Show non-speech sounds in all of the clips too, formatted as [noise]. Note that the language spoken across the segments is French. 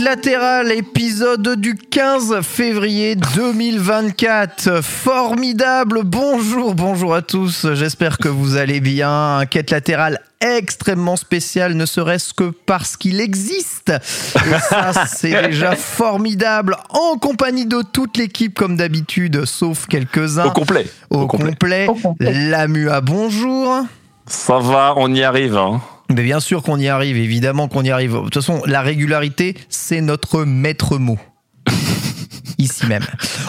Quête latérale, épisode du 15 février 2024. Formidable, bonjour, bonjour à tous. J'espère que vous allez bien. Quête latérale extrêmement spéciale, ne serait-ce que parce qu'il existe. Et ça, c'est déjà formidable. En compagnie de toute l'équipe, comme d'habitude, sauf quelques-uns. Au complet. Au, complet. La MUA, bonjour. Ça va, on y arrive. Hein. Mais bien sûr qu'on y arrive, évidemment qu'on y arrive. De toute façon, la régularité, c'est notre maître mot. [laughs] Ici même.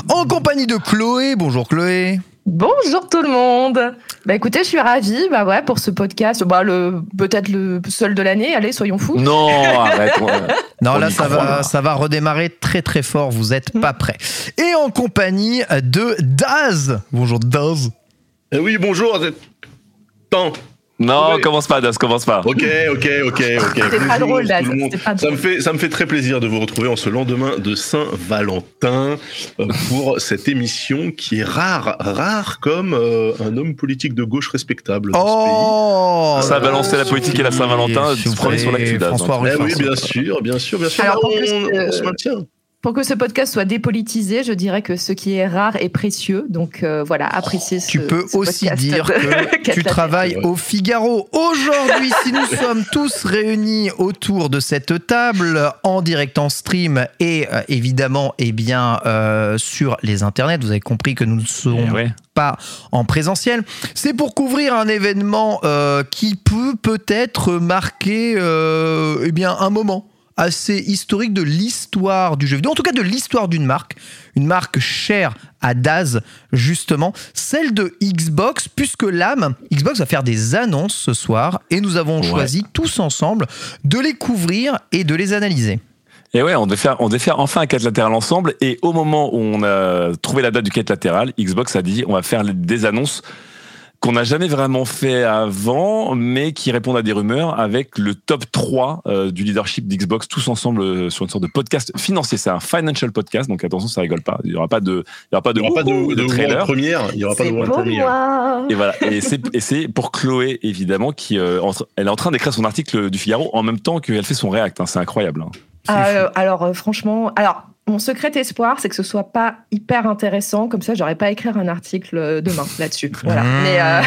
En compagnie de Chloé. Bonjour Chloé. Bonjour tout le monde. Bah écoutez, je suis ravie bah ouais, pour ce podcast. Bah, le, peut-être le seul de l'année, allez, soyons fous. Non, arrête. [laughs] non, là, ça va, ça va redémarrer très très fort. Vous n'êtes pas prêts. Et en compagnie de Daz. Bonjour Daz. Eh oui, bonjour. Tant. Non, commence pas, Das, commence pas. Ok, ok, ok, ok. C'est pas drôle, Das. Ça me fait, ça me fait très plaisir de vous retrouver en ce lendemain de Saint-Valentin euh, pour cette émission qui est rare, rare comme euh, un homme politique de gauche respectable. Oh, dans ça a balancé la politique et la Saint-Valentin. Vous prenez sur l'actu, François eh Oui, bien sûr, bien sûr, bien sûr. Alors, on, on se maintient. Pour que ce podcast soit dépolitisé, je dirais que ce qui est rare est précieux. Donc euh, voilà, appréciez ce Tu peux ce aussi dire que [laughs] tu travailles au Figaro. Aujourd'hui, si nous [laughs] sommes tous réunis autour de cette table, en direct en stream et euh, évidemment eh bien, euh, sur les internets, vous avez compris que nous ne serons ouais. pas en présentiel. C'est pour couvrir un événement euh, qui peut peut-être marquer euh, eh bien, un moment assez historique de l'histoire du jeu vidéo, en tout cas de l'histoire d'une marque, une marque chère à Daz, justement, celle de Xbox, puisque l'âme, Xbox va faire des annonces ce soir, et nous avons Ouais. choisi tous ensemble de les couvrir et de les analyser. Et ouais, on devait faire, on devait faire enfin un quête latérale ensemble. Et au moment où on a trouvé la date du quête latérale, Xbox a dit on va faire des annonces qu'on n'a jamais vraiment fait avant, mais qui répondent à des rumeurs avec le top 3 euh, du leadership d'Xbox tous ensemble euh, sur une sorte de podcast financier. C'est un financial podcast, donc attention, ça rigole pas. Il y aura pas de, il y aura pas de, Il n'y aura pas de, de, trailer. world première. Il n'y aura pas de première. moi. Et voilà. Et c'est, pour Chloé, évidemment, qui, euh, entre- elle est en train d'écrire son article du Figaro en même temps qu'elle fait son react. hein. C'est incroyable. hein. Euh, alors euh, franchement, alors mon secret espoir, c'est que ce soit pas hyper intéressant. Comme ça, j'aurais pas à écrire un article euh, demain là-dessus. Voilà. Mmh. Mais, euh,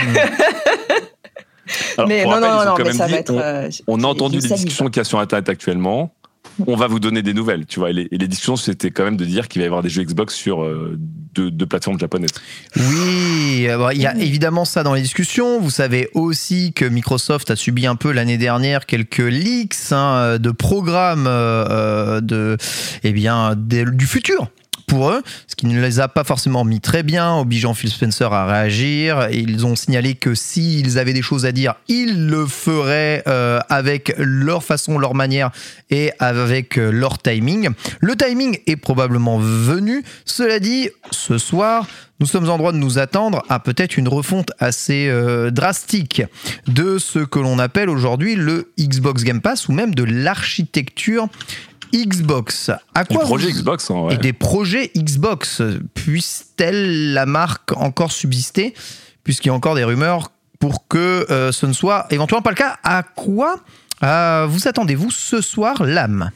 Alors, [laughs] mais pour non, rappel, non, non, mais ça dit, va être. on, euh, on a entendu les discussions qu'il y a sur Internet actuellement. On va vous donner des nouvelles, tu vois. Et les, discussions, c'était quand même de dire qu'il va y avoir des jeux Xbox sur euh, deux, plateformes japonaises. Oui, il y a évidemment ça dans les discussions. Vous savez aussi que Microsoft a subi un peu l'année dernière quelques leaks hein, de programmes euh, euh, de, eh bien, du futur. Pour eux, ce qui ne les a pas forcément mis très bien, obligeant Phil Spencer à réagir. Et ils ont signalé que s'ils avaient des choses à dire, ils le feraient euh, avec leur façon, leur manière et avec euh, leur timing. Le timing est probablement venu. Cela dit, ce soir, nous sommes en droit de nous attendre à peut-être une refonte assez euh, drastique de ce que l'on appelle aujourd'hui le Xbox Game Pass ou même de l'architecture Xbox. À quoi projets vous- Xbox, hein, ouais. et des projets Xbox. Puisse-t-elle la marque encore subsister Puisqu'il y a encore des rumeurs pour que euh, ce ne soit éventuellement pas le cas. À quoi euh, vous attendez-vous ce soir, l'âme?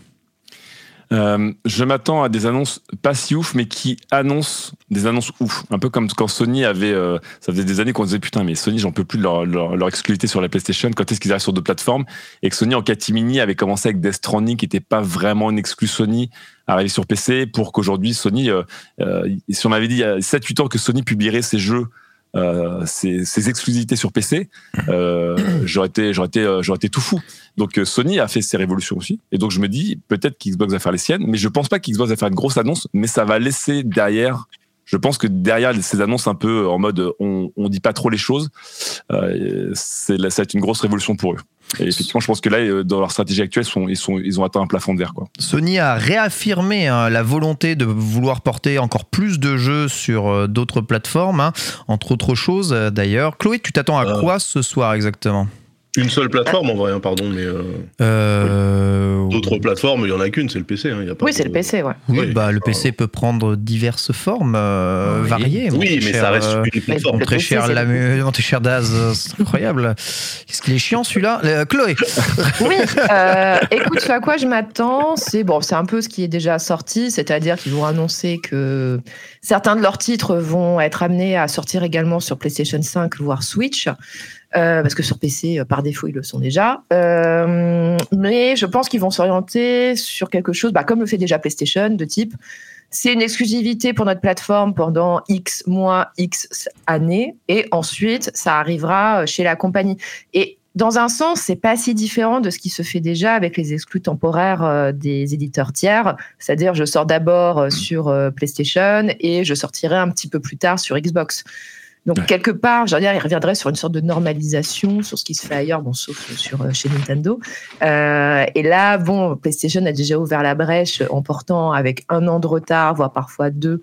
Euh, je m'attends à des annonces pas si ouf, mais qui annoncent des annonces ouf. Un peu comme quand Sony avait, euh, ça faisait des années qu'on disait putain, mais Sony, j'en peux plus de leur, leur, leur exclusivité sur la PlayStation. Quand est-ce qu'ils arrivent sur d'autres plateformes? Et que Sony en catimini avait commencé avec Death Stranding, qui n'était pas vraiment une exclu Sony, arrivé sur PC, pour qu'aujourd'hui Sony, euh, euh, si on m'avait dit il y a 7-8 ans que Sony publierait ses jeux euh, ses, ses, exclusivités sur PC, euh, j'aurais été, été, euh, été tout fou. Donc Sony a fait ses révolutions aussi, et donc je me dis peut-être qu'Xbox va faire les siennes, mais je pense pas qu'Xbox va faire une grosse annonce, mais ça va laisser derrière. Je pense que derrière ces annonces un peu en mode on, on dit pas trop les choses, euh, c'est ça va être une grosse révolution pour eux. Et effectivement, je pense que là, euh, dans leur stratégie actuelle, ils, sont, ils, sont, ils ont atteint un plafond de verre. Quoi. Sony a réaffirmé hein, la volonté de vouloir porter encore plus de jeux sur euh, d'autres plateformes, hein, entre autres choses d'ailleurs. Chloé, tu t'attends à euh... quoi ce soir exactement? Une seule plateforme en vrai, hein, pardon, mais. Euh... Euh... D'autres plateformes, il y en a qu'une, c'est le PC. Hein, y a pas oui, de... c'est le PC, ouais. Oui, oui bah, le PC peut prendre diverses formes euh, oui. variées. Oui, mais cher, ça reste une plateforme. Mon très cher, la... mon très cher Daz, c'est incroyable. Qu'est-ce qu'il est chiant celui-là? Euh, Chloé Oui, euh, écoute, ce à quoi je m'attends, c'est bon, c'est un peu ce qui est déjà sorti, c'est-à-dire qu'ils vont annoncer que certains de leurs titres vont être amenés à sortir également sur PlayStation 5, voire Switch. Euh, parce que sur PC, euh, par défaut, ils le sont déjà. Euh, mais je pense qu'ils vont s'orienter sur quelque chose, bah, comme le fait déjà PlayStation, de type, c'est une exclusivité pour notre plateforme pendant X mois, X années, et ensuite, ça arrivera chez la compagnie. Et dans un sens, c'est pas si différent de ce qui se fait déjà avec les exclus temporaires des éditeurs tiers. C'est-à-dire, je sors d'abord sur PlayStation et je sortirai un petit peu plus tard sur Xbox. Donc, ouais. quelque part, je veux dire, il reviendrait sur une sorte de normalisation sur ce qui se fait ailleurs, bon, sauf sur, euh, chez Nintendo. Euh, et là, bon, PlayStation a déjà ouvert la brèche en portant avec un an de retard, voire parfois deux,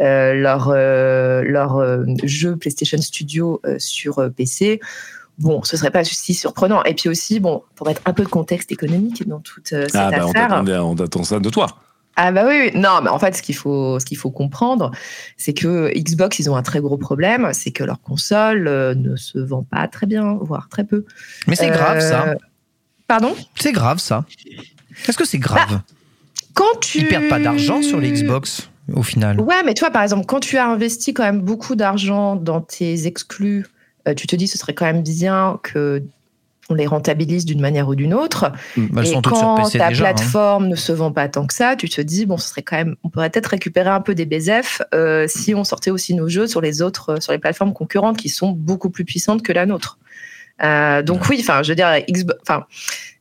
euh, leur, leur jeu PlayStation Studio sur PC. Bon, ce serait pas si surprenant. Et puis aussi, bon, pour mettre un peu de contexte économique dans toute cette ah, bah, affaire. On attend ça de toi. Ah bah oui, oui, non, mais en fait, ce qu'il faut, ce qu'il faut comprendre, c'est que Xbox, ils ont un très gros problème, c'est que leur console euh, ne se vend pas très bien, voire très peu. Mais c'est euh, grave ça. Pardon? C'est grave ça. Est-ce que c'est grave? Bah, Quand tu ils perdent pas d'argent sur les Xbox au final. Ouais, mais toi, par exemple, quand tu as investi quand même beaucoup d'argent dans tes exclus, euh, tu te dis ce serait quand même bien que on les rentabilise d'une manière ou d'une autre. Bah, et quand ta déjà, plateforme hein. ne se vend pas tant que ça, tu te dis bon, ce serait quand même, on pourrait peut-être récupérer un peu des BZF euh, si on sortait aussi nos jeux sur les autres, sur les plateformes concurrentes qui sont beaucoup plus puissantes que la nôtre. Euh, donc ouais. oui, enfin, je veux dire, enfin,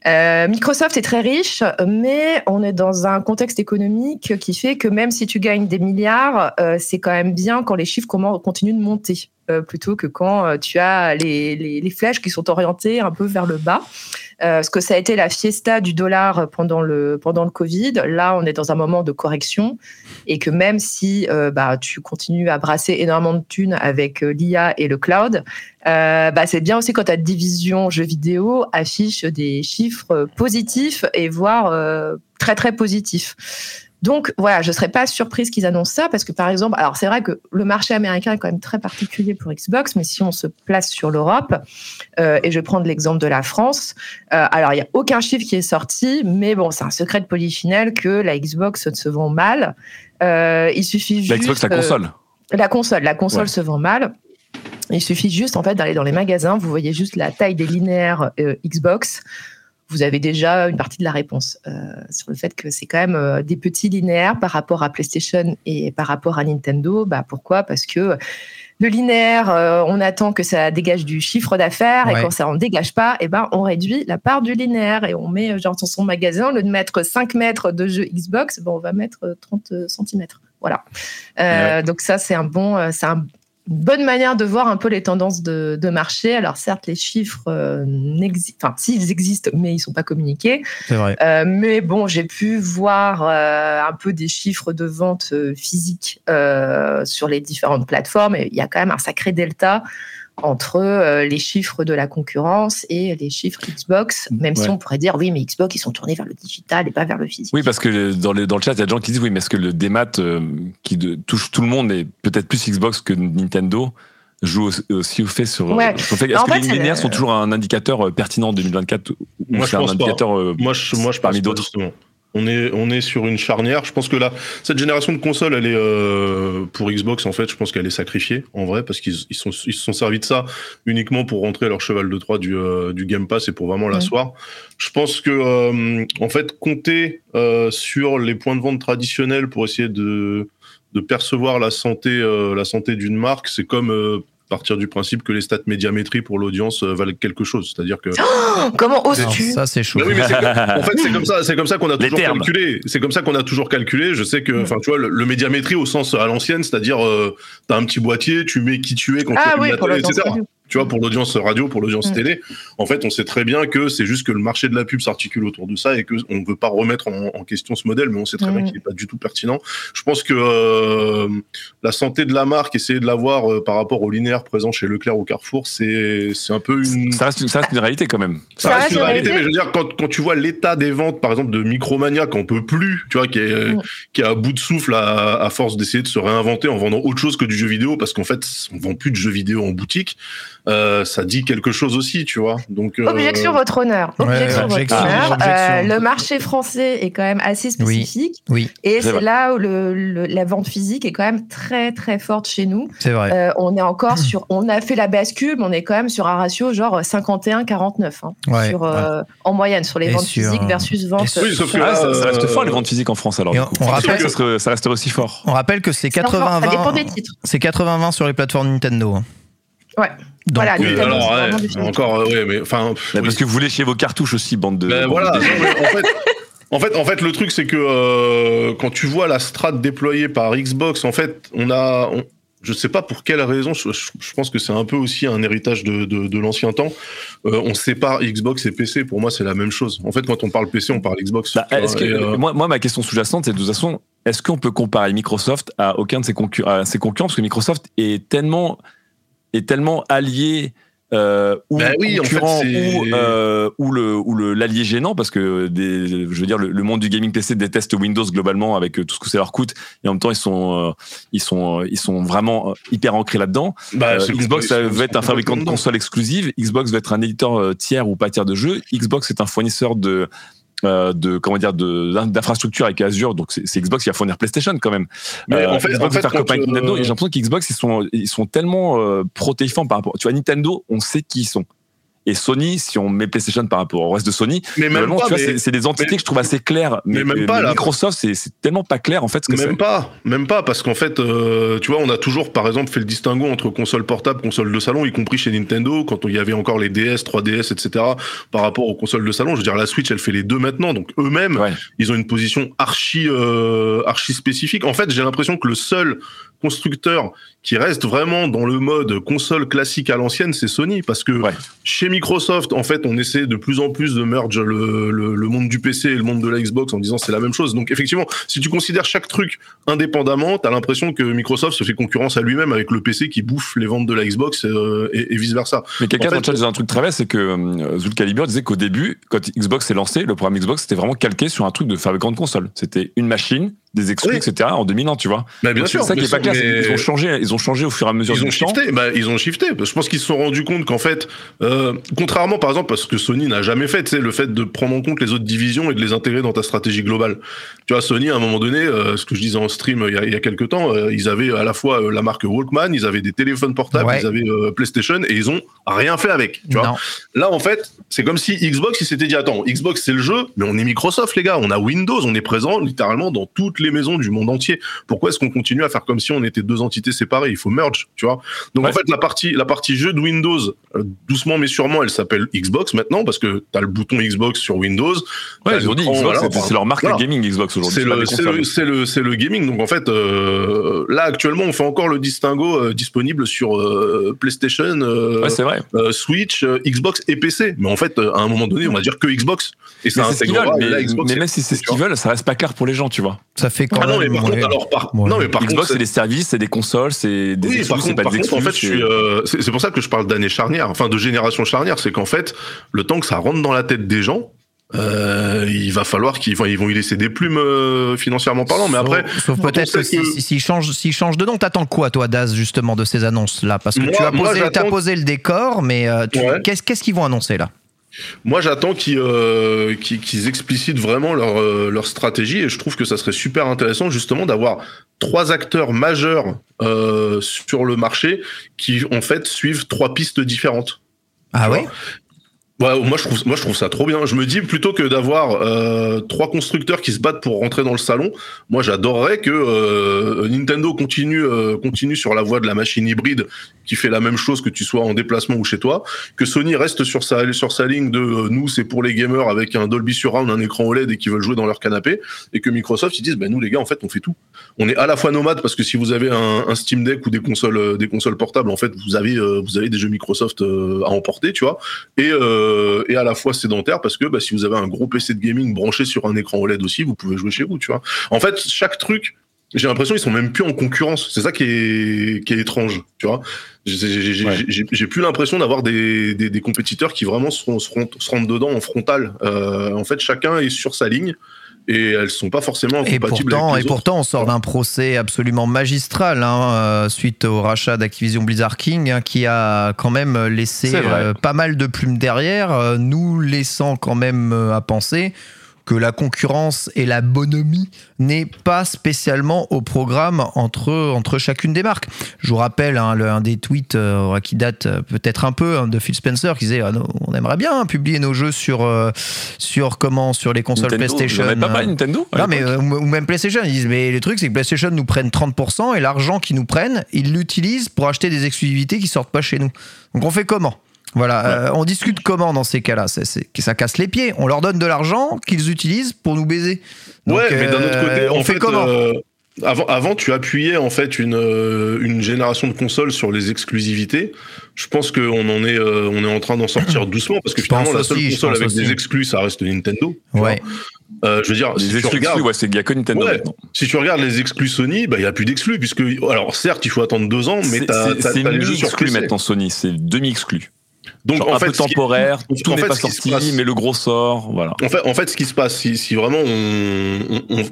euh, Microsoft est très riche, mais on est dans un contexte économique qui fait que même si tu gagnes des milliards, euh, c'est quand même bien quand les chiffres continuent de monter. Euh, plutôt que quand euh, tu as les, les, flèches qui sont orientées un peu vers le bas. Euh, ce que ça a été la fiesta du dollar pendant le, pendant le Covid, là, on est dans un moment de correction et que même si bah, tu continues à brasser énormément de thunes avec l'IA et le cloud, bah, c'est bien aussi quand ta division jeux vidéo affiche des chiffres positifs et voire très, très positifs. Donc voilà, je ne serais pas surprise qu'ils annoncent ça parce que par exemple, alors c'est vrai que le marché américain est quand même très particulier pour Xbox, mais si on se place sur l'Europe, euh, et je vais prendre l'exemple de la France, euh, alors il n'y a aucun chiffre qui est sorti, mais bon, c'est un secret de polichinelle que la Xbox se vend mal. Euh, il suffit juste. La Xbox, la console. la console, la console ouais. se vend mal. Il suffit juste en fait d'aller dans les magasins, vous voyez juste la taille des linéaires Xbox vous avez déjà une partie de la réponse euh, sur le fait que c'est quand même euh, des petits linéaires par rapport à PlayStation et par rapport à Nintendo. Bah, pourquoi? Parce que le linéaire, euh, on attend que ça dégage du chiffre d'affaires ouais. et quand ça en dégage pas, eh ben on réduit la part du linéaire et on met genre dans son magasin, au lieu de mettre 5 mètres de jeu Xbox, ben, on va mettre 30 cm. Voilà. Ouais. Donc ça c'est un bon, c'est un bonne manière de voir un peu les tendances de, de marché. Alors certes, les chiffres euh, n'existent, enfin s'ils existent, mais ils sont pas communiqués. C'est vrai. Euh, mais bon, j'ai pu voir euh, un peu des chiffres de vente physiques sur les différentes plateformes. Et il y a quand même un sacré delta entre euh, les chiffres de la concurrence et les chiffres Xbox, même ouais. si on pourrait dire oui, mais Xbox ils sont tournés vers le digital et pas vers le physique. Oui, parce que dans le, dans le chat, il y a des gens qui disent oui, mais est-ce que le démat euh, qui de, touche tout le monde et peut-être plus Xbox que Nintendo joue aussi au fait sur. Ouais. Est-ce que en les linéaires sont toujours un indicateur pertinent en 2024 Moi, je un indicateur pas. moi, je, moi, je parmi d'autres On est, on est sur une charnière. Je pense que là, cette génération de consoles, elle est euh, pour Xbox en fait. Je pense qu'elle est sacrifiée en vrai parce qu'ils ils sont, ils se sont servis de ça uniquement pour rentrer leur cheval de Troie du, euh, du Game Pass et pour vraiment l'asseoir. Je pense que euh, en fait compter euh, sur les points de vente traditionnels pour essayer de de percevoir la santé, euh, la santé d'une marque, c'est comme euh, partir du principe que les stats médiamétrie pour l'audience euh, valent quelque chose. C'est-à-dire que Oh, comment oses-tu ça, c'est chaud. oui, mais comme- en fait, c'est comme ça, c'est comme ça qu'on a Les toujours termes. calculé. C'est comme ça qu'on a toujours calculé. Je sais que, enfin, tu vois, le, le médiamétrie au sens à l'ancienne, c'est-à-dire, euh, t'as un petit boîtier, tu mets qui tu es quand tu Ah allumes oui, la télé, etc. Tu vois, pour l'audience radio, pour l'audience Mm. télé. En fait, on sait très bien que c'est juste que le marché de la pub s'articule autour de ça et que on ne veut pas remettre en, en question ce modèle, mais on sait très bien Mm. qu'il n'est pas du tout pertinent. Je pense que euh, la santé de la marque, essayer de l'avoir euh, par rapport au linéaire présent chez Leclerc ou Carrefour, c'est c'est un peu une Ça reste, une- ça reste une réalité quand même. ça, reste une réalité, mais je veux dire, quand, quand tu vois l'état des ventes, par exemple, de Micromania, qu'on peut plus, tu vois, qui est, Mm. qui est à bout de souffle à, à force d'essayer de se réinventer en vendant autre chose que du jeu vidéo, parce qu'en fait, on vend plus de jeux vidéo en boutique, euh, ça dit quelque chose aussi, tu vois. Donc, euh, Objection, votre honneur. Ouais, Objection, objection, votre honneur. objection. Euh, le marché français est quand même assez spécifique. Oui, Et C'est là où le, le- la vente physique est quand même très, très forte chez nous. c'est vrai. Euh, on est encore sur. On a fait la bascule, mais on est quand même sur un ratio genre 51-49. hein, Ouais, sur, euh, En moyenne, sur les Et ventes sur- physiques versus ventes. Oui, sauf que Ah, là, ça, ça reste fort les ventes physiques en France alors. On- rappelle que- que ça resterait aussi fort. On rappelle que c'est C'est encore- 80-20. Ça dépend des titres. C'est 80-20 sur les plateformes Nintendo. hein. Ouais. Donc, Voilà, oui, Nintendo, alors, ouais, encore, euh, ouais, mais enfin. Parce que vous léchez vos cartouches aussi, bande de. Ben bande voilà. de- non, mais en fait. En fait, en fait, le truc, c'est que euh, quand tu vois la strat déployée par Xbox, en fait, on a, on- je sais pas pour quelle raison, je, pense que c'est un peu aussi un héritage de, de, de l'ancien temps. Euh, on sépare Xbox et PC. Pour moi, c'est la même chose. En fait, quand on parle PC, on parle Xbox. Bah, que- euh, moi, moi, ma question sous-jacente, c'est de toute façon, est-ce qu'on peut comparer Microsoft à aucun de ses, concur- à ses concurrents? Parce que Microsoft est tellement, est tellement allié euh, ou Bah oui, en fait, concurrent ou, euh, ou le ou le l'allié gênant parce que des, je veux dire le, le monde du gaming PC déteste Windows globalement avec tout ce que ça leur coûte et en même temps ils sont euh, ils sont ils sont vraiment hyper ancrés là-dedans bah, Xbox ça veut être un fabricant de consoles exclusives. Xbox veut être un éditeur tiers ou pas tiers de jeux. Xbox est un fournisseur de de comment dire de d'infrastructures avec Azure. Donc c'est Xbox qui va fournir PlayStation quand même. Mais Euh, en fait, Xbox en fait, va faire copain avec euh, Nintendo. Et j'ai l'impression qu'Xbox ils sont ils sont tellement euh, protéifiants par rapport tu vois Nintendo on sait qui ils sont et Sony si on met PlayStation par rapport au reste de Sony mais même pas, tu vois, mais- c'est c'est des entités mais- que je trouve assez claires mais, mais même pas, là. Microsoft c'est c'est tellement pas clair en fait ce que c'est Même pas, même pas, parce qu'en fait, euh, tu vois, on a toujours, par exemple, fait le distinguo entre console portable, console de salon, y compris chez Nintendo, quand il y avait encore les DS, 3DS, etc., par rapport aux consoles de salon. Je veux dire, la Switch, elle fait les deux maintenant, donc eux-mêmes, Ouais. ils ont une position archi, euh, archi spécifique. En fait, j'ai l'impression que le seul constructeur qui reste vraiment dans le mode console classique à l'ancienne, c'est Sony, parce que Ouais. chez Microsoft, en fait, on essaie de plus en plus de merge le, le, le monde du PC et le monde de la Xbox en disant c'est la même chose. Donc effectivement, si tu considères chaque truc indépendamment, t'as l'impression que Microsoft se fait concurrence à lui-même avec le PC qui bouffe les ventes de la Xbox euh, et, et vice versa. Mais quelqu'un dans le chat disait un truc très vrai, c'est que euh, Zul Calibur disait qu'au début, quand Xbox s'est lancé, le programme Xbox c'était vraiment calqué sur un truc de fabricant de console. C'était une machine, des exclus, Oui. etc. En 2001, tu vois. Mais bien Donc, sûr, c'est ça qui est pas clair. c'est mais- qu'ils ont changé, ils ont changé au fur et à mesure Ils ont du temps. shifté, bah, ils ont shifté. Je pense qu'ils se sont rendus compte qu'en fait, euh, contrairement par exemple, parce que Sony n'a jamais fait, sais, le fait de prendre en compte les autres divisions et de les intégrer dans ta stratégie globale. Tu vois, Sony, à un moment donné, euh, ce que je disais en stream euh, il y a, il y a quelques temps, euh, ils avaient à la fois euh, la marque Walkman, ils avaient des téléphones portables, Ouais. ils avaient euh, PlayStation et ils ont rien fait avec. Tu vois. Non. Là, en fait, c'est comme si Xbox, il s'était dit, attends, Xbox, c'est le jeu, mais on est Microsoft, les gars. On a Windows, on est présent littéralement dans toutes les maisons du monde entier. Pourquoi est-ce qu'on continue à faire comme si on était deux entités séparées? Il faut merge, tu vois? Donc, Ouais. en fait, la partie, la partie jeu de Windows, euh, doucement mais sûrement, elle s'appelle Xbox maintenant, parce que t'as le bouton Xbox sur Windows. Ouais, ils ont dit l'écran, Xbox, voilà, c'est- c'est leur marque voilà. gaming Xbox aujourd'hui. C'est le, le, c'est le, c'est le gaming. Donc en fait, euh, là actuellement, on fait encore le distinguo euh, disponible sur euh, PlayStation, euh, Ouais, c'est vrai. euh, Switch, euh, Xbox et PC. Mais en fait, euh, à un moment donné, on va dire que Xbox. Et ça Mais c'est ce qu'ils intégrera veulent, la mais, Xbox. mais même si c'est ce tu qu'ils veulent, ça reste pas clair pour les gens, tu vois. Ça fait quand Ah non, mais par contre, alors par, Ouais. non, mais par Xbox, c'est des services, c'est des consoles, c'est des oui, exclus, par c'est contre, pas par des contre, exclus. en fait, je c'est- suis, euh, c'est pour ça que je parle d'année charnière, enfin de génération charnière, c'est qu'en fait, le temps que ça rentre dans la tête des gens, euh, il va falloir qu'ils enfin, ils vont y laisser des plumes euh, financièrement parlant. Mais Sauf- après, sauf peut-être que si- que- si- s'ils changent, s'ils changent de nom, t'attends quoi, toi, Daz, justement, de ces annonces-là? Parce que Moi- tu as posé, le décor, mais euh, tu- Ouais. qu'est-ce qu'est-ce qu'ils vont annoncer là? Moi, j'attends qu'ils euh, explicitent vraiment leur, euh, leur stratégie et je trouve que ça serait super intéressant justement d'avoir trois acteurs majeurs euh, sur le marché qui en fait suivent trois pistes différentes. Ah ouais Ouais, moi je trouve moi je trouve ça trop bien. Je me dis plutôt que d'avoir euh, trois constructeurs qui se battent pour rentrer dans le salon, moi j'adorerais que euh, Nintendo continue euh, continue sur la voie de la machine hybride qui fait la même chose que tu sois en déplacement ou chez toi, que Sony reste sur sa sur sa ligne de euh, nous c'est pour les gamers avec un Dolby Surround, un écran OLED et qui veulent jouer dans leur canapé et que Microsoft ils disent ben nous les gars en fait on fait tout. On est à la fois nomade parce que si vous avez un, un Steam Deck ou des consoles des consoles portables en fait vous avez vous avez des jeux Microsoft à emporter, tu vois. Et euh, et à la fois sédentaire parce que bah, si vous avez un gros PC de gaming branché sur un écran OLED aussi, vous pouvez jouer chez vous, tu vois. En fait, chaque truc, j'ai l'impression qu'ils sont même plus en concurrence. C'est ça qui est, qui est étrange, tu vois. J'ai plus l'impression d'avoir des, des, des, compétiteurs qui vraiment se, se, se rentrent dedans en frontal. Euh, en fait, chacun est sur sa ligne et elles sont pas forcément et pourtant, et pourtant, on sort d'un procès absolument magistral hein, euh, suite au rachat d'Activision Blizzard King, hein, qui a quand même laissé euh, pas mal de plumes derrière, euh, nous laissant quand même à penser que la concurrence et la bonhomie n'est pas spécialement au programme entre, entre chacune des marques. Je vous rappelle hein, le, un des tweets euh, qui date euh, peut-être un peu hein, de Phil Spencer qui disait ah, on aimerait bien hein, publier nos jeux sur, euh, sur comment sur les consoles PlayStation. Pas mal, Nintendo Non mais ou même PlayStation. Ils disent mais le truc c'est que PlayStation nous prennent 30% et l'argent qu'ils nous prennent ils l'utilisent pour acheter des exclusivités qui sortent pas chez nous. Donc on fait comment? Voilà, euh, on discute comment dans ces cas-là? C'est, Ça casse les pieds. On leur donne de l'argent qu'ils utilisent pour nous baiser. ouais, mais d'un autre côté, euh, on fait, comment? euh, avant, avant, tu appuyais en fait une, une génération de consoles sur les exclusivités. Je pense qu'on en est, on est en train d'en sortir [coughs] doucement parce que finalement la seule console avec des exclus, ça reste Nintendo. Ouais. Euh, je veux dire, les si exclus, tu regardes, ouais, c'est qu'il n'y a que Nintendo ouais, Si tu regardes les exclus Sony, bah il y a plus d'exclus puisque alors certes il faut attendre deux ans, mais t'as, t'as, t'as les jeux sur exclus maintenant Sony, c'est demi exclus. Donc Genre en un fait, peu temporaire, qui, tout n'est pas sorti, passe, mais le gros sort, voilà. En fait, en fait, ce qui se passe, si, si vraiment on, on,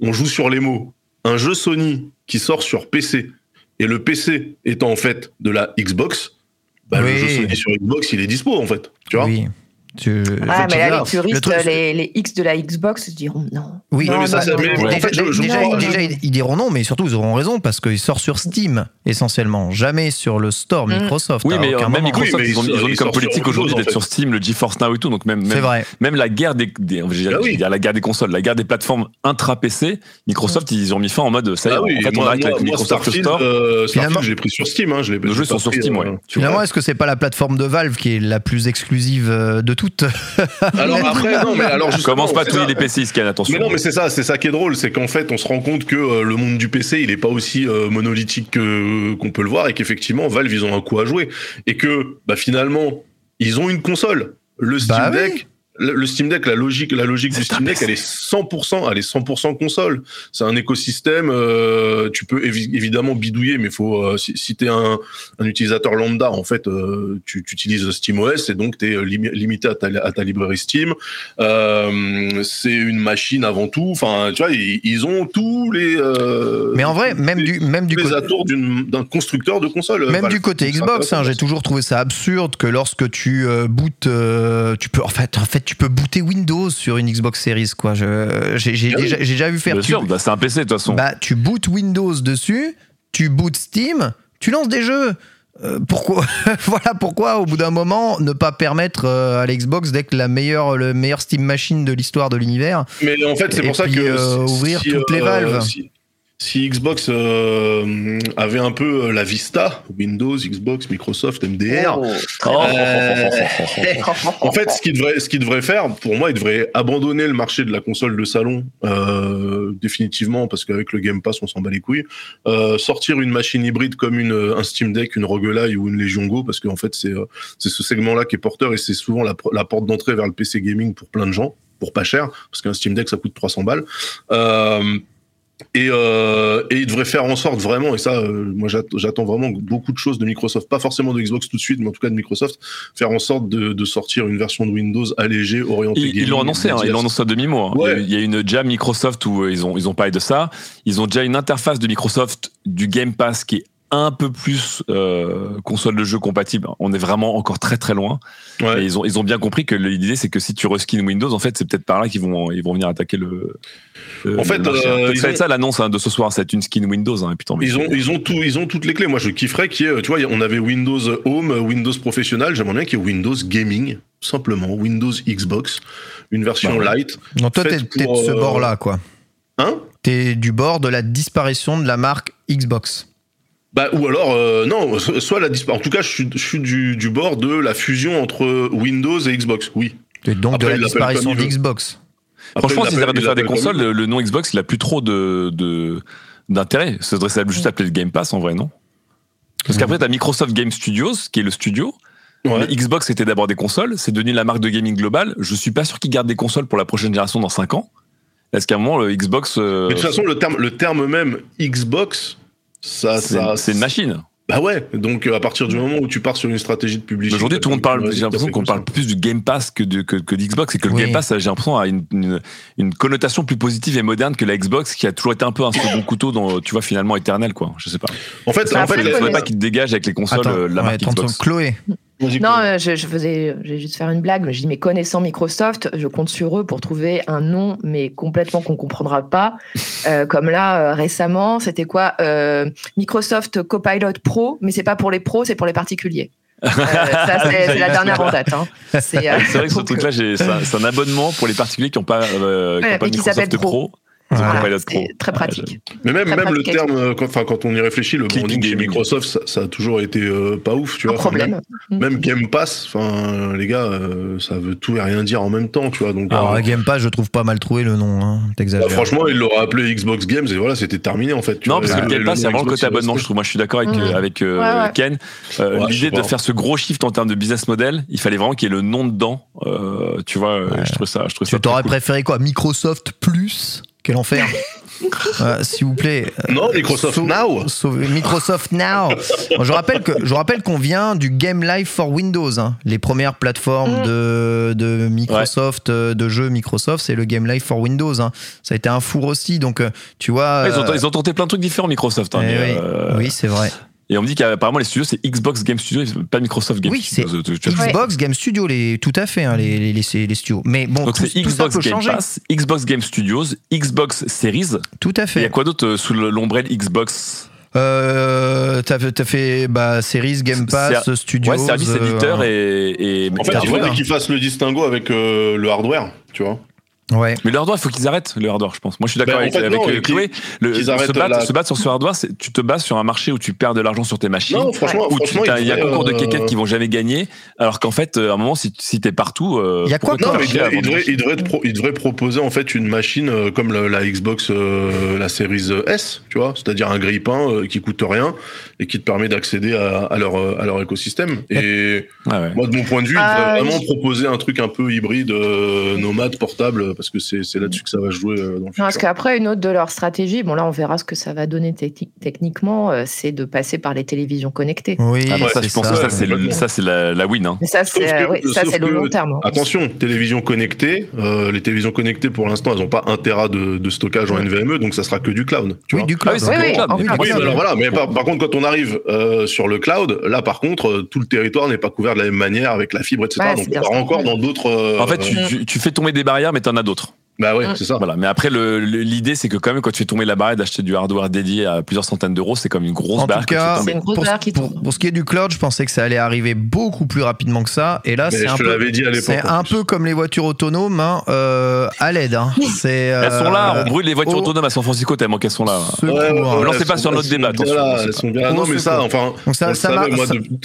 on, joue sur les mots, un jeu Sony qui sort sur PC et le PC étant en fait de la Xbox, bah, oui. le jeu Sony sur Xbox, il est dispo en fait, tu vois. Oui. Tu... Ah, mais là, les puristes, les, les, X de la Xbox diront non. Oui, non, mais ça, non, mais, déjà, fait, je, je déjà, déjà, ils diront non, mais surtout, ils auront raison parce qu'il sort sur Steam essentiellement, jamais sur le store Microsoft. Oui, mais même. Microsoft, oui, mais ils, ont, ils ont mis comme politique aujourd'hui d'être sur Steam, le GeForce Now et tout. Donc, même, même, vrai. même la guerre des, des ah oui. la guerre des consoles, la guerre des plateformes intra-PC, Microsoft, ils ont mis fin en mode ça y est, ah en fait, on arrête avec Microsoft Store. Euh, Finalement, j'ai pris sur Steam. Hein, je sont sur Steam, ouais. Finalement, est-ce que c'est pas la plateforme de Valve qui est la plus exclusive de toutes. [laughs] Alors après, non, mais alors commence pas à les PC, Scan, attention. Mais non, mais c'est ça, c'est ça qui est drôle, c'est qu'en fait, on se rend compte que euh, le monde du PC, il est pas aussi euh, monolithique que, qu'on peut le voir, et qu'effectivement, Valve, ils ont un coup à jouer, et que, bah finalement, ils ont une console, le Steam bah Deck. Oui le Steam Deck, la logique, la logique du Steam Deck, elle est 100%, elle est 100% console. C'est un écosystème. Euh, tu peux évi évidemment bidouiller, mais faut euh, si, si t'es un, un, utilisateur lambda, en fait, euh, tu, tu, utilises SteamOS et donc t'es lim limité à ta, à ta, librairie Steam. Euh, c'est une machine avant tout. Enfin, tu vois, ils, ils ont tous les. euh, mais en vrai, même les, du même du atours d'un constructeur de console. Même du côté Xbox, hein, j'ai toujours trouvé ça absurde que lorsque tu euh, bootes, tu peux en fait, en fait tu peux booter Windows sur une Xbox Series quoi. J'ai Ah déjà, déjà, vu faire. Bien sûr, bah, c'est un PC de toute façon. Bah tu bootes Windows dessus, tu bootes Steam, tu lances des jeux. Euh, pourquoi [laughs] voilà pourquoi au bout d'un moment ne pas permettre euh, à l'Xbox d'être la meilleure le meilleur Steam machine de l'histoire de l'univers mais en fait c'est pour ça puis, que euh, ouvrir si, toutes les valves si, si Xbox euh, avait un peu la vista, Windows, Xbox, Microsoft, MDR, Oh. euh, en fait, ce qu'il devrait, ce qu'il devrait faire, pour moi, il devrait abandonner le marché de la console de salon euh, définitivement, parce qu'avec le Game Pass, on s'en bat les couilles. Euh, sortir une machine hybride comme une, un Steam Deck, une Rogue Ally ou une Legion Go, parce qu'en fait, c'est c'est ce segment-là qui est porteur et c'est souvent la, la porte d'entrée vers le PC gaming pour plein de gens, pour pas cher, parce qu'un Steam Deck ça coûte 300 balles. Euh, et, euh, et il devrait faire en sorte vraiment, et ça, euh, moi j'attends vraiment beaucoup de choses de Microsoft, pas forcément de Xbox tout de suite, mais en tout cas de Microsoft, faire en sorte de, de sortir une version de Windows allégée, orientée. Ils, ils l'ont annoncé, hein, ils l'ont annoncé à demi-mot. Ouais. Il y a une jam Microsoft où ils ont, ils ont parlé de ça. Ils ont déjà une interface de Microsoft du Game Pass qui est un peu plus euh, console de jeu compatible. On est vraiment encore très très loin. Ouais. Et ils ont ils ont bien compris que l'idée c'est que si tu reskin Windows, en fait, c'est peut-être par là qu'ils vont ils vont venir attaquer le. le- En fait, euh, ça va ont- être ça l'annonce hein, de ce soir, c'est une skin Windows. Hein, et putain, mais Ils ont, ils ont tout, ils ont toutes les clés. Moi, je kifferais qu'il y ait, tu vois, on avait Windows Home, Windows Professionnel. J'aimerais bien qu'il y ait Windows Gaming, simplement, Windows Xbox, une version Bah light. Non, toi, t'es de ce euh, bord-là, quoi. Hein? T'es du bord de la disparition de la marque Xbox. Bah, ou alors, euh, non, so- soit la dispa- En tout cas, je suis, je suis du, du bord de la fusion entre Windows et Xbox. Oui. Et donc Après, de la disparition d'Xbox. Franchement, il s'ils arrêtent de faire des consoles, le, le nom Xbox, il a plus trop de de- d'intérêt. Ça devrait juste s'appeler le Game Pass en vrai, non? Parce qu'après, t'as Microsoft Game Studios, qui est le studio. veut. Ouais. Mais Xbox était d'abord des consoles, c'est devenu la marque de gaming globale. Je suis pas sûr qu'ils gardent des consoles pour la prochaine génération dans 5 ans. Est-ce qu'à un moment, le Xbox, euh, Mais de toute façon, le terme, le terme même Xbox, ça, c'est ça, c'est une machine. Bah ouais. Donc, euh, à partir du moment où tu pars sur une stratégie de publicité. Aujourd'hui, tout le monde parle. J'ai l'impression qu'on parle plus du Game Pass que de que, que d'Xbox, et que le. Game Pass, j'ai l'impression a une, une, une connotation plus positive et moderne que la Xbox, qui a toujours été un peu un second [coughs] couteau dans, tu vois, finalement éternel, quoi. Je sais pas. En fait, en fait, faudrait connais- pas qu'ils dégagent avec les consoles Attends, euh, la ouais, marque Xbox. Chloé. Non, euh, je, je faisais, je vais juste faire une blague, mais je dis, mais connaissant Microsoft, je compte sur eux pour trouver un nom, mais complètement qu'on comprendra pas. Euh, comme là, euh, récemment, c'était quoi Euh, Microsoft Copilot Pro, mais c'est pas pour les pros, c'est pour les particuliers. Euh, [laughs] ça, c'est la dernière en date. Hein. [laughs] C'est euh, vrai que ce truc-là, j'ai- c'est un, abonnement pour les particuliers qui n'ont pas, euh, qui ont pas Microsoft. Pro. Voilà, c'est Pro. très pratique. Mais même, Très même le terme, euh, quand, enfin, quand on y réfléchit, le branding chez gaming. Microsoft, ça, ça a toujours été euh, pas ouf, tu vois. Problème. Même, même Game Pass, enfin, les gars, euh, ça veut tout et rien dire en même temps, tu vois. Donc, Alors, euh, Game Pass, je trouve pas mal trouvé le nom. Hein. bah, franchement, ils l'auraient appelé Xbox Games et voilà, c'était terminé en fait. tu Non, vois. parce que Game Pass, c'est vraiment le Xbox, côté il abonnement, je trouve. Moi, je suis d'accord avec, euh, avec euh, Ouais, ouais. Ken. Euh, Ouais, L'idée de faire ce gros shift en termes de business model, il fallait vraiment qu'il y ait le nom dedans. Euh, tu vois, je trouve ça, je trouve ça Tu t'aurais préféré quoi? Microsoft Plus? Quel enfer [laughs] Euh, S'il vous plaît. euh, Non, Microsoft Now. sauve- Microsoft Now. Bon, je rappelle que je rappelle qu'on vient du Game Live for Windows. hein. Les premières plateformes Mm. de, de Microsoft, euh, de jeux Microsoft, c'est le Game Live for Windows. hein. Ça a été un four aussi. Donc, tu vois. Ouais, ils, ont, euh, ils ont tenté plein de trucs différents, Microsoft. hein, eh mais, oui, euh, oui, c'est vrai. Et on me dit qu'apparemment, les studios, c'est Xbox Game Studio, pas Microsoft Game Oui, Studio. Tu- Ouais. Xbox Game Studio, les, tout à fait, hein, les, les, les, les studios. Mais bon, Donc tout, c'est tout ça Xbox peut Game changer. Pass, Xbox Game Studios, Xbox Series. Tout à Et il y fait. a quoi d'autre euh, sous le- l'ombrelle Xbox? Euh, t'as, t'as fait bah, Series, Game Pass, C'est- Studios. Ouais, service euh, éditeur et, et En fait, il faudrait là. qu'ils fassent le distinguo avec euh, le hardware, tu vois. Ouais. Mais le hardware, il faut qu'ils arrêtent le hardware, je pense. Moi, je suis d'accord Ben, en avec, fait, avec, non, euh, Chloé. Le, se, battre, la- se battre sur ce hardware, tu te bases sur un marché où tu perds de l'argent sur tes machines. Non, franchement, où tu- franchement, t'as- il y a un concours de euh, quéquettes qui vont jamais gagner, alors qu'en fait, euh, à un moment, si, si t'es partout, euh, Il y a quoi Non, mais il il devrait, des il devrait te pro- il devrait proposer en fait une machine comme la, la Xbox, euh, la série S, tu vois, c'est-à-dire un grille-pain euh, qui coûte rien et qui te permet d'accéder à, à leur à leur écosystème. Et ouais. moi, de mon point de vue, il Ah, devrait vraiment proposer un truc un peu hybride, euh, nomade, portable, parce que c'est c'est là-dessus que ça va jouer euh, dans le Non, futur. parce qu'après, une autre de leurs stratégies, bon là on verra ce que ça va donner techni- techniquement, euh, c'est de passer par les télévisions connectées. Oui, Ah, bah, ça, c'est je pense que ça, complètement. ça, c'est la, la win. Hein. Mais ça, c'est que- euh, oui, le que- long terme. Attention, télévision connectée, euh, les télévisions connectées pour l'instant, elles n'ont pas un Tera de, de stockage en NVMe, donc ça sera que du cloud. Tu Oui, vois. du cloud. Ah oui, Oui, que en alors voilà, mais par, par contre, quand on arrive euh, sur le cloud, là par contre, euh, tout le territoire n'est pas couvert de la même manière avec la fibre, etc. Ouais, donc on part encore dans d'autres. euh, En fait, tu, euh, tu, tu fais tomber des barrières, mais t'en as d'autres. Bah ouais, Mm. c'est ça. Voilà. Mais après, le- le- l'idée, c'est que quand même, quand tu fais tomber la barrière d'acheter du hardware dédié à plusieurs centaines d'euros, c'est comme une grosse En tomber. C'est une grosse pour, barrière qui pour- tombe. pour ce qui est du cloud, je pensais que ça allait arriver beaucoup plus rapidement que ça. Et là, c'est un, peu, un plus. peu comme les voitures autonomes, hein, euh, à l'aide. hein. [laughs] C'est, Elles sont là, euh, on brûle les voitures au autonomes à San Francisco tellement qu'elles sont là. Ouais, ouais, Non, ouais, c'est elles pas sont- sur notre débat, Non, mais ça, enfin, Donc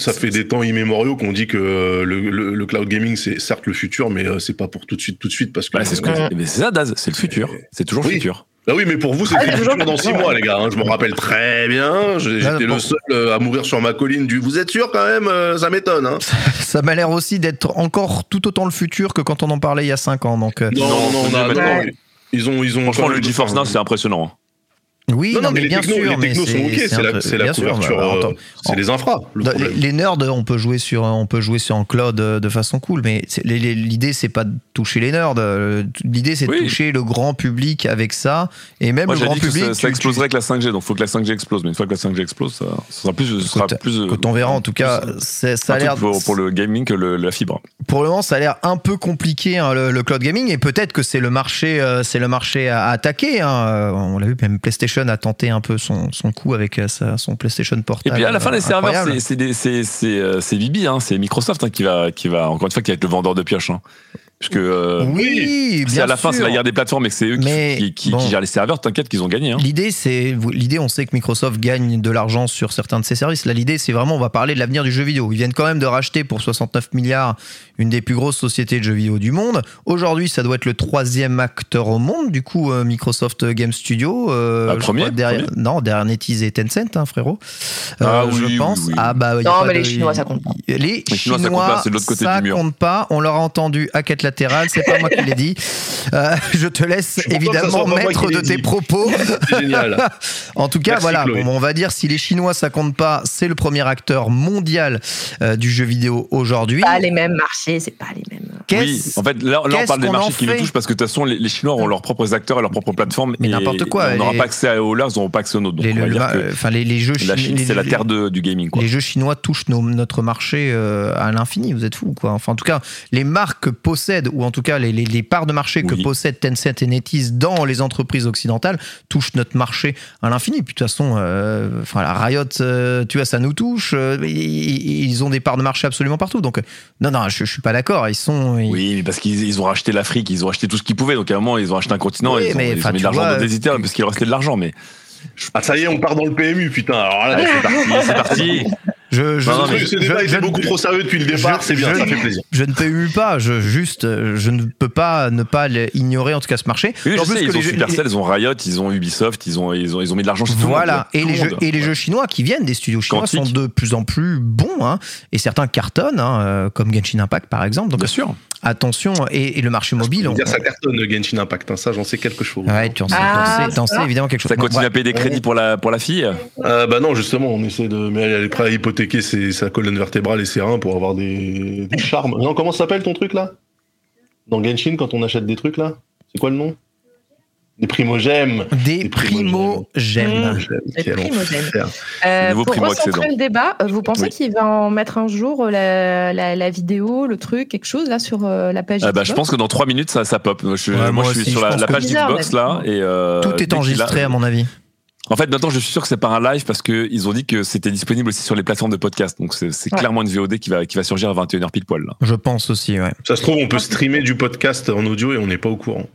ça- fait des temps immémoriaux qu'on dit que le, le- cloud gaming, c'est certes le futur, mais euh, c'est pas pour tout de suite, tout de suite, parce que. C'est c'est ça, Daz, c'est le futur. C'est toujours le Oui. futur. Bah oui, mais pour vous, c'est Ah, le futur dans six mois, les gars. hein. Je me rappelle très bien. J'étais le seul euh, à mourir sur ma colline du. Vous êtes sûr quand même euh, Ça m'étonne. Hein. Ça m'a l'air aussi d'être encore tout autant le futur que quand on en parlait il y a 5 ans. Donc, euh, Non, non, Non, non. Ils ont, ils ont. Franchement, le GeForce Now, c'est impressionnant. Oui, Non, non, non, mais mais les bien technos, sûr, les mais technos sont ok, c'est la, c'est la couverture, euh, c'est les infras. le les, nerds, on peut jouer sur, on peut jouer sur en cloud euh, de façon cool, mais l'idée c'est pas de toucher les nerds. euh, L'idée c'est de toucher le grand public avec ça, et même Moi, le grand dit que public. ça, tu- ça exploserait avec la 5G, donc faut que la 5G explose. Mais une fois que la 5G explose, ça, ça sera plus, ce sera plus. euh, Quand on verra, en tout cas, ça a l'air pour, pour le gaming que le- la fibre. pour le moment, ça a l'air un peu compliqué hein, le, le cloud gaming, et peut-être que c'est le marché, euh, c'est le marché à, attaquer. hein. Euh, On l'a vu, même PlayStation a tenté un peu son, son coup avec euh, sa- son PlayStation Et Portable. puis à la fin, les euh, serveurs, c'est- des- c'est euh, hein, c'est Microsoft hein, qui va qui va encore une fois qui va être le vendeur de pioche. Hein. Parce que euh, Oui, si bien à la fin c'est la guerre des plateformes et que c'est eux qui, Mais qui, qui- bon. qui gèrent les serveurs, t'inquiète qu'ils ont gagné. Hein. L'idée, c'est l'idée. On sait que Microsoft gagne de l'argent sur certains de ses services. Là, l'idée, c'est vraiment, on va parler de l'avenir du jeu vidéo. Ils viennent quand même de racheter pour 69 milliards une des plus grosses sociétés de jeux vidéo du monde. Aujourd'hui, ça doit être le troisième acteur au monde. Du coup, euh, Microsoft Game Studio. euh, Ah, premier, crois derrière, premier. non, derrière NetEase et Tencent, hein, frérot. Ah Euh, oui, je oui, pense. oui. Ah bah. y a Non, pas mais de- les Chinois, ça compte pas. Les, Les Chinois, Chinois, ça compte pas, c'est de l'autre côté ça du mur. compte pas. On leur a entendu à quête latérale. C'est pas moi qui l'ai dit. Euh, je te laisse Je évidemment maître de tes dit. propos. [laughs] Génial. [laughs] En tout cas, Merci, voilà, bon, on va dire si les Chinois ça compte pas, c'est le premier acteur mondial euh, du jeu vidéo aujourd'hui. Pas les mêmes marchés, c'est pas les mêmes. Oui, en fait, là, là on parle des marchés qui nous touchent parce que de toute façon, les, les Chinois ont leurs propres acteurs et leurs propres plateformes. Mais n'importe quoi, On n'aura pas accès à- aux leurs, ils n'auront pas accès aux nôtres. Donc les, enfin, les, les jeux la chi- Chine, c'est la terre de- du gaming. Quoi. Les jeux chinois touchent nos- notre marché euh, à l'infini, vous êtes fous quoi. Enfin, en tout cas, les marques que possèdent, ou en tout cas les, parts de marché que Oui. possèdent Tencent et NetEase dans les entreprises occidentales touchent notre marché à l'infini. Puis de toute façon, euh, enfin, la Riot, euh, tu vois, ça nous touche. ils, ont des parts de marché absolument partout. Donc, non, non, je, je suis pas d'accord. Ils sont. Oui, mais parce qu'ils ils ont racheté l'Afrique, ils ont acheté tout ce qu'ils pouvaient. Donc à un moment, ils ont acheté un continent, Oui, ils ont, ils mis de l'argent dans des parce qu'il restait de l'argent. Mais Ah, ça y est, on part dans le PMU, putain. Alors là, c'est parti, c'est parti. [laughs] Je, je, Non, non, ce mais truc, ce je- débat je- était beaucoup trop sérieux depuis le départ, c'est bien, je- ça fait plaisir. Je ne PMU pas, je, juste, je ne peux pas ne pas ignorer en tout cas ce marché. Oui, je En plus sais, que ils ont les Supercell, ils ont Riot, ils ont Ubisoft, ils ont, ils ont, ils ont mis de l'argent chez tout le monde. Voilà, et Tout les, le jeux, et les jeux chinois qui viennent des studios chinois Quantique. sont de plus en plus bons, hein, et certains cartonnent, hein, euh, comme Genshin Impact par exemple. Donc Bien sûr. attention, et, et le marché mobile. Je on- dire, ça cartonne Genshin Impact, hein, ça j'en sais quelque chose. Ouais, tu en sais, Ah, t'en sais- t'en ça. sais évidemment quelque chose. Ça continue à payer des crédits pour la, pour la fille? Euh, bah non, justement, on essaie de. Mais elle est prête à hypothéquer ses- sa colonne vertébrale et ses reins pour avoir des, des charmes. Non, comment ça s'appelle ton truc là? Dans Genshin, quand on achète des trucs là? C'est quoi le nom? Des primogèmes. Des Des primo j'aime. Mmh. Des primogèmes. Euh, pour recentrer le débat, euh, vous pensez Oui. qu'il va en mettre un jour euh, la, la, la vidéo, le truc, quelque chose là sur la page Ah bah, je Xbox pense que dans 3 minutes, ça, ça pop. Moi, je, Ouais, moi, moi je suis aussi, sur je la, la page Bizarre, d'Xbox là. Et, euh, Tout est enregistré à mon avis. En fait, maintenant, je suis sûr que c'est par un live parce qu'ils ont dit que c'était disponible aussi sur les plateformes de podcast. Donc, c'est c'est Ouais. clairement une VOD qui va, qui va surgir à 21h pile poil. Là. Je pense aussi, ouais. Ça se trouve, on peut streamer du podcast en audio et on n'est pas au courant.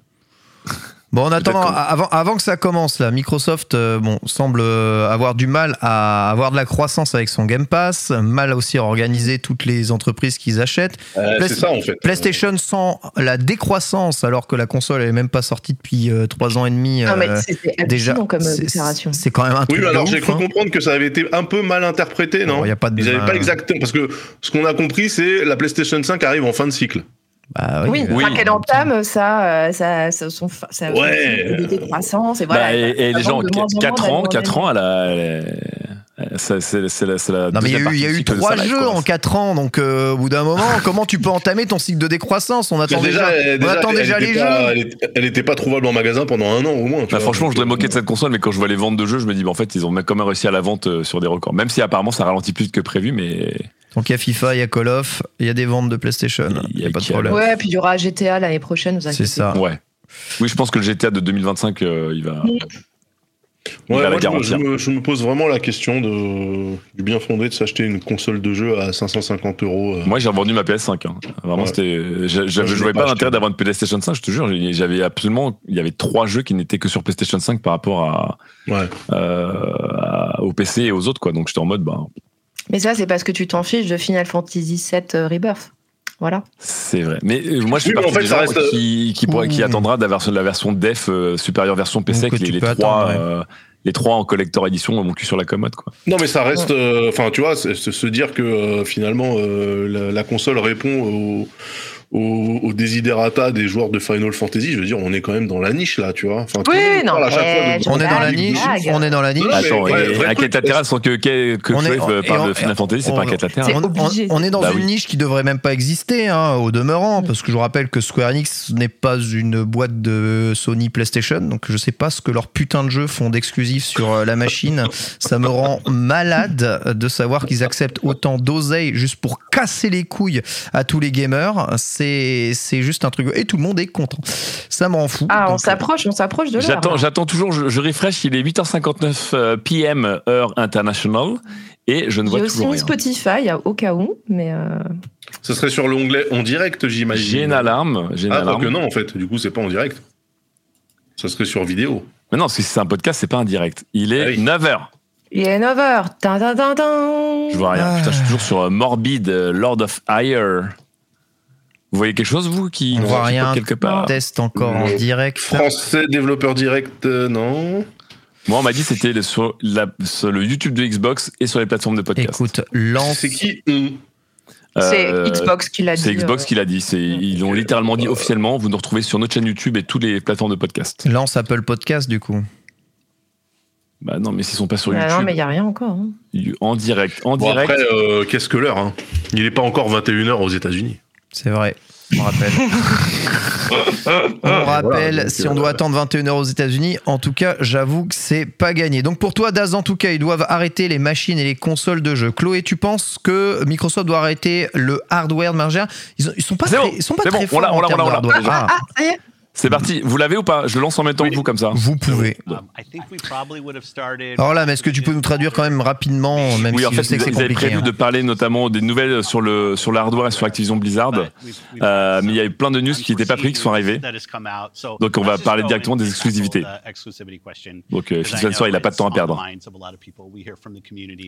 Bon, en attendant, avant, avant que ça commence, là, Microsoft euh, bon, semble euh, avoir du mal à avoir de la croissance avec son Game Pass, mal aussi à organiser toutes les entreprises qu'ils achètent. Euh, Play- c'est ça en fait. PlayStation sent la décroissance alors que la console elle est même pas sortie depuis euh, trois ans et demi. Non, mais euh, c'était déjà, comme c'est- c'est quand même un Oui, truc mais de alors j'ai cru hein. comprendre que ça avait été un peu mal interprété, non Bon, y a pas de- Ils n'avaient pas exactement. Parce que ce qu'on a compris, c'est la PlayStation 5 arrive en fin de cycle. Bah Oui, bah, Oui. enfin, qu'elle entame ça, euh, ça, ça, son, ça Ouais. des décroissances et voilà. Bah, et, et ça les gens, demande de moins en 4 moins ans, d'aller 4 ans, elle a. c'est c'est- c'est la, c'est la Non mais il y a eu, trois jeux quoi. en 4 ans, donc euh, au bout d'un moment, [laughs] comment tu peux entamer ton cycle de décroissance? On attend déjà, on attend les pas- jeux. Elle était, elle était pas trouvable en magasin pendant un an au moins. tu Bah, vois. franchement, je Donc, voudrais moquer de cette console, mais quand je vois les ventes de jeux, je me dis, bah, en fait, ils ont même quand même réussi à la vente euh, sur des records. Même si apparemment ça ralentit plus que prévu, mais Donc il y a FIFA, il y a Call of, il y a des ventes de PlayStation, Il il y a n'y a pas de problème. Ouais, puis il y aura GTA l'année prochaine, vous C'est inquiétez ça. ouais. Oui, je pense que le GTA de 2025, euh, il va. Ouais, moi, je, me, garantir. je me- je me pose vraiment la question de, du bien fondé de s'acheter une console de jeu à 550 euros. euh. Moi, j'ai revendu ma PS5. hein. Vraiment, Ouais. c'était. Je, je, l'ai voyais pas l'intérêt d'avoir une PlayStation 5, je te jure. J'avais absolument. Il y avait trois jeux qui n'étaient que sur PlayStation 5 par rapport à, Ouais. euh, à- au PC et aux autres, quoi. Donc, j'étais en mode, bah, Mais ça, c'est parce que tu t'en fiches de Final Fantasy VII euh, Rebirth. Voilà. c'est vrai. Mais euh, moi, je fais Oui, mais partie en fait, des ça gens reste- qui, qui, qui Ouh. attendra de la version, de la version def euh, supérieure version PC Donc, avec que les, trois. attendre, ouais. euh, les trois en collector édition, mon cul sur la commode, quoi. Non, mais ça reste. euh, Enfin, tu vois, se dire que euh, finalement, euh, la, la console répond au, au, au desiderata des joueurs de Final Fantasy, je veux dire, on est quand même dans la niche là, tu vois. Enfin, Oui, non, parle à chaque mais fois On est dans la niche. On est dans la niche. Attends, ouais, et vrai à truc, quête latérale sans que, que, que On est- Crave et parle on- de Final Fantasy, c'est pas un quête latérale. C'est On, on- est dans Bah une oui. niche qui devrait même pas exister, hein, au demeurant, parce que je vous rappelle que Square Enix n'est pas une boîte de Sony PlayStation, donc je sais pas ce que leurs putains de jeux font d'exclusifs sur euh, la machine. Ça me rend malade de savoir qu'ils acceptent autant d'oseille juste pour casser les couilles à tous les gamers. C'est c'est juste un truc. Et tout le monde est content. Ça me rend fou. Ah, on euh, s'approche, on s'approche de l'heure. J'attends, là. j'attends toujours, je, je refresh, il est 8h59 euh, PM, heure internationale, et je ne vois J'ai aussi toujours mis rien. Spotify au cas où, mais euh, Ce serait sur l'onglet en direct, j'imagine. J'ai une alarme, j'ai une Ah, alarme. que non, en fait. Du coup, c'est pas en direct. Ça serait sur vidéo. Mais non, parce que si c'est un podcast, c'est pas un direct. Il est Ah oui. 9h. il est 9h. Tin, tin, tin, tin. Je vois rien. Ah. Putain, je suis toujours sur euh, Morbid, Lord of Ire. Vous voyez quelque chose, vous, qui On voit rien. quelque part? Test encore en direct. Français développeur direct, euh, non. Moi, on m'a dit que c'était le- sur, la- sur le YouTube de Xbox et sur les plateformes de podcast. Écoute, lance. C'est qui hum C'est Euh, Xbox qui l'a dit. C'est Xbox euh, qui l'a dit. C'est- Ils ont littéralement dit officiellement, vous nous retrouvez sur notre chaîne YouTube et toutes les plateformes de podcast. Lance Apple Podcast du coup. Bah non, mais s'ils sont pas sur bah YouTube, non, mais il n'y a rien encore. hein. en direct, en Bon, direct. après, euh, qu'est-ce que l'heure hein? Il est pas encore 21h aux États-Unis. C'est vrai. On rappelle. [laughs] on rappelle, si on euh, doit attendre 21h aux États-Unis, en tout cas, j'avoue que c'est pas gagné. Donc pour toi, Daz, en tout cas, ils doivent arrêter les machines et les consoles de jeux. Chloé, tu penses que Microsoft doit arrêter le hardware de margère ils, ils sont pas C'est très, bon, ils sont pas c'est très bon, on forts l'a, on l'a, on l'a, de on l'a. hardware. Ah, ça y est. C'est parti. Vous l'avez ou pas? Je lance en même temps que vous comme ça. vous pouvez. Um, Alors là, mais est-ce que tu peux nous traduire quand même rapidement, même Oui, si en je fait, sais que c'est compliqué. prévu hein. de parler notamment des nouvelles sur le sur le hardware et sur Activision Blizzard. Euh, mais il y a eu plein de news qui n'étaient pas pris, qui sont arrivées. that has come out. So Donc, on va parler directement des exclusivités. Donc, euh, know il a pas de temps à perdre.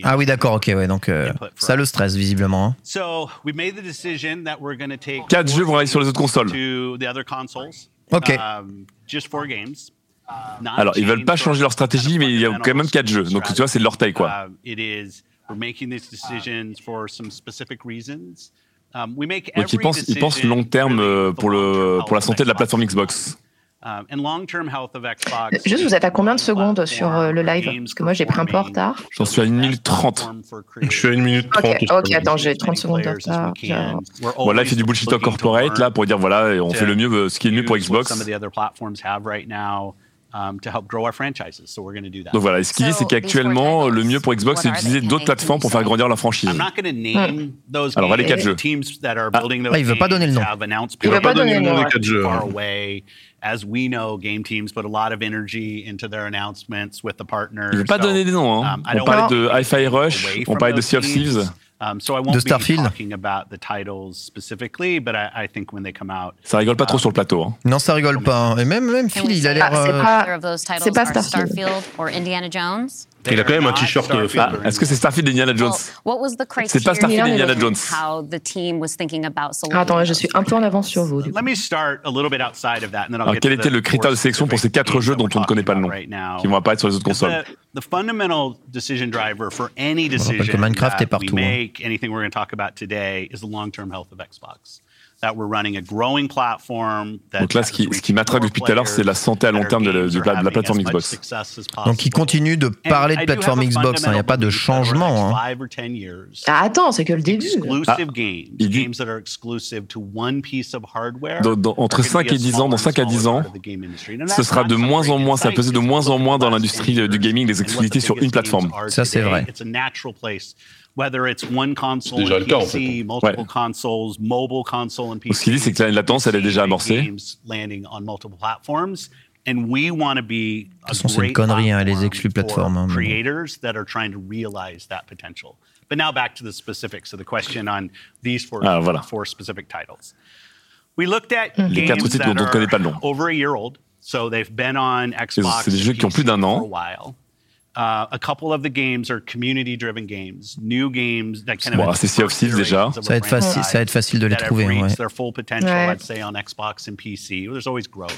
Ah oui, d'accord, ok, ouais, donc euh, ça le stresse visiblement. hein. So we made the decision that we're going to take Quatre jeux vont aller sur les autres consoles. Ok. Um, just four games. Not Alors, ils veulent pas change changer leur stratégie, mais il y a quand même quatre jeux. Donc, tu vois, c'est de leur taille, quoi. Uh. Um, make Donc, ils pensent, ils pensent long terme euh, pour le pour la santé de la plateforme Xbox. Xbox. And long-term health of Xbox Juste, vous êtes à combien de secondes sur euh, le live Parce que moi, j'ai pris un peu en retard. J'en suis à 1 minute 30. Je suis à 1 minute Ok, 30. ok, attends, j'ai 30 secondes de retard. Bon, là, il fait du bullshit corporate, là, pour dire, voilà, on fait le mieux, euh, ce qui est le mieux pour Xbox. Some of the other platforms have right now to help grow our franchises. So we're going to do that. Donc voilà, et ce qu'il dit, c'est qu'actuellement, le mieux pour Xbox, c'est d'utiliser d'autres plateformes pour faire grandir leur franchise. I'm not going to name those Alors, les quatre jeux. Teams that are Ah. building those Ah, il veut pas donner le nom. Il veut pas donner le nom, des ouais. quatre jeux. As we know, game teams put a lot of energy into their announcements with the partners. Il veut pas So, donner des noms, hein. um, I On parlait de Hi-Fi Rush, on parlait de Sea of. Thieves. Um, so I won't De be Starfield. talking about the titles specifically, but I, I think when they come out, Ça rigole pas trop sur le plateau. hein. Non, ça rigole pas. hein. Et même, même Phil, il a l'air. C'est euh, pas- c'est pas Starfield. Starfield or Indiana Jones. Il a quand même un t-shirt euh, Ah, Est-ce que c'est Starfield et Indiana Jones Well, what was the C'est pas Starfield et criteria Indiana Jones. how the team was thinking about Ah, selecting attends, je suis un peu en avance sur vous. du coup. Let me start a little bit outside of that, and then I'll Alors, get quel to était the le critère de sélection pour ces quatre jeux dont on ne we're connaît pas le nom, qui vont apparaître sur les autres consoles? The, the fundamental decision driver for any rappelle decision que Minecraft that est partout, we hein. Donc là, ce qui, ce qui m'attrape depuis tout à l'heure, c'est la santé à long terme de la, de la- de la plateforme Xbox. Donc il continue de parler de plateforme Xbox. hein. Il n'y a pas de changement. hein. Ah, attends, c'est que le début. Exclusive Ah, games, il dit- games that are exclusive to one piece of hardware. Dans- dans- entre are gonna 5 be a et 10 ans, dans 5 à 10 smaller ans, ce sera de moins en moins, ça va peser de moins en moins dans l'industrie last du gaming, des 10 years exclusivités sur une plateforme. Ça, c'est vrai. Whether it's one console déjà and le cas, en PC, fait. multiple Ouais. consoles, mobile console and PC. Ce qu'il dit, c'est que la latence, elle est déjà amorcée. Games landing on multiple platforms. And we want to be a toute façon, c'est une great connerie, hein, les platform exclus for plateformes, hein, creators that are trying to realize that potential. But now back to the specifics of the question on these four, Ah, voilà. four specific titles. We looked at Les quatre games titres that dont on ne connaît pas le nom. are over a year old, so they've been on Xbox. c'est des jeux qui ont plus PC d'un an. Uh, a couple of the games are community-driven games, new games that kind Bon, of c'est Sea of Thieves déjà? Ça va être facile, ça va être facile de les trouver. reached ouais. their full potential, Ouais. let's say on Xbox and PC. There's always growth.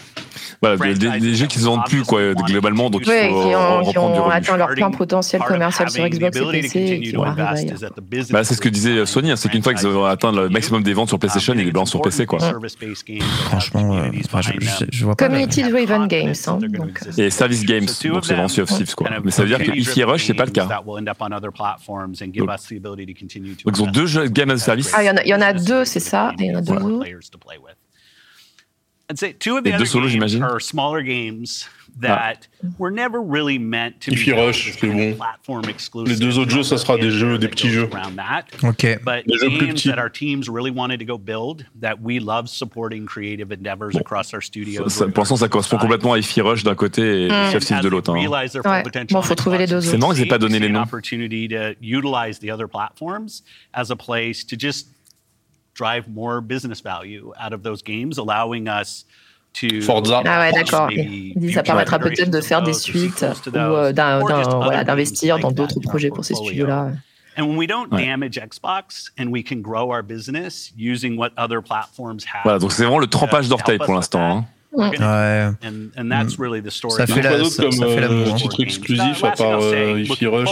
Voilà, des, des- des jeux qui se vendent plus, quoi, globalement, donc il Ouais, faut qui ont, qui ont atteint leur plein potentiel commercial sur Xbox et PC et qui vont arriver ailleurs. Bah, c'est ce que disait Sony, hein, c'est qu'une fois qu'ils auront atteint le maximum des ventes sur PlayStation, ils les balancent sur PC, quoi. Franchement, euh, enfin, je, je, je vois pas. la- Community Driven Games. Hein, donc. Et Service Games, donc c'est vraiment Sea of Thieves, quoi. Mais ça veut dire que Ify Rush, c'est pas le cas. Donc ils ont deux jeux Game as a Service. Ah, il y en a- il y en a deux, c'est ça, et il y en a deux Voilà. autres. I'd say two of the Et deux other solos, games j'imagine. Games that were never really meant to be Rush, c'est bon. platform exclusive. Les deux autres jeux, ça sera des jeux, des petits jeux. Around that. Ok. But Des jeux plus games petits. that our teams really wanted to go build, that we love supporting creative endeavors across our studios. Ça- Pour l'instant, ça correspond complètement à Ify Rush d'un côté et Thieves de l'autre. hein. Ouais. Bon, faut trouver les deux C'est marrant qu'ils aient pas donné les noms. opportunity to utilize the other platforms as a place to just drive more business value out of those games, allowing us to Forza. Ah ouais, d'accord. ça permettra peut-être de faire des suites or close to ou euh, voilà, d'investir dans d'autres projets pour ces studios-là. And when we don't Ouais. damage Xbox and we can grow our business using what other platforms have. Voilà, donc c'est vraiment le trempage d'orteil pour l'instant. hein. we're gonna- Ouais. And, and that's really the story. Ça fait la- ça- comme ça fait la euh, moue, titre exclusif à part euh, Ify Rush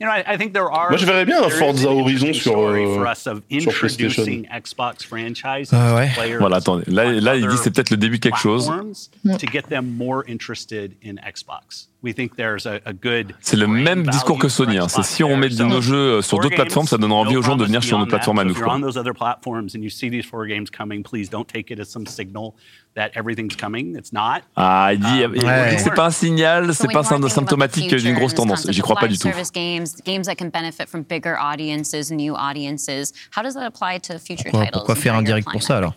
forward, You know, I, I think there are. Moi, je verrais bien un Forza Horizon sur, story euh, for us of sur PlayStation. introducing Xbox franchises Ah ouais. Voilà, attendez. Là, là il dit c'est peut-être le début de quelque chose. platforms C'est le même discours que Sony. hein. C'est si on met de nos jeux euh, sur d'autres plateformes, ça games, donnera envie aux gens de venir sur nos plateformes à nous. Ah, il dit, il dit c'est pas un signal, c'est So pas symptomatique the d'une grosse tendance. J'y crois pas du tout. Service games, games that can benefit from bigger audiences, new audiences. How does that apply to future Pourquoi- titles? pourquoi faire un direct pour ça, alors?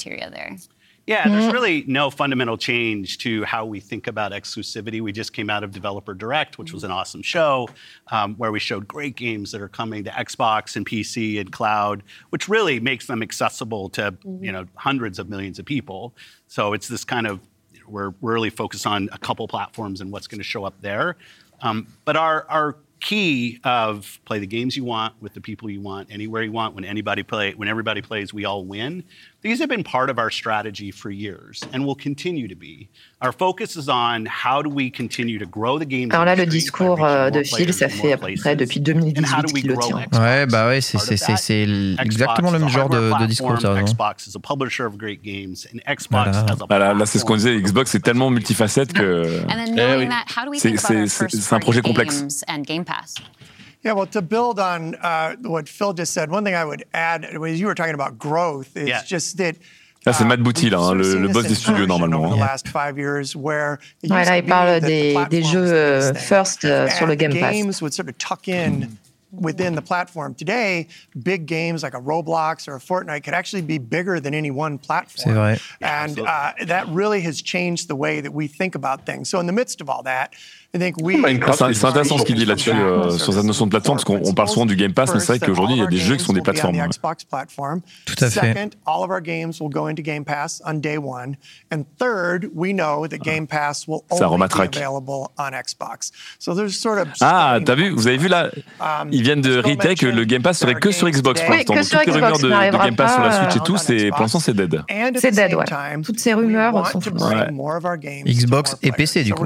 Yeah, there's really no fundamental change to how we think about exclusivity. We just came out of Developer Direct, which was an awesome show um, where we showed great games that are coming to Xbox and PC and cloud, which really makes them accessible to you know hundreds of millions of people. So it's this kind of we're really focused on a couple platforms and what's going to show up there. Um, but our our key of play the games you want with the people you want anywhere you want when anybody play when everybody plays we all win these have been part of our strategy for years and will continue to be our focus is on how do we continue to grow the game Alors là, le discours euh, de Phil, ça fait à peu près depuis And how do 2018 we qu'il le grow tient. Xbox? Ouais, bah ouais, c'est c'est- c'est- c'est Xbox exactement le même genre de, discours. t'as platform. raison. Xbox is a publisher of great games and Xbox Voilà. as a Voilà, là, c'est ce qu'on disait. Xbox est tellement multifacette que. Eh knowing oui. that, how do we C'est- un projet complexe. Games and Game Pass? Yeah, well, to build on uh, what Phil just said, one thing I would add was you were talking about growth. It's Yeah. just that. Là, c'est uh, Matt Booty, là, hein, le- le boss des studios, normalement, Over the hein. last five years, where Ouais, là, il parle the des, des jeux euh, first euh, sur le Game Pass. Games would sort of tuck in within the platform. Today, big games like a Roblox or a Fortnite could actually be bigger than any one platform. C'est vrai. And uh, that really has changed the way that we think about things. So in the midst of all that, C'est intéressant ce qu'il dit là-dessus euh, sur cette notion de plateforme, parce qu'on on parle souvent du Game Pass, mais c'est vrai qu'aujourd'hui, il y a des jeux qui sont des plateformes. Tout à fait. Second, all of our games will go into Game Pass on day one. And third, we know that Game Pass will Ça only be rematraque. available on Xbox. So there's sort of Ah, t'as vu Vous avez vu là Ils viennent de retake que le Game Pass serait que sur Xbox pour l'instant. toutes les rumeurs de, Game Pass sur la Switch et tout, c'est pour l'instant c'est dead. C'est the dead, same ouais. Toutes ces we rumeurs want sont Ouais. more of our games Xbox et PC, du coup.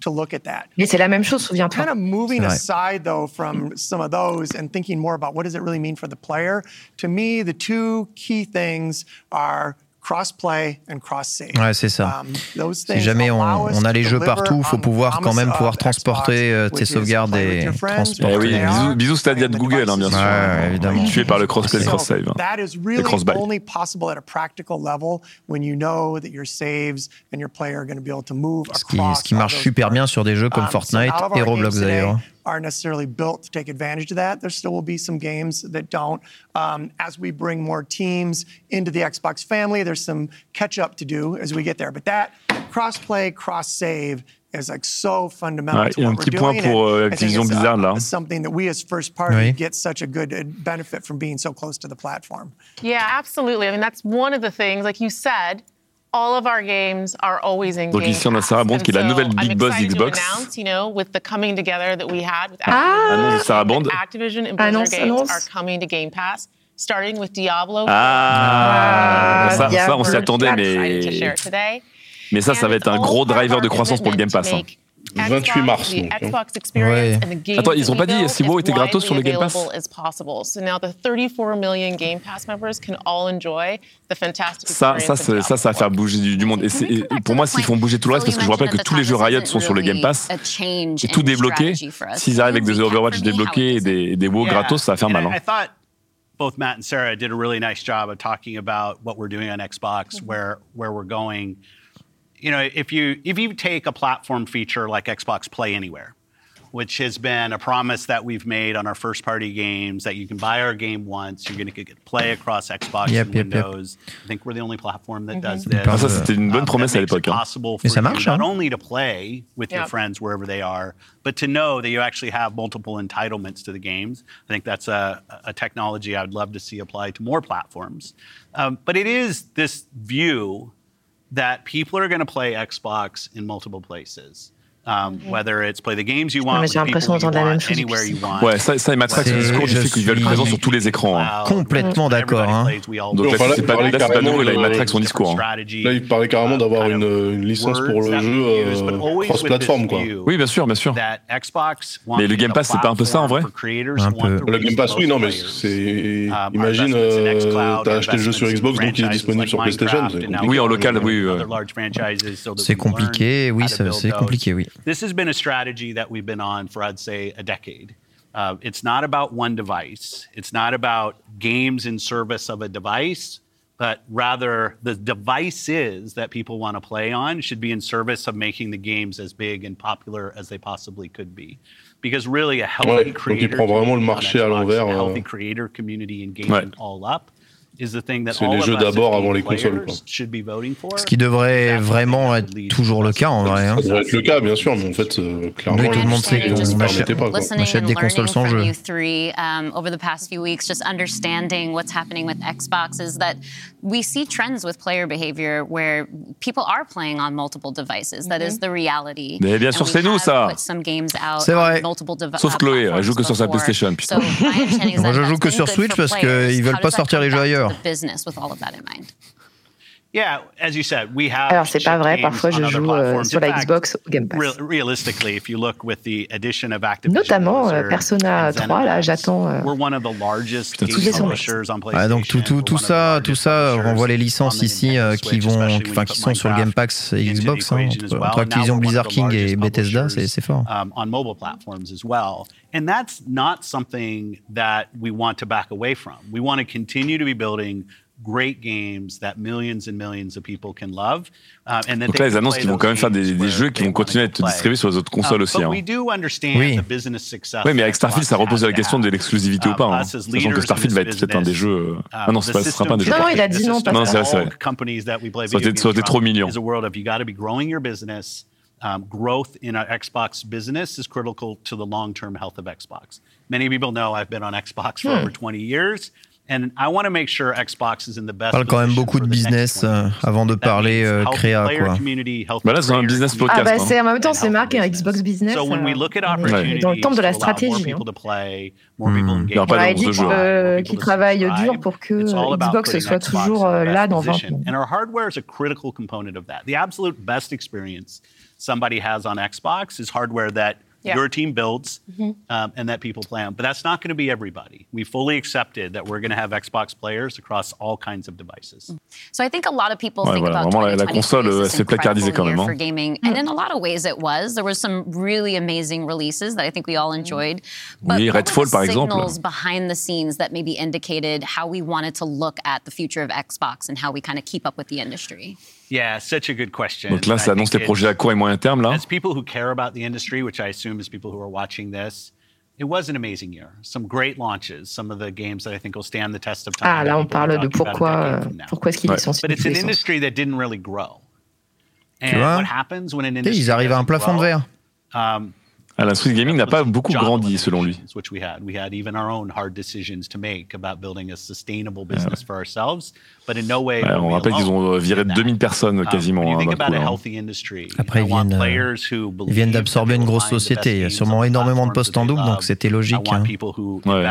To look at that. Mais c'est la même chose, souviens-toi. Kind of moving aside though from some of those and thinking more about what does it really mean for the player. To me, the two key things are cross-play and cross-save. Ouais, c'est ça. Um, those Si things jamais on, on a to les jeux partout, il faut pouvoir quand même pouvoir transporter euh, tes sauvegardes et transporter. Eh oui, bisous, bisous Stadia de Google, hein, bien sûr. Ouais, évidemment. Tué par le crossplay, cross-save. hein. That is really cross-buy. only possible at a practical level when you know that your saves and your player are going to be able to move Ce qui, across ce qui marche super bien sur des jeux comme Um, so Fortnite et Roblox d'ailleurs. Aren't necessarily built to take advantage of that. There still will be some games that don't. Um, as we bring more teams into the Xbox family, there's some catch up to do as we get there. But that cross play, cross save is like so fundamental Ouais, to il what un we're point doing. pour, and euh, I it's, uh, Blizzard, là. something that we as first party Oui. get such a good benefit from being so close to the platform. Yeah, absolutely. I mean, that's one of the things, like you said, all of our games are always in Donc ici, on a. Sarah Bond qui est la so nouvelle big I'm boss excited to d'Xbox. announce, you know, with the coming together that we had with Ah Activision, Annonce Sarah Bond. Activision and Blizzard Annonce, games annonce. are coming to Game Pass, starting with Diablo. Ah, Ah, ça, ça, on s'y attendait, mais share it today. Mais ça, ça va être un gros driver de croissance pour le Game Pass. hein. 28 mars. donc, hein. Ouais. Attends, ils ont pas dit si WoW était gratos sur le Game Pass So now the 34 million Game Pass members can all enjoy the fantastic Ça, ça, ça, ça va faire bouger du, du monde. Et, c'est- et pour moi, s'ils font bouger tout le reste, parce que je vous rappelle que tous les jeux Riot sont sur le Game Pass, et tout débloqué, s'ils arrivent avec des Overwatch débloqués et des, des WoW gratos, ça va faire mal. I, hein. I thought both Matt and Sarah did a really nice job of talking about what we're doing on Xbox, where where we're going. You know, if you if you take a platform feature like Xbox Play Anywhere, which has been a promise that we've made on our first party games that you can buy our game once, you're going to get play across Xbox Yep, and yep, yep. Windows. I think we're the only platform that does Mhm. this. Ah, ça, c'était une bonne Um, promesse that à makes it l'époque, hein. possible for ça you marche, not only to play with your friends wherever they are, but to know that you actually have multiple entitlements to the games. I think that's a, a technology I would love to see applied to more platforms. Um, but it is this view that people are going to play Xbox in multiple places. Um, Whether it's play the games you want, with j'ai l'impression d'entendre la même chose depuis anywhere you six want. Ouais, ça, ça il m'attraque ce C'est- discours du je fait qu'ils veulent présent sur tous les écrans. hein. Complètement d'accord, hein. Donc là, c'est pas, là, c'est pas nouveau, là, il de- m'attraque son discours. hein. Là, il parlait carrément d'avoir une, une licence pour le jeu euh, cross-platform, quoi. Oui, bien sûr, bien sûr. Mais le Game Pass, c'est pas un peu ça en vrai Un peu. Le Game Pass, oui, non, mais c'est. Imagine, euh, t'as acheté le jeu sur Xbox, donc il est disponible sur PlayStation. Oui, en local, oui. oui. C'est compliqué, oui, c'est compliqué, oui. This has been a strategy that we've been on for, I'd say, a decade. Uh, it's not about one device. It's not about games in service of a device, but rather the devices that people want to play on should be in service of making the games as big and popular as they possibly could be. Because really, a healthy Ouais, creator community on marché à Xbox, a euh. healthy creator community engagement all up is the thing that C'est les jeux d'abord avant les consoles, quoi. should be voting for. Ce qui devrait vraiment être toujours le cas en vrai. hein. Ça devrait être le cas, bien sûr, mais en fait, euh, clairement, Oui, tout le monde sait on qu'on ne achète- permettait pas. quoi. achète des consoles sans jeu. um, over the past few weeks, just understanding what's happening with Xbox is that we see trends with player behavior where people are playing on multiple devices. That is the reality. Mais bien sûr, c'est nous, ça. C'est vrai. Sauf uh, Chloé, elle joue que sur sa. PlayStation, Moi, je joue que sur Switch parce que players. ils veulent pas sortir les jeux ailleurs. The business with all of that in mind. Alors, c'est pas vrai, parfois je joue euh, sur la Xbox au Game Pass. real- realistically, if you look with the addition of Activision, Notamment euh, Persona and 3, là, j'attends. euh, We're one of the largest Putain, game tout ça. publishers on Ouais, PlayStation. donc tout, tout, tout ça, tout ça publishers renvoie les licences ici euh, qui vont, enfin qui put sont sur le Game Pass et Xbox, hein, entre, entre Activision Blizzard King et Bethesda, c'est fort. um, on mobile platforms as well. And that's not something that we want to back away from. We want to continue to be building great games that millions and millions of people can love. uh, and that Donc they là, ils annoncent qu'ils vont quand même faire des, games des jeux qui vont continuer à être distribués sur les autres consoles Um, aussi. hein. we do understand Oui. the business success Oui, mais that avec Starfield, ça repose la question de have. l'exclusivité ou Um, pas. hein. Sachant que Starfield va être peut-être un des business, jeux. euh, Ah non, ce sera pas un des jeux. Non, non, il a the dit non, Non, c'est vrai, c'est vrai. companies that we play Ça aurait été- trop mignon. is a world of you got to be growing your business. Um, growth in our Xbox business is critical to the long-term health of Xbox. Many people know I've been on Xbox for Hmm. over 20 years, and I want to make sure Xbox is in the best. On parle quand même position beaucoup for de business 20 euh, avant de parler euh, créa quoi. Bah là, c'est un business community, Ah bah podcast, hein. c'est en même temps and c'est marqué un business. Xbox Business. So when we euh, look at opportunities dans le temps de la stratégie. people hein. to play, more people Hmm. Il y pas a de jeu. euh, travaillent dur pour que Xbox soit Xbox toujours là dans 20 position. ans. And our hardware is a critical component of that. The absolute best experience somebody has on Xbox is hardware that Yeah. your team builds Mm-hmm. um, and that people play on. But that's not going to be everybody. We fully accepted that we're going to have Xbox players across all kinds of devices. So I think a lot of people Ouais, think voilà, about vraiment, la- la 2023 console, as this s'est placardisée incredible quand year même, for hein. gaming, and in a lot of ways it was. There were some really amazing releases that I think we all enjoyed. But Oui, were Redfall, the par exemple. signals behind the scenes that maybe indicated how we wanted to look at the future of Xbox and how we kind of keep up with the industry. Yeah, such a good question. Donc là, ça annonce les projets à it's- court et moyen terme, là. As people who care about the industry, which I assume is people who are watching this, it was an amazing year. Some great launches, some of the games that I think will stand the test of time. Ah là on parle de pourquoi euh, pourquoi est-ce qu'il Ouais. licencie But it's an industry that didn't really grow. Tu vois? what happens when an industry Ils arrivent à un plafond de verre. um, L'industrie du gaming n'a pas beaucoup grandi, selon lui. Which we had. We had even our own hard decisions to make about building a sustainable business for ourselves, but in no way. Ouais, on rappelle qu'ils ont viré 2000 personnes quasiment Um, hein, when you d'un think coup, about a hein. healthy industry, Après, I ils want viennent, euh, players who Ils viennent believe d'absorber that une they will grosse find the société. Il y a best sûrement games on the énormément de platforms postes en that they double, donc love. c'était I logique. want hein. people who Ouais.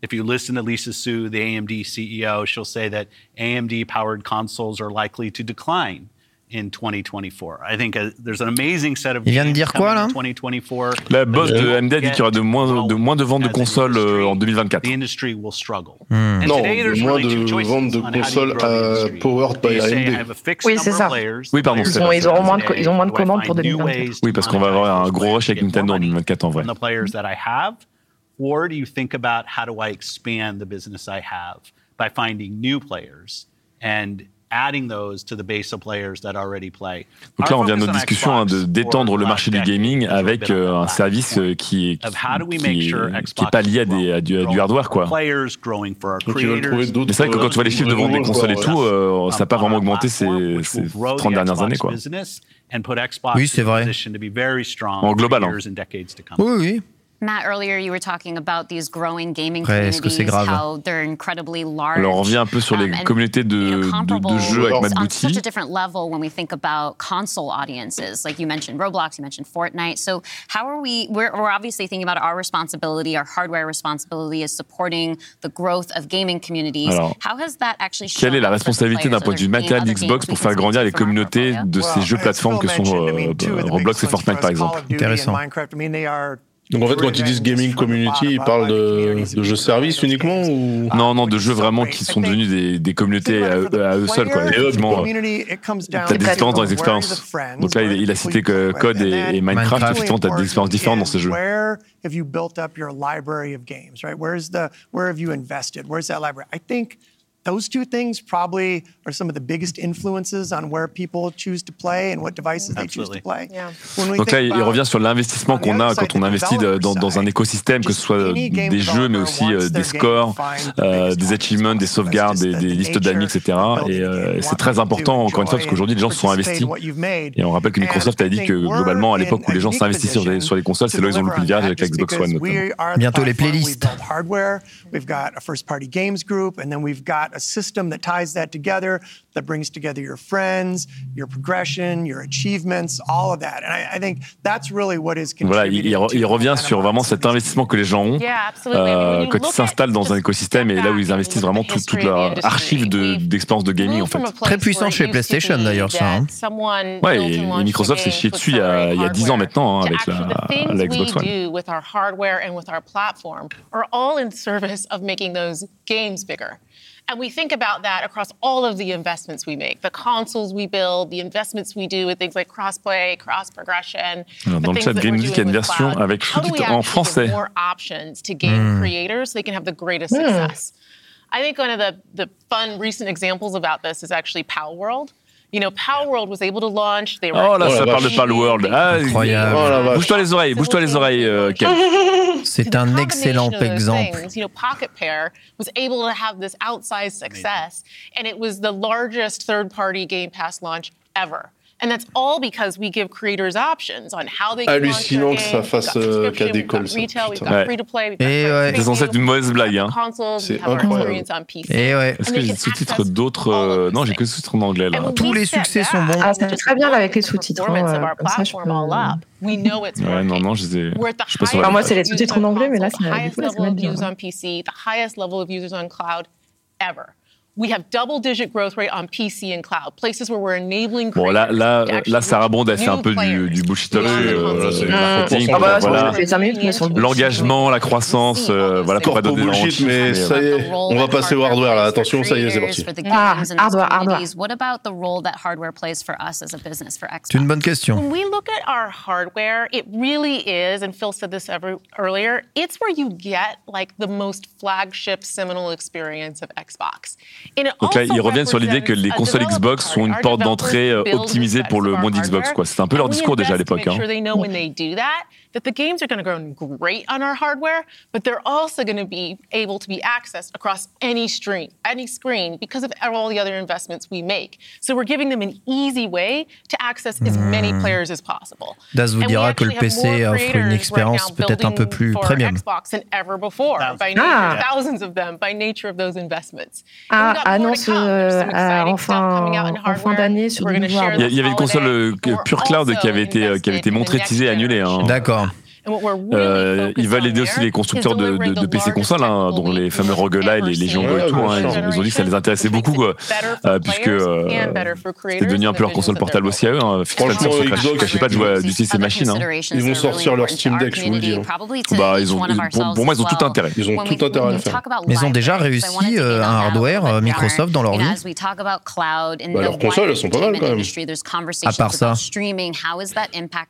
A. If you listen to Lisa Su, the AMD CEO, she'll say that AMD powered consoles are likely to decline in 2024. I think uh, there's an amazing set of Il vient de games dire quoi, là? 2024. La boss de AMD a dit qu'il y aura de moins de, moins de ventes de consoles euh, en 2024. the industry will struggle. And Non, today there's moins really two de choices ventes de consoles powered by AMD. a Oui, c'est ça. players, Oui, pardon, the c'est Ils, ont, vrai. ils auront moins de, today, ils ont moins de do I commandes pour find new 2024. ways to Oui, parce qu'on va avoir un gros rush avec Nintendo en more money 2024 en vrai. Or do you think about how do I expand the business I have by finding new players and adding those to the base of players that already play? Donc là, on vient de notre discussion hein, de d'étendre le marché du gaming avec euh, un service euh, qui est qui, qui qui Xbox pas lié à, des, à du, à du hardware quoi. Mais c'est vrai que quand tu vois les chiffres de vente des consoles et tout, euh, ça n'a pas vraiment augmenté ces, ces 30 dernières années quoi. Oui, c'est vrai. En global, hein. Oui, oui. Matt, earlier you were talking about these growing gaming Ouais, est-ce que c'est grave how they're incredibly large. Alors on revient un peu sur les um, communautés de, you know, de, de jeux avec Matt on such Booty. a different level when we think about console audiences. Like you mentioned Roblox, you mentioned Fortnite. So how are we? We're, we're obviously thinking about our responsibility, our hardware responsibility is supporting the growth of gaming communities. Alors, how has that actually Quelle est la responsabilité d'un point de vue matériel d'Xbox pour faire grandir les communautés de ces jeux plateformes que sont euh, Roblox et Fortnite par exemple? Intéressant. Donc en fait, quand ils disent gaming community, ils parlent de, de jeux services uniquement ou Non, non, de jeux vraiment qui sont devenus des, des communautés à, eux- à eux seuls. Quoi. Effectivement, t'as des expériences dans les expériences. Donc là, il, a cité que Code et, et Minecraft. Effectivement, t'as des expériences différentes dans ces jeux. Where have you built up your library of games, right? Where's the where have you invested? Where's that library? I think those two things probably are some of the biggest influences on where people choose to play and what devices they choose to play. Yeah. Donc là, il revient sur l'investissement qu'on a quand on investit dans, dans un écosystème, que ce soit des jeux, mais aussi euh, des scores, euh, des achievements, des sauvegardes, des, listes d'amis, etc. Et euh, game. c'est très important, encore une fois, parce qu'aujourd'hui, les gens se sont investis. Et on rappelle que Microsoft And a dit que globalement, à l'époque où les gens s'investissaient sur, les- sur les consoles, c'est là où ils ont le plus de virage avec la Xbox One. notamment. Bientôt les playlists. A system that ties that together, that brings together your friends, your progression, your achievements, all of that. And I, I think that's really what is Voilà, il, il re- il revient sur vraiment cet investissement que les gens ont Yeah, euh, quand ils s'installent dans un écosystème et là où ils investissent vraiment tout- toute the leur archive de- d'expérience de gaming en fait. Très puissant chez PlayStation, d'ailleurs, ça, hein. Ouais, et- et Microsoft s'est chié dessus il y a- il y a 10 ans hardware. maintenant, hein, avec la- la Xbox One. Do with our hardware and with our platform are all in service of making those games bigger. And we think about that across all of the investments we make, the consoles we build, the investments we do with things like crossplay, cross progression. Alors, dans le chat, Game Music, il y a une version avec sous-titres en français. More options to game Hmm. creators so they can have the greatest success. I think one of the, the fun recent examples about this is actually Pal World. You know, Pal World was able to launch. They were Oh là, Oh la ça parle de vache. Pal World. Ah, Incroyable. Oh la vache. Bouge-toi les oreilles, bouge-toi les oreilles, euh, Ken. [laughs] C'est un excellent exemple. Things, you know, Pocket Pair was able to have this outsized success, and it was the largest third-party Game Pass launch ever. And that's all because we give creators options on how they can launch their Hallucinant que ça game. fasse, We've got euh, subscription, qu'à retail, we've got Ouais. free to play, we've got Et free ouais. to C'est censé être une mauvaise blague, hein. Consoles, C'est we have our incroyable. experience on PC. Et ouais. Est-ce And que j'ai sous-titres d'autres euh, Non, j'ai que des sous-titres en anglais là. Tous les succès sont bons. Ah, très bien avec les sous-titres, hein, comme ça, je peux- we know it's Ouais, non, non, je les Je sais pas va moi, c'est les sous-titres en anglais, mais là, the highest level of hein. on PC, the highest level of users on cloud ever. We have double-digit growth rate on PC and cloud, places where we're enabling Bon, là, là, là, Sarah Bond a fait un peu du, the euh, c'est-. Ah bah, voilà. ça fait 5 minutes, mais sur le L'engagement, la croissance, euh, voilà, pour pas donner bullshit, mais chiffres, ça y est, on va passer au hardware là. Attention, ça y est, c'est parti. Ah, hardware, hardware. What about the role that hardware plays for us as a business for Xbox? C'est une bonne question. When we look at our hardware, it really is, and Phil said this every, earlier, it's where you get like the most flagship seminal experience of Xbox. Donc là, ils reviennent sur l'idée que les consoles Xbox sont une porte d'entrée euh, optimisée pour le monde Xbox. Quoi. C'était un peu leur discours déjà à l'époque. Hein. That the games are going to go great on our hardware, but they're also going to be able to be accessed across any stream, any screen because of all the other investments we make. So we're giving them an easy way to access as many hmm. players as possible. Das vous dira que le PC offre une expérience peut-être un peu plus premium. Xbox than ever before by ah. thousands of them by nature of those investments. Ah, annonce euh, enfin en fin d'année sur Il y avait une console euh, Pure Cloud qui avait été qui avait été montrée, teasée, annulée. Hein. D'accord. Euh, ils veulent aider aussi les constructeurs de, de, de PC consoles, hein, dont les fameux Roguelite, les Légion ouais, et tout. Hein, ils, ont dit que ça les intéressait beaucoup, euh, puisque euh, c'était devenu un peu leur console portable aussi à eux. Hein. Franchement, ne cachait pas de jouer d'utiliser ces machines. Hein. Ils vont sortir leur Steam Deck, je vous le dis. Hein. Bah, ils ont, pour, pour, moi, ils ont tout intérêt. Ils ont tout intérêt à le faire. Mais ils ont déjà réussi euh, un hardware euh, Microsoft dans leur vie. Bah, leurs consoles, elles sont pas mal quand même. À part ça.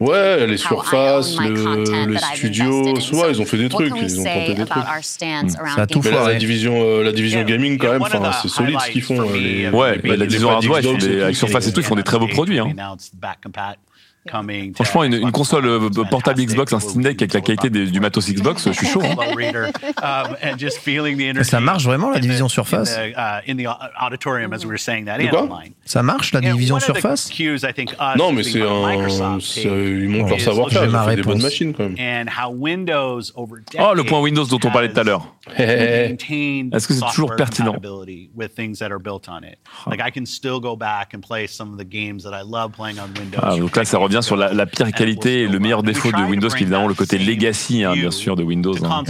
Ouais, les surfaces, le, le studio, soit ils ont fait des trucs, ils ont tenté des trucs. Hmm. Ça a tout mais la division, euh, la division gaming quand même, c'est solide ce qu'ils font. Les, ouais, mais la division hardware, avec Surface et tout, ils font des très beaux produits. Franchement, une, une, console euh, portable Xbox, un Steam Deck avec la qualité des, du matos Xbox, je suis chaud. Hein. Ça marche vraiment la division Surface Ça marche la division Surface Non, mais c'est un. Ils montrent leur savoir-faire. Font des bonnes machines quand même. Oh, le point Windows dont on parlait tout à l'heure. Est-ce que c'est toujours pertinent? ah, donc là, ça revient sur la, la, pire qualité et le meilleur défaut de Windows, qui est évidemment le côté legacy, hein, bien sûr, de Windows. Hein.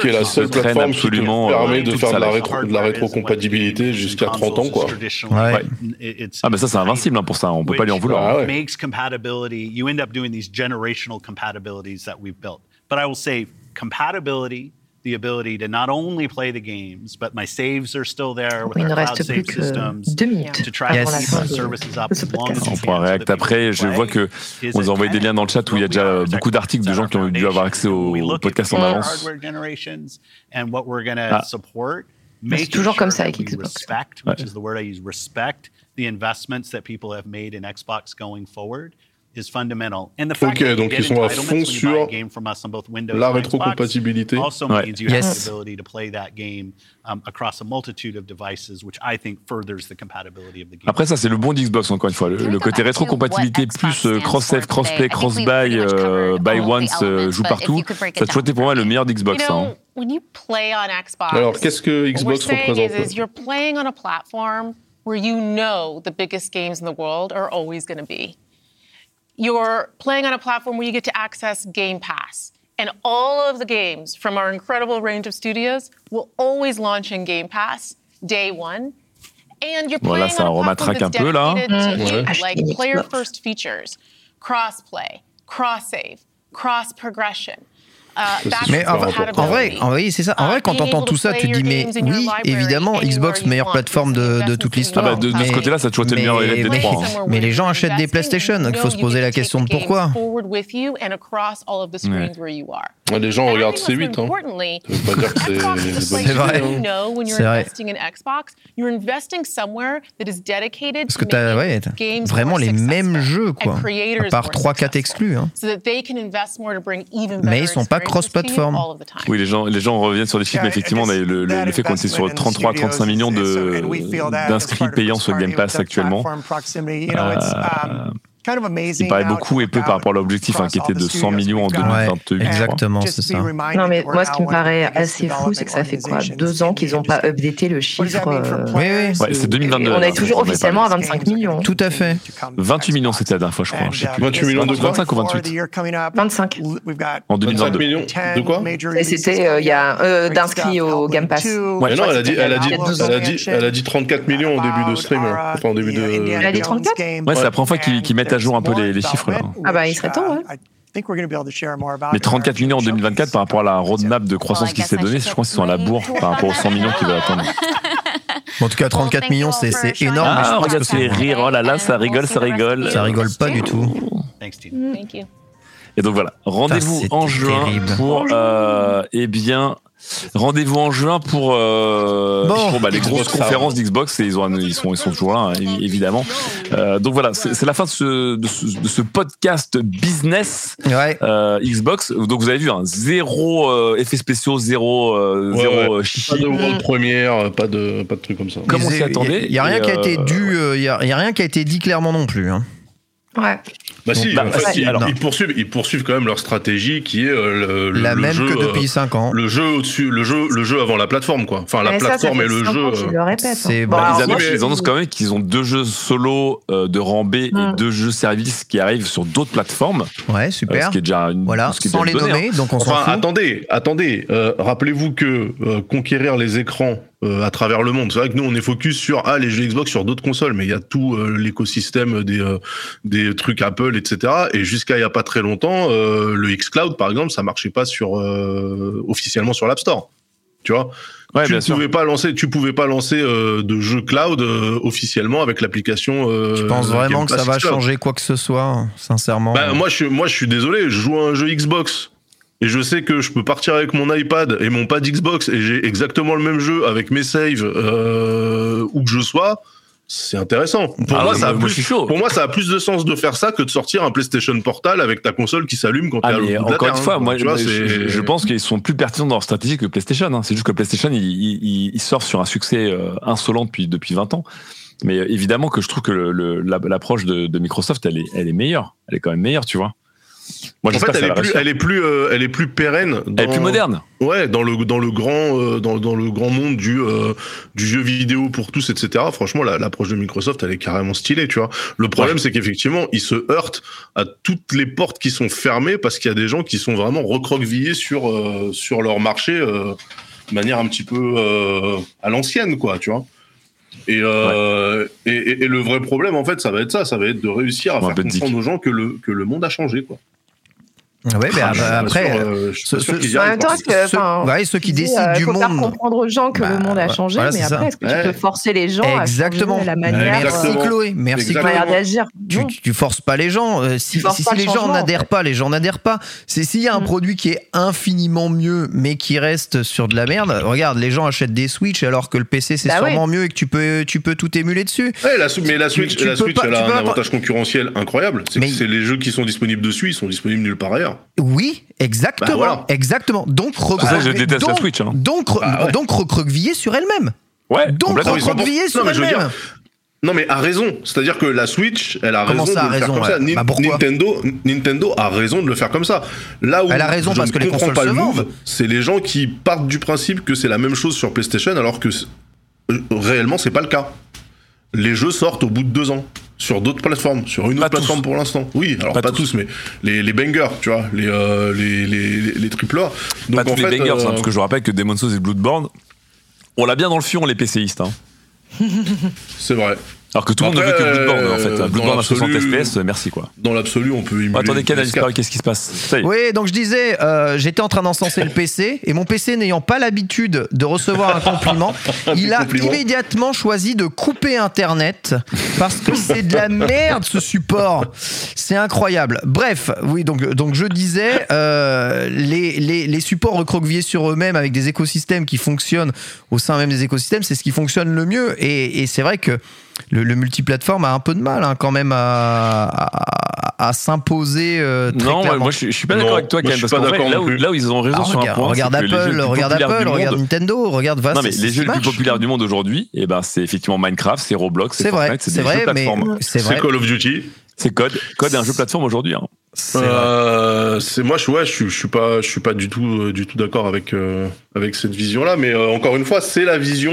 Qui est la seule plateforme absolument, qui permet de faire de la, rétro, de la rétrocompatibilité jusqu'à 30 ans, quoi. Ouais. Ouais. Ah, mais ça, c'est invincible hein, pour ça. On peut pas lui en vouloir. Ah, ouais. But I will say compatibility the ability to not only play the games, but my saves are still there with Il our ne cloud reste save plus que systems deux minutes to try yes. to keep our services up as long as On pourra réacter après. Je vois que on nous a envoyé des liens dans le chat où il y a déjà beaucoup d'articles de gens qui ont dû avoir accès au podcast en avance. Ah. C'est toujours comme ça avec Xbox. Respect, which is the word I use, respect the investments that people have made in Xbox going forward. Is fundamental. And the fact ok, donc ils sont à fond sur la rétrocompatibilité. Also ouais. means you yes. have the ability to play that game um, across a multitude of devices, which I think furthers the compatibility of the game. Après ça, c'est le bon d'Xbox encore une fois, le, le côté rétrocompatibilité plus euh, cross-save, cross-play, cross-buy, euh, buy once, euh, joue partout. Ça a toujours été pour moi le meilleur d'Xbox. Hein. When you play on Xbox, Alors qu'est-ce que Xbox représente is, is You're playing on a platform where you know the biggest games in the world are always going to be. You're playing on a platform where you get to access Game Pass. And all of the games from our incredible range of studios will always launch in Game Pass day one. And you're playing voilà, ça on a remattraque un peu là. Mm-hmm. You, like player first features, cross play, cross Uh, mais en, en, vrai, en vrai c'est ça. En vrai, quand t'entends tout ça, tu te dis, mais oui, évidemment, Xbox, meilleure plateforme de, de toute l'histoire. Ah bah de, de ce côté-là, ça a toujours été le meilleur élève des trois. Hein. Mais les gens achètent des PlayStation, donc il faut se poser la question de pourquoi. Ouais. Les gens regardent C8. Hein. Ça veut pas dire que c'est vrai. C'est vrai. Parce que t'as ouais, vraiment les mêmes jeux, quoi. À part 3-4 exclus. Hein. Mais ils sont pas cross-platform. Oui, les gens, les gens reviennent sur les chiffres, mais effectivement, le, le, le fait qu'on est sur 33-35 millions d'inscrits payants sur Game Pass actuellement. Euh, il paraît beaucoup et peu par rapport à l'objectif hein, qui était de 100 millions en 2028. Ouais, exactement, c'est ça. Non, mais moi, ce qui me paraît assez fou, c'est que ça fait quoi Deux ans qu'ils n'ont pas updaté le chiffre. Euh... Oui, oui. Ouais, c'est 2022. on est toujours officiellement à 25 millions. Tout à fait. 28 millions, c'était la dernière fois, je crois. Je sais plus. 28 millions de quoi 25 ou 28 25. En 2022. millions de quoi? Et c'était, euh, il y a euh, d'inscrits au Game Pass. Ouais, non, elle a dit, elle a dit, elle a dit, elle a dit 34 millions au début de stream. Enfin, au début de. Elle a dit 34 Ouais, c'est la première fois qu'ils mettent à jour un peu les chiffres. Ah bah il serait temps, ouais. Mais 34 millions en 2024 par rapport à la roadmap de croissance qui s'est donnée, je crois qu'ils sont à la bourre par rapport aux 100 millions qu'ils veulent attendre. En tout cas, 34 millions, c'est énorme. Ah, je regarde ces rires, oh là là, ça rigole, ça rigole. Ça rigole pas du tout. Et donc voilà, rendez-vous en juin pour, euh, eh bien, Rendez-vous en juin pour, euh, Bon. pour, bah, les grosses Xbox conférences d'Xbox et ils, ont, ils, sont, ils sont toujours là, hein, évi- évidemment. Euh, donc voilà, c'est la fin de ce, de ce, de ce podcast business Ouais. euh, Xbox. Donc vous avez vu, hein, zéro euh, effets spéciaux, zéro, euh, Ouais, zéro ouais. euh, Pas chichi. de world première, pas de, pas de trucs comme ça. Comme on s'y Il y a- attendait, Il y a rien et, qui a été euh, dû, euh, il y a, il y a rien qui a été dit clairement non plus. hein. Ouais. Bah si, Bah, en fait, si, ils, alors. ils poursuivent, ils poursuivent quand même leur stratégie qui est euh, le, La le même jeu, que depuis euh, 5 ans. le jeu au-dessus, le jeu, le jeu avant la plateforme quoi. Enfin la Mais ça, ça plateforme et le jeu. ans euh, le hein. c'est- Bon, bah, alors, ils, moi, annoncent, je- ils annoncent quand même qu'ils ont deux jeux solo euh, de rang B et Mm. deux jeux services qui arrivent sur d'autres plateformes. Ouais, euh, super. ce qui est déjà une, Voilà, ce qui sans les donnée, hein. donc on s'en Enfin, fout. attendez, attendez. euh, Rappelez-vous que euh, conquérir les écrans euh, à travers le monde, c'est vrai que nous on est focus sur ah les jeux Xbox sur d'autres consoles, mais il y a tout euh, l'écosystème des euh, des trucs Apple, etc. Et jusqu'à il y a pas très longtemps, euh, le xCloud par exemple, ça marchait pas sur euh, officiellement sur l'App Store. Tu vois, Ouais, tu sûr. pouvais pas lancer, tu pouvais pas lancer euh, de jeux cloud euh, officiellement avec l'application. Euh, Je pense vraiment que ça va changer quoi que ce soit, sincèrement. Bah, moi, je, suis- moi, je suis désolé, je joue à un jeu Xbox. Et je sais que je peux partir avec mon iPad et mon pad Xbox et j'ai exactement le même jeu avec mes saves euh, où que je sois. C'est intéressant. Pour, Ah moi, ouais, ça a moi, plus, je suis chaud. pour moi, ça a plus de sens de faire ça que de sortir un PlayStation Portal avec ta console qui s'allume quand Ah, t'es à l'autre encore une fois, hein. moi, Tu vois, je, pense qu'ils sont plus pertinents dans leur stratégie que PlayStation. hein. C'est juste que PlayStation, il, il, sort sur un succès euh, insolent depuis, depuis 20 ans. Mais euh, évidemment que je trouve que le- le- la- l'approche de, de Microsoft, elle est, elle est meilleure. Elle est quand même meilleure, tu vois. Moi, En fait, elle est, plus, réussir. elle est plus, euh, elle est plus pérenne. Elle est plus moderne. Ouais, dans le dans le grand euh, dans, dans le grand monde du euh, du jeu vidéo pour tous, etc. Franchement, la- l'approche de Microsoft, elle est carrément stylée, tu vois. Le problème, c'est qu'effectivement, ils se heurtent à toutes les portes qui sont fermées parce qu'il y a des gens qui sont vraiment recroquevillés sur sur leur marché de manière un petit peu à l'ancienne, quoi, tu vois. Et, euh, et, et- et le vrai problème, en fait, ça va être ça, ça va être de réussir à Ouais, faire comprendre aux gens que le que le monde a changé, quoi. Ouais, mais Ah, après, euh, je suis pas ce- sûr ce- qu'ils y En même temps, est-ce que, ceux, enfin, ouais, ceux qui décident euh, du faut faire monde. comprendre aux gens que Bah, le monde a changé, voilà, mais après, est-ce que Ouais. tu peux forcer les gens à Exactement. changer la manière, Merci. Chloé. Merci Exactement. Chloé. manière d'agir Tu, forces pas les gens. Euh, si le les gens en n'adhèrent fait. pas, les gens n'adhèrent pas. C'est s'il y a un Mm. produit qui est infiniment mieux, mais qui reste sur de la merde. Regarde, les gens achètent des Switch alors que le PC c'est Bah sûrement mieux et que tu peux, tu peux tout émuler dessus. Ouais, la, sou- mais la Switch, elle a un avantage concurrentiel incroyable. C'est Mais- que c'est les jeux qui sont disponibles dessus, ils sont disponibles nulle part ailleurs. Oui, exactement, Bah voilà. exactement. Donc je déteste la donc- Switch, hein. Donc, Bah ouais. donc recroqueviller sur elle-même. Ouais, Donc pour- sur elle-même. Non mais a raison, c'est-à-dire que la Switch, elle a Comment raison ça, de le faire comme ça. Bah, Nintendo, Nintendo a raison de le faire comme ça. Là où Elle a raison je parce ne que les consoles pas se le move, c'est les gens qui partent du principe que c'est la même chose sur PlayStation alors que euh, réellement c'est pas le cas. Les jeux sortent au bout de deux ans sur d'autres plateformes, sur une Pas autre plateforme pour l'instant. Oui, alors Pas pas, tous. tous. mais les, les bangers, tu vois, les euh, les les, les, les triple A. Pas Donc en tous les fait, bangers, hein, euh, parce que je rappelle que Demon's Souls et Bloodborne, on l'a bien dans le fion, les PCistes. Hein. c'est vrai. Alors que tout le monde ne veut que Bloodborne, en fait. euh, Bloodborne à 60 l'absolu- FPS, merci quoi. Dans l'absolu, on peut. Oh, attendez, une Ken a PS4. disparu, qu'est-ce qui se passe Ça y est. Oui, donc je disais, euh, j'étais en train d'encenser le PC et mon PC n'ayant pas l'habitude de recevoir un compliment, [laughs] il a compliment. immédiatement choisi de couper Internet parce que c'est de la merde ce support. C'est incroyable. Bref, oui, donc, donc je disais, euh, les, les, les supports recroquevillés sur eux-mêmes avec des écosystèmes qui fonctionnent au sein même des écosystèmes, c'est ce qui fonctionne le mieux. Et, et c'est vrai que le, le multiplateforme a un peu de mal hein, quand même à, à, à s'imposer euh, très Non, moi, clairement. moi, je, suis- je suis pas d'accord avec toi, parce qu'en d'accord là où, là ils ont raison Ah, sur un regarde, point, regarde Apple, regarde Apple, du regarde Nintendo, regarde voilà, Non, mais les jeux les plus populaires du monde aujourd'hui, eh ben, c'est effectivement Minecraft, c'est Roblox, C'est Fortnite, c'est des vrai, jeux mais plateforme. c'est. Call of Duty. C'est Code. Code est un jeu plateforme aujourd'hui. hein. C'est. Euh, c'est moi, je, ouais, je, suis- je suis pas, je suis pas du tout, euh, du tout d'accord avec euh, avec cette vision-là. Mais euh, encore une fois, c'est la vision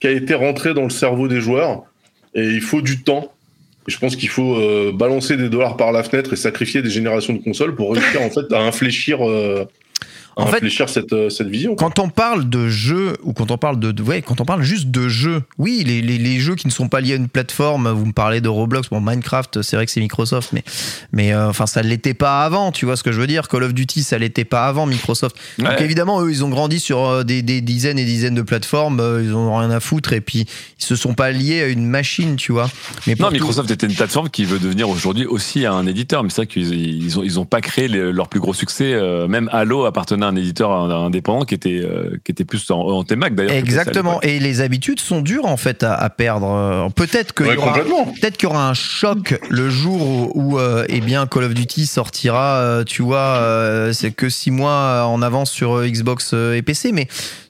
qui a été rentrée dans le cerveau des joueurs, et il faut du temps. Je pense qu'il faut euh, balancer des dollars par la fenêtre et sacrifier des générations de consoles pour réussir en fait à infléchir, euh, En fait, infléchir cette euh, cette vision. Quand on parle de jeux ou quand on parle de, de- ouais, quand on parle juste de jeux, oui, les, les, les jeux qui ne sont pas liés à une plateforme. Vous me parlez de Roblox, bon Minecraft, c'est vrai que c'est Microsoft, mais mais euh, enfin ça l'était pas avant. Tu vois ce que je veux dire? Call of Duty, ça l'était pas avant Microsoft. Donc Ouais. évidemment, eux, ils ont grandi sur euh, des, des dizaines et dizaines de plateformes. euh, ils ont rien à foutre et puis ils se sont pas liés à une machine, tu vois. Mais Non, tout- Microsoft était une plateforme qui veut devenir aujourd'hui aussi un éditeur. Mais c'est vrai qu'ils ils ont, ils ont pas créé les- leur plus gros succès. euh, même Halo appartenait prenait un éditeur indépendant qui était, euh, qui était plus en, en Mac d'ailleurs. Exactement. Et les habitudes sont dures en fait à, perdre. Peut-être qu'il y, aura, peut qu'il y aura un choc le jour où, euh, eh bien, Call of Duty sortira, euh, tu vois, c'est que six mois en avance sur Xbox et PC. Mais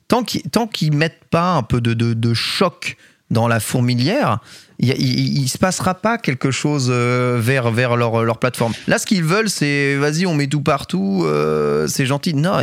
tant qu'ils mettent pas un peu de, de, de choc dans la fourmilière, il, ne se passera pas quelque chose euh, vers, vers leur, leur plateforme. Là, ce qu'ils veulent, c'est vas-y, on met tout partout, euh, c'est gentil. Non,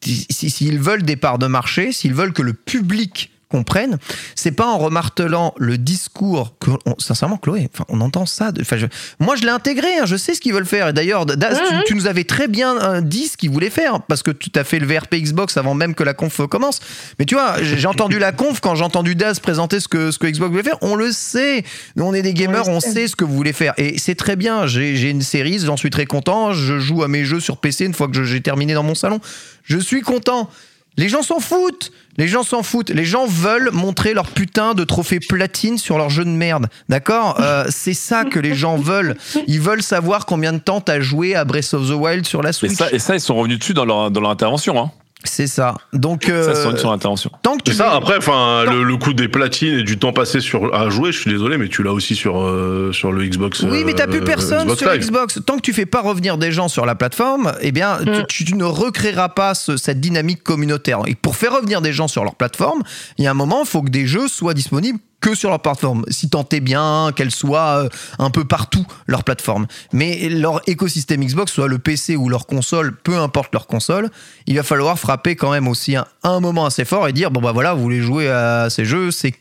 s'ils veulent des parts de marché, s'ils veulent que le public comprennent, c'est pas en remartelant le discours que, sincèrement, Chloé, enfin, on entend ça. De, je, moi, je l'ai intégré, hein, je sais ce qu'ils veulent faire. Et d'ailleurs, Daz, tu, nous avais très bien euh, dit ce qu'ils voulaient faire parce que tu as fait le VRP Xbox avant même que la conf commence. Mais tu vois, j'ai entendu la conf quand j'ai entendu Daz présenter ce que, ce que Xbox voulait faire. On le sait. Nous, on est des gamers, on, sait ce que vous voulez faire. Et c'est très bien. J'ai une série, j'en suis très content. Je joue à mes jeux sur PC une fois que j'ai terminé dans mon salon. Je suis content. Les gens s'en foutent. Les gens s'en foutent. Les gens veulent montrer leur putain de trophée platine sur leur jeu de merde. D'accord? Euh, C'est ça que les gens veulent. Ils veulent savoir combien de temps t'as joué à Breath of the Wild sur la Switch. Et ça, et ça ils sont revenus dessus dans leur, dans leur intervention. Hein. C'est ça. Donc euh, ça sur intervention. Tant que tu ça après enfin le, le, coup des platines et du temps passé sur à jouer, je suis désolé mais tu l'as aussi sur euh, sur le Xbox. Oui, mais t'as plus euh, personne sur Xbox. Tant que tu fais pas revenir des gens sur la plateforme, eh bien mm. tu, tu, ne recréeras pas ce, cette dynamique communautaire. Et pour faire revenir des gens sur leur plateforme, il y a un moment, il faut que des jeux soient disponibles que sur leur plateforme, si tant est bien qu'elle soit euh, un peu partout leur plateforme. Mais leur écosystème Xbox, soit le PC ou leur console, peu importe leur console, il va falloir frapper quand même aussi un, moment assez fort et dire bon bah voilà, vous voulez jouer à ces jeux, c'est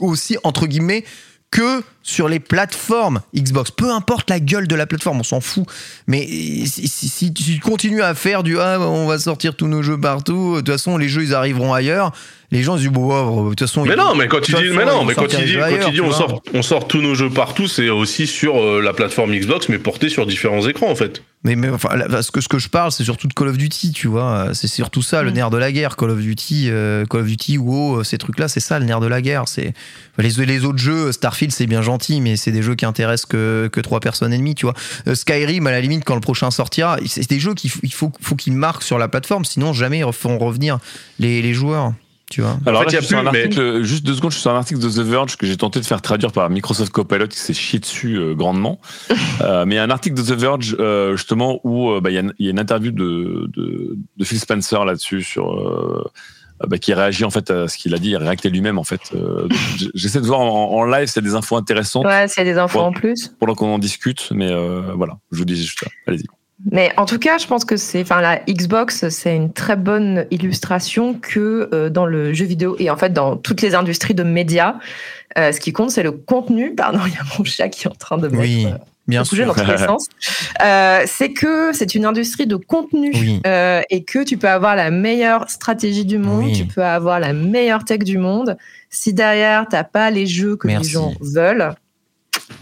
aussi entre guillemets que sur les plateformes Xbox. Peu importe la gueule de la plateforme, on s'en fout. Mais si, tu continues à faire du ah, on va sortir tous nos jeux partout, de toute façon les jeux ils arriveront ailleurs. Les gens se disent bon, de toute façon. Mais non, mais quand tu dis, mais non, mais quand tu dis, quand dis on sort, on sort tous nos jeux partout, c'est aussi sur euh, la plateforme Xbox, mais porté sur différents écrans en fait. Mais, mais enfin, ce que, ce que je parle, c'est surtout de Call of Duty, tu vois. C'est surtout ça, le mm. nerf de la guerre. Call of Duty, euh, Call of Duty, WoW, ces trucs-là, c'est ça le nerf de la guerre. C'est les, les autres jeux, Starfield, c'est bien gentil, mais c'est des jeux qui intéressent que, que trois personnes et demie, tu vois. Euh, Skyrim, à la limite, quand le prochain sortira, c'est des jeux qu'il faut, faut qu'ils marquent sur la plateforme, sinon jamais ils feront revenir les, les joueurs. Tu vois. Alors là, je suis un article, juste deux secondes, je suis sur un article de The Verge que j'ai tenté de faire traduire par Microsoft Copilot qui s'est chié dessus euh, grandement. [laughs] euh, mais un article de The Verge euh, justement où euh, bah, il y, y, a une interview de, de, de Phil Spencer là-dessus sur bah, qui réagit en fait à ce qu'il a dit, il réactait lui-même en fait. J'essaie de voir en, en live s'il y a des infos intéressantes. Ouais, s'il y a des infos en plus. Pendant qu'on en discute, mais voilà, je vous dis juste ça. Allez-y. Mais en tout cas, je pense que c'est, enfin, la Xbox, c'est une très bonne illustration que euh, dans le jeu vidéo et en fait dans toutes les industries de médias, euh, ce qui compte, c'est le contenu. Pardon, il y a mon chat qui est en train de oui. mettre. Bien sûr. dans tous les sens. [laughs] Euh, c'est que c'est une industrie de contenu euh, et que tu peux avoir la meilleure stratégie du monde, oui. tu peux avoir la meilleure tech du monde. Si derrière, t'as pas les jeux que Merci. les gens veulent,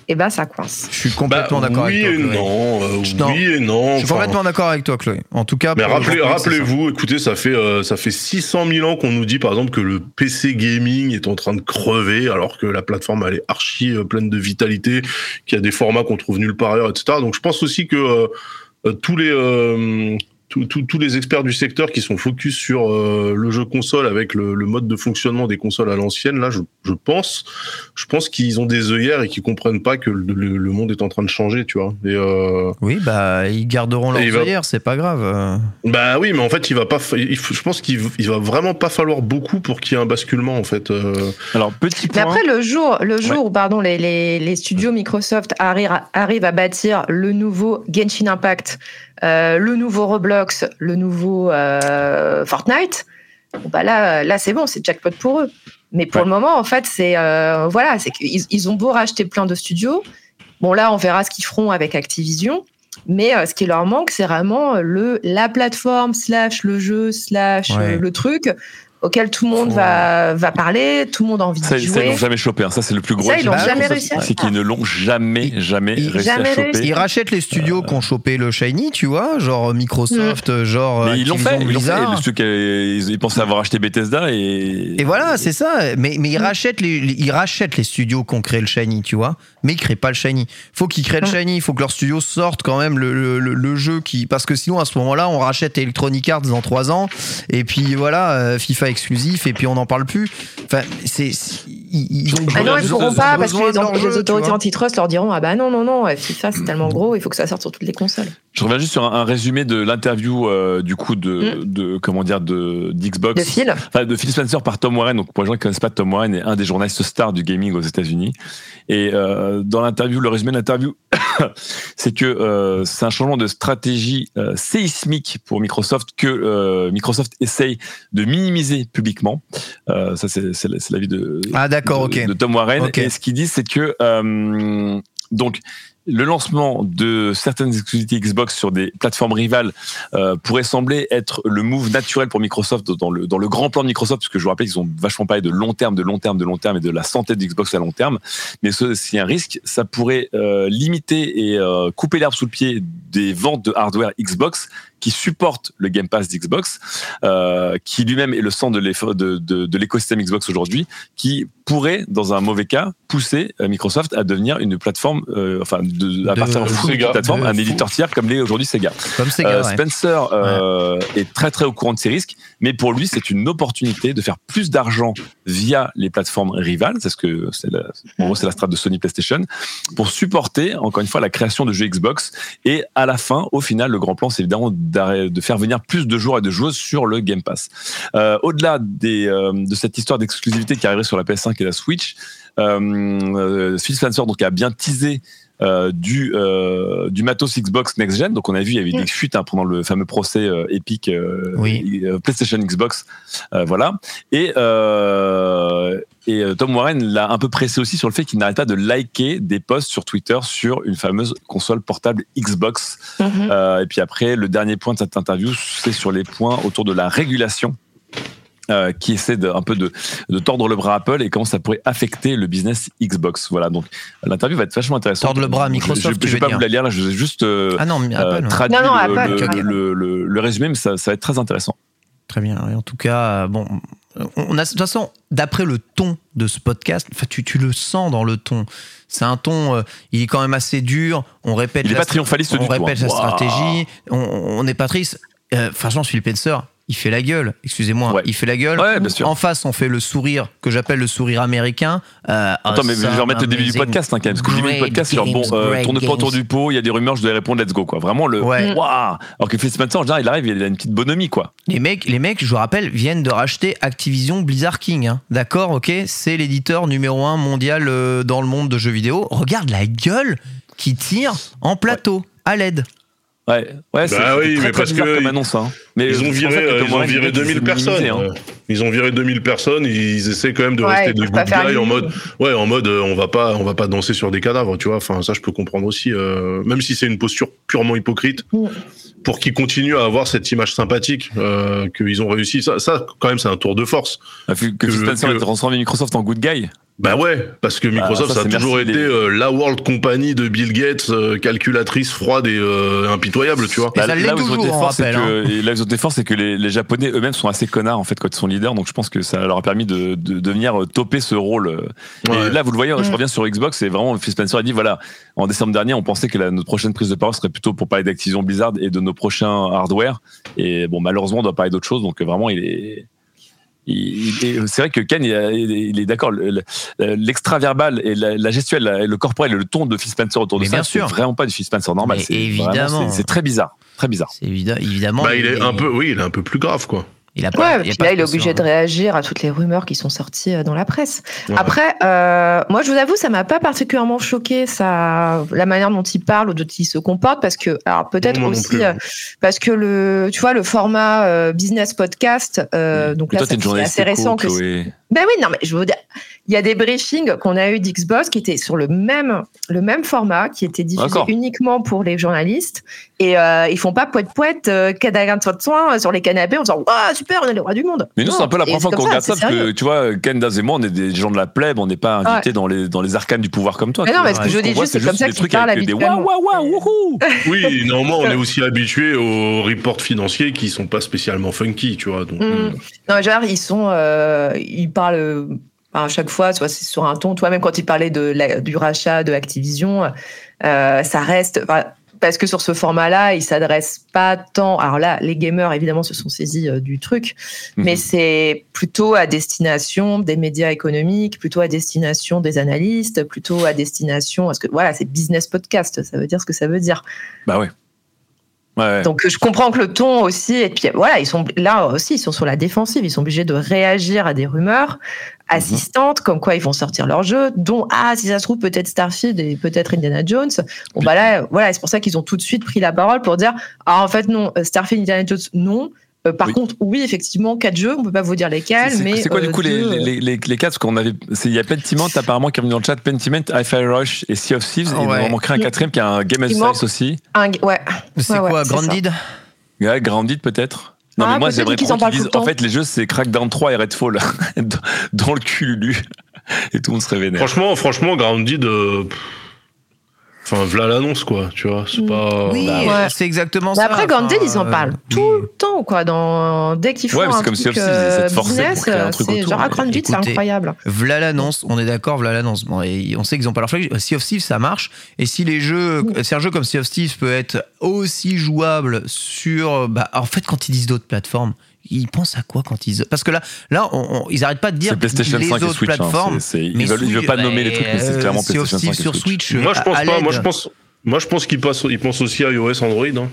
et ben ça coince. Je suis complètement bah, d'accord oui avec toi. Et non, euh, oui et non. Je suis complètement d'accord avec toi, Chloé. En tout cas, mais rappelez, rappelez-vous, écoutez, ça fait euh, ça fait 600 000 ans qu'on nous dit par exemple que le PC gaming est en train de crever, alors que la plateforme elle est archi euh, pleine de vitalité, qu'il y a des formats qu'on trouve nulle part ailleurs, etc. Donc je pense aussi que euh, tous les euh, tous les experts du secteur qui sont focus sur euh, le jeu console avec le, le, mode de fonctionnement des consoles à l'ancienne, là, je, je, pense, je pense qu'ils ont des œillères et qu'ils comprennent pas que le, le, le, monde est en train de changer, tu vois. Et euh, oui, bah ils garderont leurs va... œillères, c'est pas grave. Bah oui, mais en fait, il va pas, il, je pense qu'il va vraiment pas falloir beaucoup pour qu'il y ait un basculement, en fait. Euh... Alors petit point. Mais après, le jour, le jour ouais. où pardon, les, les, les studios Microsoft arrivent à bâtir le nouveau Genshin Impact euh, le nouveau Roblox, le nouveau euh, Fortnite, bon, bah là, là c'est bon, c'est jackpot pour eux. Mais pour ouais. le moment, en fait, c'est euh, voilà, c'est qu'ils ils ont beau racheter plein de studios. Bon, là, on verra ce qu'ils feront avec Activision. Mais ce qui leur manque, c'est vraiment le la plateforme slash le jeu slash ouais. le truc auquel tout le monde va, va parler, tout le monde a envie de jouer. ça, ils l'ont jamais chopé. hein. Ça, c'est le plus gros. Ça, ils l'ont jamais réussi à C'est qu'ils ne l'ont jamais, jamais réussi jamais à choper. réussi. Ils rachètent les studios qui ont chopé le Shiny, tu vois, genre Microsoft, genre. Mais ils l'ont fait, ils l'ont fait. Blizzard. Le truc, euh, ils, ils pensaient avoir acheté Bethesda et. Et voilà, c'est ça. Mais, mais ils, rachètent les, les- ils rachètent les studios qui ont créé le Shiny, tu vois. Mais ils créent pas le Shiny. Faut qu'ils créent le Shiny. Il faut que leur studio sorte quand même le, le- le- le jeu qui. Parce que sinon, à ce moment-là, on rachète Electronic Arts dans 3 ans. Et puis voilà, euh, FIFA exclusif. Et puis on n'en parle plus. Enfin, c'est. Ils, ils ont Ah non, ils besoin- pourront pas parce que les, les autorités antitrust leur diront ah bah non non non FIFA c'est tellement gros il faut que ça sorte sur toutes les consoles. Je reviens juste sur un, un résumé de l'interview euh, du coup de, de comment dire de d'Xbox. Mm. De Phil. Enfin, de Phil Spencer par Tom Warren. Donc pour les gens qui connaissent pas Tom Warren est un des journalistes stars du gaming aux États-Unis. Et euh, dans l'interview, le résumé de l'interview, [coughs] c'est que euh, c'est un changement de stratégie euh, séismique pour Microsoft que euh, Microsoft essaye de minimiser publiquement. Euh, ça c'est c'est la- c'est l'avis de Ah, d'accord, de, ok. de Tom Warren. Ok. Et ce qu'il dit, c'est que euh, donc le lancement de certaines exclusivités Xbox sur des plateformes rivales euh, pourrait sembler être le move naturel pour Microsoft dans le, dans le grand plan de Microsoft, parce que je vous rappelle qu'ils ont vachement parlé de long terme, de long terme, de long terme et de la santé de Xbox à long terme. Mais ce- s'il y a un risque, ça pourrait euh, limiter et euh, couper l'herbe sous le pied des ventes de hardware Xbox qui supportent le Game Pass d'Xbox, euh, qui lui-même est le centre de l'effort- de, de, de l'écosystème Xbox aujourd'hui, qui pourrait, dans un mauvais cas, pousser euh, Microsoft à devenir une plateforme, euh, enfin, à partir de Sega. plateforme, un éditeur tiers comme l'est aujourd'hui Sega. Comme Sega, ouais. Spencer est très très au courant de ces risques, mais pour lui c'est une opportunité de faire plus d'argent via les plateformes rivales, c'est ce que c'est la, en gros c'est la strate de Sony PlayStation, pour supporter encore une fois la création de jeux Xbox et à la fin, au final, le grand plan c'est évidemment de faire venir plus de joueurs et de joueuses sur le Game Pass. Euh, Au-delà euh, de cette histoire d'exclusivité qui arriverait sur la PS5 et la Switch, euh, euh, Phil Spencer donc a bien teasé euh, du euh, du matos Xbox Next Gen. Donc on a vu il y avait des fuites hein, pendant le fameux procès euh, Epic euh, Oui. PlayStation Xbox, voilà. Et et Tom Warren l'a un peu pressé aussi sur le fait qu'il n'arrête pas de liker des posts sur Twitter sur une fameuse console portable Xbox. Mhm. Euh, et puis après, le dernier point de cette interview, c'est sur les points autour de la régulation. Euh, qui essaie de, un peu de, de tordre le bras à Apple et comment ça pourrait affecter le business Xbox. Voilà, donc l'interview va être vachement intéressante. Tordre le bras à Microsoft, Je, veux vais pas dire. vous la lire là, je vais juste euh, Ah non, mais Apple, euh, ouais. traduire Non, non, le, Apple, le- carrément. le- le- le résumé, mais ça, ça va être très intéressant. Très bien. Et en tout cas, bon, on a, de toute façon, d'après le ton de ce podcast, enfin, tu, tu le sens dans le ton. C'est un ton, euh, il est quand même assez dur. On répète. Il est la- pas triomphaliste on du tout, répète hein. la Waouh. stratégie. On, on n'est pas triste. Euh, franchement, Phil Spencer, il fait la gueule. Excusez-moi, Ouais. il fait la gueule. Ouais, bien sûr. En face, on fait le sourire que j'appelle le sourire américain. Euh, Attends, mais je vais remettre le début du podcast, hein, quand même, parce que le début du great podcast, c'est genre, bon, games, euh, tourne pas autour du pot, il y a des rumeurs, je dois répondre, let's go, quoi. Vraiment le, Ouais. waouh! Alors que Phil Spencer, en général, il arrive, il a une petite bonhomie, quoi. Les mecs, les mecs, je vous rappelle, viennent de racheter Activision Blizzard King. hein. D'accord, ok C'est l'éditeur numéro un mondial euh, dans le monde de jeux vidéo. Regarde la gueule qui tire en plateau, à l'aide. Ouais, ouais, c'est Bah c'est oui, très, mais très parce que comme ils- annonce, hein. Mais Ils ont viré, que ils ont Warren viré dit qu'il 2000 se personnes. hein. Ils ont viré 2000 personnes. Ils essaient quand même de Ouais, rester de good guy en mode, ouais, en mode, euh, on va pas, on va pas danser sur des cadavres, tu vois. Enfin, ça, je peux comprendre aussi, euh, même si c'est une posture purement hypocrite, pour qu'ils continuent à avoir cette image sympathique euh, qu'ils ont réussi. Ça, ça, quand même, c'est un tour de force. Ah, Que Que- Phil Spencer que- ait transformé Microsoft en good guy. Bah ouais, parce que Microsoft, Ah, ça, ça, a toujours été euh, la world company de Bill Gates, euh, calculatrice, froide et euh, impitoyable, tu vois. Et ça l'est là où ils ont toujours, été on forts, c'est rappelle, hein. que, et là où ils ont été forts, c'est que les, les Japonais eux-mêmes sont assez connards en fait quand ils sont leaders. Donc je pense que ça leur a permis de, de, de venir euh, toper ce rôle. Ouais. Et là, vous le voyez, je Mm. reviens sur Xbox. C'est vraiment Phil Spencer a dit voilà, en décembre dernier, on pensait que la, notre prochaine prise de parole serait plutôt pour parler d'Activision Blizzard et de nos prochains hardware. Et bon, malheureusement, on doit parler d'autre chose. Donc vraiment, il est c'est vrai que Ken, il, est- il est d'accord. le- le- L'extra-verbal et la, la gestuelle, et le corporel et le ton de Phil Spencer autour de Mais ça, c'est vraiment pas du Phil Spencer normal. C'est très bizarre. Très bizarre. Évidemment. Bah, il est un peu, oui, il est un peu plus grave, quoi. Il a Ouais, pas, puis a pas là, il est obligé de hein. réagir à toutes les rumeurs qui sont sorties euh, dans la presse. Ouais. Après, euh, moi, je vous avoue, ça m'a pas particulièrement choqué, ça, la manière dont il parle ou dont il se comporte, parce que, alors peut-être aussi, plus. euh, parce que le, tu vois, le format euh, business podcast, euh, donc là, c'est assez récent que. Ben oui, non, mais je veux dire, il y a des briefings qu'on a eu d'Xbox qui étaient sur le même, le même format, qui étaient diffusés uniquement pour les journalistes. Et euh, ils font pas poète poète, euh, cadavre de soin sur les canapés en disant ah super, on est les rois du monde. Mais nous, c'est un peu la première fois qu'on regarde ça, parce que tu vois, Ken Daz et moi, on est des gens de la plèbe, on n'est pas invités Ouais. dans, les, dans les arcanes du pouvoir comme toi. Mais non, mais ce que je dis juste, c'est comme ça qu'ils trucs parlent avec des habituellement. waouh, waouh, waouh, wouhou [laughs] Oui, normalement, on est aussi habitué aux reports financiers qui sont pas spécialement funky, tu vois. Donc, Mm. Non, genre, ils sont. euh, ils parlent. À chaque fois, soit c'est sur un ton. Toi, même quand de la- du rachat de Activision, euh, ça reste. parce que sur ce format-là, ils s'adressent pas tant. Alors là, les gamers, évidemment, se sont saisis euh, du truc, mais Mhm. c'est plutôt à destination des médias économiques, plutôt à destination des analystes, plutôt à destination. Parce que voilà, c'est business podcast, ça veut dire ce que ça veut dire. Bah ouais. Ouais, ouais. Donc je comprends que le ton aussi, et puis voilà, ils sont là aussi, ils sont sur la défensive, ils sont obligés de réagir à des rumeurs assistantes, comme quoi ils vont sortir leur jeu, dont ah si ça se trouve peut-être Starfield et peut-être Indiana Jones. Bon bah là, voilà, c'est pour ça qu'ils ont tout de suite pris la parole pour dire ah en fait non, euh, Starfield, Indiana Jones non. Euh, par Oui. contre, oui, effectivement, quatre jeux, on peut pas vous dire lesquels, mais C'est quoi du euh, coup les, deux, les, les, les quatre? Parce qu'on avait. c'est- Il y a Pentiment apparemment qui est venu dans le chat. Pentiment, Hi-Fi Rush et Sea of Thieves. Ah Et ouais. il en manquerait un quatrième qui est un Game a manque- Service aussi. un- ouais. C'est Ouais, ouais, quoi, ça. Grounded? Ouais, Grounded peut-être. Non, Ah, mais moi j'aimerais qu'ils en parlent disent. En fait, les jeux c'est Crackdown 3 et Redfall [laughs] dans- le cul Lulu. Et tout le monde serait vénère. franchement, franchement, Grounded, euh, enfin, voilà l'annonce, quoi, tu vois. C'est Mm. pas. Oui, ouais. c'est exactement Mais ça. après, enfin, ils en euh, parlent tout le temps, quoi. Dans... Dès qu'ils font Ouais, c'est un comme truc de euh, business, truc c'est genre, ah, mais Grounded, c'est incroyable. V'là l'annonce, on est d'accord, v'là l'annonce. Bon, et on sait qu'ils ont pas leur flag. Sea of Thieves, ça marche. Et si les jeux, si un jeu comme Sea of Thieves peut être aussi jouable sur, bah, en fait, quand ils disent d'autres plateformes, ils pensent à quoi quand ils, parce que là, là, on- on- ils arrêtent pas de dire C'est PlayStation les 5 et autres Switch. hein, plateformes. c'est- c'est- ils mais veulent, ils veulent Switch, pas nommer les bah, trucs, mais c'est euh, clairement PlayStation 5 Thieves et sur Switch. Switch. Moi, je pense à pas. Moi, je pense. Moi, je pense qu'ils passent- ils pensent aussi à iOS, Android. hein.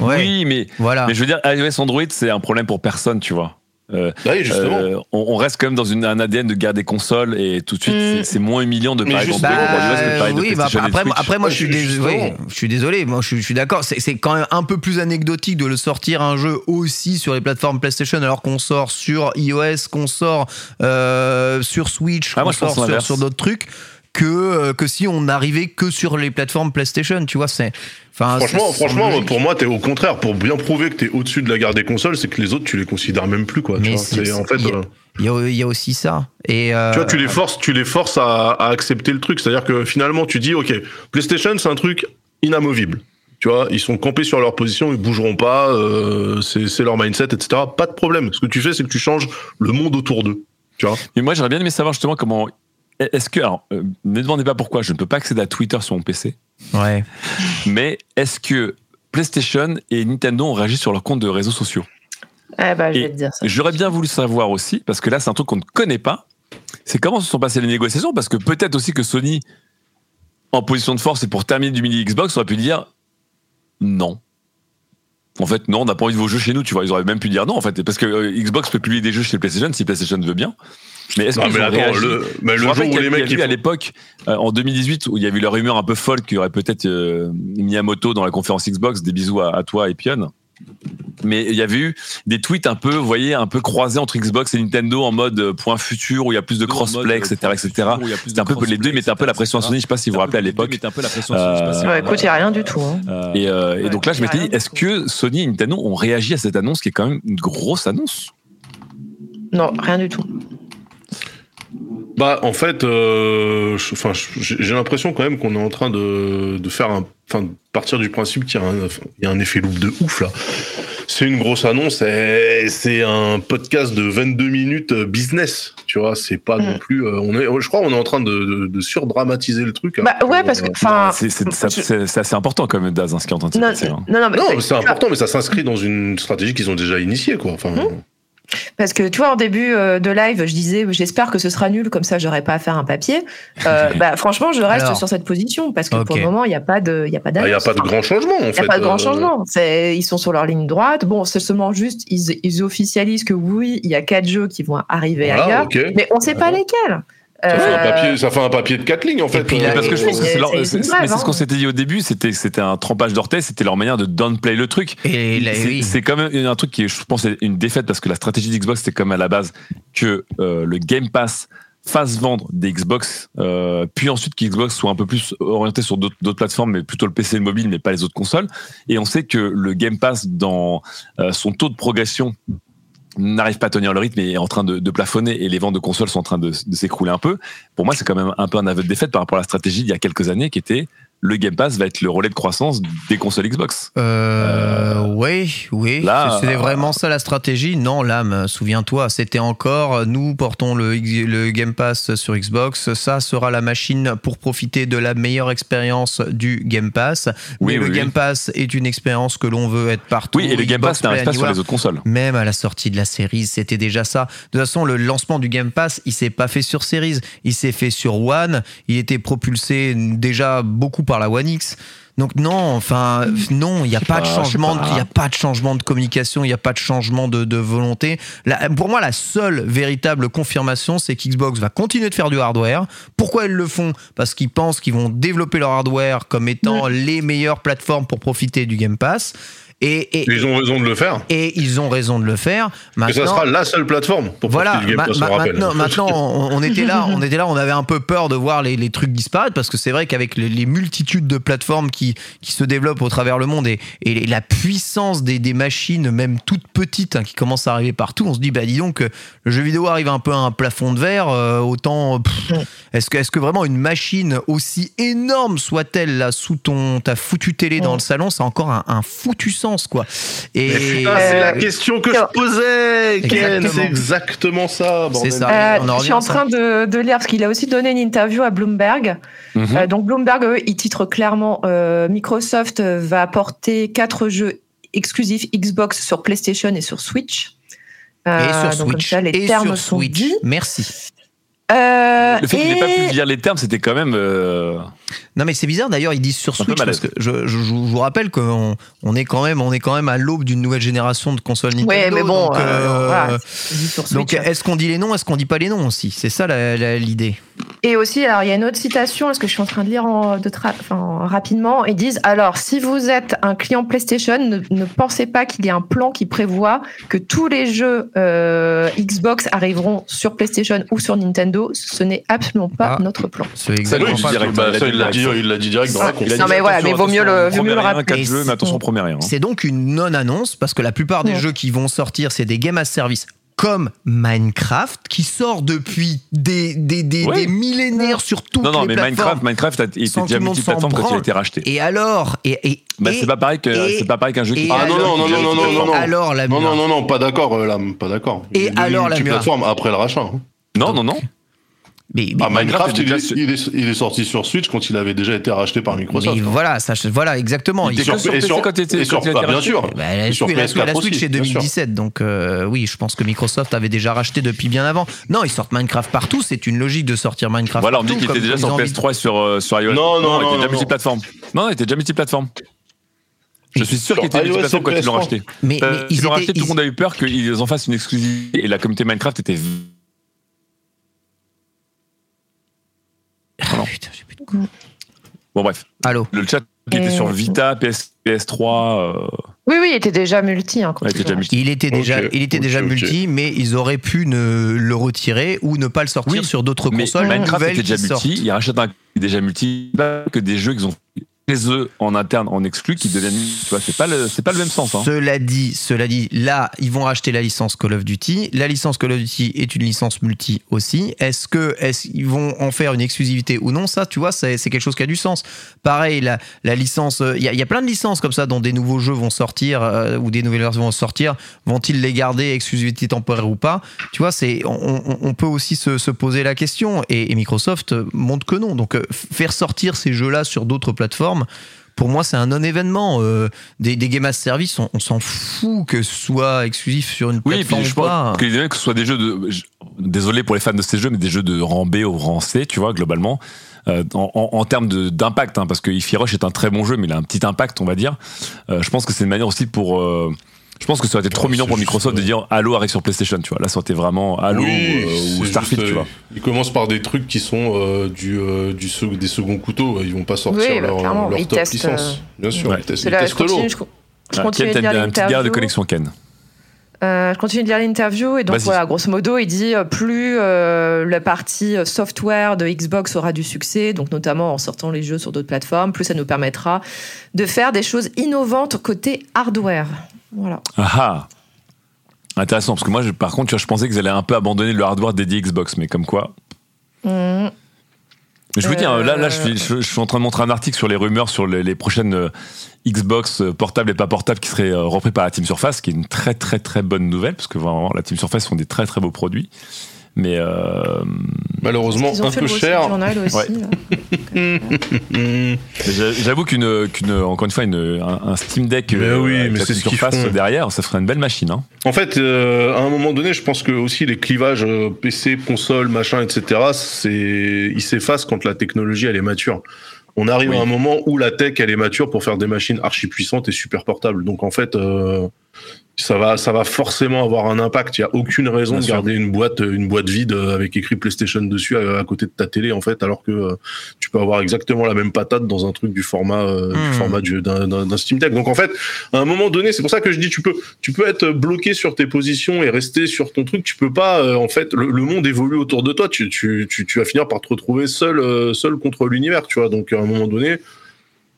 Ouais, Oui, mais, voilà. mais je veux dire, iOS Android, c'est un problème pour personne, tu vois. Euh, Oui, justement. euh, on, on reste quand même dans une, un ADN de guerre des consoles et tout de suite, Mm. c'est- moins humiliant de parler de Bah, de oui, bah, après, moi, je suis, désolé, justement. je suis désolé. Moi, je suis, je suis d'accord. C'est quand même un peu plus anecdotique de le sortir un jeu aussi sur les plateformes PlayStation, alors qu'on sort sur iOS, qu'on sort euh, sur Switch, Ah, qu'on sort sur, sur d'autres trucs. Que, euh, que si on n'arrivait que sur les plateformes PlayStation, tu vois, c'est. Enfin, Franchement, franchement, pour moi, t'es au contraire. Pour bien prouver que t'es au-dessus de la garde des consoles, c'est que les autres, tu les considères même plus, quoi. Tu vois, en fait, il y a- euh, il y, a, aussi ça. Et euh, tu vois, tu les forces, tu les forces à, à accepter le truc. C'est-à-dire que finalement, tu dis, ok, PlayStation, c'est un truc inamovible. Tu vois, ils sont campés sur leur position, ils bougeront pas, euh, c'est c'est leur mindset, etc. Pas de problème. Ce que tu fais, c'est que tu changes le monde autour d'eux. Tu vois? Mais moi, j'aurais bien aimé savoir justement comment. Est-ce que. Alors, euh, ne demandez pas pourquoi, je ne peux pas accéder à Twitter sur mon PC, ouais. mais est-ce que PlayStation et Nintendo ont réagi sur leurs comptes de réseaux sociaux? Eh ben, je vais te dire ça. J'aurais bien voulu savoir aussi, parce que là, c'est un truc qu'on ne connaît pas. C'est comment se sont passées les négociations, parce que peut-être aussi que Sony, en position de force et pour terminer du mini Xbox, aurait pu dire non. En fait, non, on n'a pas envie de vos jeux chez nous, tu vois. Ils auraient même pu dire non, en fait, parce que euh, Xbox peut publier des jeux chez PlayStation si PlayStation veut bien. Mais est-ce réagi le, mais le jour où les a- il y mecs a eu à l'époque, euh, en 2018, où il y a eu la rumeur un peu folle qu'il y aurait peut-être euh, Miyamoto dans la conférence Xbox. Des bisous à, à toi et Pion. Mais il y avait eu des tweets un peu, vous voyez, un peu croisés entre Xbox et Nintendo en mode euh, point futur où il y a plus de crossplay, etc., etc. C'était un peu les deux mettaient un peu la pression à Sony. Je sais pas si vous vous rappelez à l'époque. Euh, écoute, il n'y a rien du tout. hein. Et, euh, et donc là, je m'étais dit, est-ce que Sony et Nintendo ont réagi à cette annonce qui est quand même une grosse annonce? Non, rien du tout. Bah, en fait, euh, j'ai l'impression quand même qu'on est en train de, de faire un, enfin, partir du principe qu'il y a un, enfin, il y a un effet loop de ouf là. C'est une grosse annonce, c'est un podcast de 22 minutes business, tu vois. C'est pas Mm. non plus, euh, on est, je crois, on est en train de, de, de surdramatiser le truc. Bah, alors ouais, parce que, euh, enfin. C'est assez important quand même, Daz, hein, ce qui est en train de se Non, passer. hein. non, non, mais Non, c'est- mais c'est important, mais ça s'inscrit dans une stratégie qu'ils ont déjà initiée, quoi. Enfin, Parce que tu vois, en début euh, de live, je disais, j'espère que ce sera nul, comme ça, j'aurai pas à faire un papier. Euh, [laughs] bah, franchement, je reste Alors. sur cette position parce que pour le moment, il n'y a pas de, il y a pas il n'y a pas de grand changement, en Il n'y a pas de grand euh, changement. C'est- Ils sont sur leur ligne droite. Bon, c'est seulement juste, ils, ils officialisent que oui, il y a quatre jeux qui vont arriver Voilà, ailleurs, mais on ne sait pas lesquels. Ça fait, un Euh, papier, ça fait un papier de quatre lignes, en fait. puis, euh, Parce que je pense que c'est- c'est leur- c'est mais c'est ce qu'on s'était dit au début, c'était c'était un trempage d'orteil, c'était leur manière de downplay le truc. Et là, C'est oui. c'est quand même un truc qui est, je pense, est une défaite parce que la stratégie d'Xbox c'était comme à la base que euh, le Game Pass fasse vendre des Xbox, euh, puis ensuite qu'Xbox soit un peu plus orienté sur d'autres d'autres plateformes, mais plutôt le PC et le mobile, mais pas les autres consoles. Et on sait que le Game Pass, dans euh, son taux de progression, n'arrive pas à tenir le rythme et est en train de, plafonner et les ventes de consoles sont en train de, de s'écrouler un peu. Pour moi, c'est quand même un peu un aveu de défaite par rapport à la stratégie d'il y a quelques années qui était le Game Pass va être le relais de croissance des consoles Xbox. Euh, oui, oui. là, C'était euh, vraiment ça la stratégie Non, l'âme, souviens-toi, c'était encore nous portons le, Game Pass sur Xbox. Ça sera la machine pour profiter de la meilleure expérience du Game Pass. Oui, Mais le oui, Game oui. Pass est une expérience que l'on veut être partout. Oui, et le Game Pass n'arrive pas sur les autres consoles. Même à la sortie de la série, c'était déjà ça. De toute façon, le lancement du Game Pass, il s'est pas fait sur Series, il s'est fait sur One. Il était propulsé déjà beaucoup par la One X. Donc non, enfin non, il n'y a pas de pas, changement, il y a pas de changement de communication, il n'y a pas de changement de, de volonté. La- pour moi, la seule véritable confirmation, c'est qu'Xbox va continuer de faire du hardware. Pourquoi ils le font? Parce qu'ils pensent qu'ils vont développer leur hardware comme étant les meilleures plateformes pour profiter du Game Pass. Et, et- Ils ont raison de le faire. et ils ont raison de le faire. Et Maintenant, ça sera la seule plateforme pour voilà, Game ma- Pass, ma- on rappelle. maintenant, maintenant, on, on était là, on était là, on avait un peu peur de voir les, les trucs disparaître parce que c'est vrai qu'avec les, les multitudes de plateformes qui, qui se développent au travers le monde et, et la puissance des, des machines, même toutes petites, hein, qui commencent à arriver partout, on se dit bah dis donc, le jeu vidéo arrive un peu à un plafond de verre. euh, autant, pff, est-ce que, est-ce que vraiment une machine aussi énorme soit-elle là sous ton ta foutue télé dans le salon, c'est encore un, un foutu sens quoi. Et c'est la Euh, question que je posais, Ken. C'est exactement ça. C'est bordel. ça. Euh, on en je suis en train de, de lire parce qu'il a aussi donné une interview à Bloomberg. Mhm. Euh, donc Bloomberg, eux, ils titrent clairement euh, Microsoft va apporter quatre jeux exclusifs Xbox sur PlayStation et sur Switch. Euh, et sur Switch. ça, les et termes sur sont Switch. dits. Merci. Euh, Le fait qu'il n'ait pas et- pu lire les termes, c'était quand même. Non mais c'est bizarre d'ailleurs ils disent sur Switch parce que je, je- je vous rappelle qu'on on est quand même on est quand même à l'aube d'une nouvelle génération de consoles Nintendo. Ouais, mais bon, donc, euh, euh, voilà, donc est-ce qu'on dit les noms, est-ce qu'on dit pas les noms aussi? C'est ça l'idée. Et aussi, alors il y a une autre citation, est-ce que je suis en train de lire en, de enfin, rapidement Ils disent alors, si vous êtes un client PlayStation, ne, ne pensez pas qu'il y a un plan qui prévoit que tous les jeux euh, Xbox arriveront sur PlayStation ou sur Nintendo. Ce n'est absolument pas Ah. notre plan. C'est exactement pas. L'a dit, direct. il l'a dit direct dans la con. il a Non, mais voilà, mais vaut mieux le- vaut mieux le rappeler. quatre jeux, mais attention, promet rien. hein. C'est donc une non-annonce parce que la plupart des Ouais. jeux qui vont sortir, c'est des games as service comme Minecraft qui sort depuis des, des, des, Ouais. des millénaires sur toutes Non, non, les mais plateformes. Minecraft, Minecraft a été Sans que déjà multiplateforme quand il a été racheté. Et alors et, et, Bah, et- c'est pas pareil qu'un jeu qui. et Ah non, non, non, non, non, non, non, non. Alors la Non, non, non, non, pas d'accord, euh, là, pas d'accord. Et alors, la après le rachat. hein. Non, non, non. Mais, mais- Ah, Minecraft, il est, déjà sur- il, est, il est sorti sur Switch quand il avait déjà été racheté par Microsoft. mais voilà, ça, voilà exactement. Il Il- était sur et sur- quand il était- et sur- quand il a été bien sûr. Bah, la, Et sur Switch- la- PS4 la Switch aussi, c'est bien sûr. 2017, donc euh, oui, je pense que Microsoft avait déjà racheté depuis bien avant. Non, ils sortent Minecraft partout, c'est une logique de sortir Minecraft Voilà, on me partout. dit qu'il était déjà sur ont envie de- PS3 et sur, euh, sur iOS. Non, non, il non, était non, déjà multiplateforme. Non, il était déjà multiplateforme. Je suis sûr qu'il était multiplateforme quand ils l'ont PS3. racheté. Mais, Euh, ils l'ont racheté, tout le monde a eu peur qu'ils en fassent une exclusivité et la communauté Minecraft était. Ah, putain, j'ai plus de- Bon, bref. Allô Le chat qui était sur Vita, PS, PS3. euh, Oui, oui, il était déjà multi. Hein, quand Ouais, il était déjà multi. Il était déjà, il était multi, mais ils auraient pu ne le retirer ou ne pas le sortir Oui, sur d'autres consoles Minecraft était déjà qui multi. sortent. Ils rachètent un déjà multi. Pas que des jeux qu'ils ont chez eux en interne, en exclu, qui deviennent. Tu vois, c'est pas le, c'est pas le même sens. Hein. Cela dit, cela dit, là, ils vont racheter la licence Call of Duty. La licence Call of Duty est une licence multi aussi. Est-ce que, est-ce vont en faire une exclusivité ou non? Ça, tu vois, c'est quelque chose qui a du sens. Pareil, la, la licence, euh, il y, y a plein de licences comme ça dont des nouveaux jeux vont sortir euh, ou des nouvelles versions vont sortir. Vont-ils les garder exclusivité temporaire ou pas? Tu vois, c'est, on, peut aussi se, se poser la question. Et, Microsoft euh, montre que non. Donc, faire sortir ces jeux-là sur d'autres plateformes. Pour moi, c'est un non-événement. Euh, des, des Game as Service, on, on s'en fout que ce soit exclusif sur une Oui, plateforme puis je pense que que ce soit des jeux de. Désolé pour les fans de ces jeux, mais des jeux de rang B ou rang C, tu vois, globalement. Euh, en, en- en termes d'impact, hein, parce que Ify Rush est un très bon jeu, mais il a un petit impact, on va dire. Euh, je pense que c'est une manière aussi pour. Je pense que ça aurait été trop Ouais, mignon pour juste, Microsoft de dire Halo arrive sur PlayStation, tu vois. Là, ça aurait été vraiment Halo Oui, ou, euh, ou Starfield, juste, tu euh, vois. Ils commencent par des trucs qui sont euh, du, euh, du sec- des seconds couteaux. Ils vont pas sortir Oui, bah, leur, ils top testent, licence. Bien sûr, Ouais. ils testent, ils là, je testent l'eau. continue, je, je Ah, continue Ken, de t'as lire une petite guerre de l'interview. connexion, Ken. Euh, je continue de lire l'interview et donc voilà, grosso modo, il dit euh, plus euh, la partie software de Xbox aura du succès, donc notamment en sortant les jeux sur d'autres plateformes, plus ça nous permettra de faire des choses innovantes côté hardware. Voilà. Ah ah. Intéressant, parce que moi, je- par contre, je pensais qu'ils allaient un peu abandonner le hardware dédié Xbox, mais comme quoi. Mais je vous dis, hein, là, là je, Euh. suis, je- suis en train de montrer un article sur les rumeurs sur les, les prochaines euh, Xbox euh, portables et pas portables qui seraient repris par la Team Surface, qui est une très très très bonne nouvelle, parce que vraiment, la Team Surface font des très très beaux produits. Mais euh, Malheureusement, un peu cher. Ouais. [laughs] [laughs] j'avoue qu'une, qu'une, encore une fois, une, un, un Steam Deck Mais euh, oui, avec mais la c'est ce qu'ils Surface font. derrière, ça ferait une belle machine. Hein. En fait, euh, à un moment donné, je pense que aussi les clivages PC, console, machin, etc., c'est, ils s'effacent quand la technologie elle est mature. On arrive Oui. à un moment où la tech elle est mature pour faire des machines archi puissantes et super portables. Donc en fait, euh, ça va, ça va forcément avoir un impact. Il y a aucune raison Bien de sûr. garder une boîte, une boîte vide avec écrit PlayStation dessus à, à côté de ta télé en fait, alors que euh, tu peux avoir exactement la même patate dans un truc du format, euh, du Hmm. format du- d'un, d'un Steam Deck. Donc en fait, à un moment donné, c'est pour ça que je dis, tu peux, tu peux être bloqué sur tes positions et rester sur ton truc. Tu peux pas, euh, en fait, le, le monde évolue autour de toi. Tu, tu, tu, tu vas finir par te retrouver seul, seul contre l'univers, tu vois. Donc à un moment donné,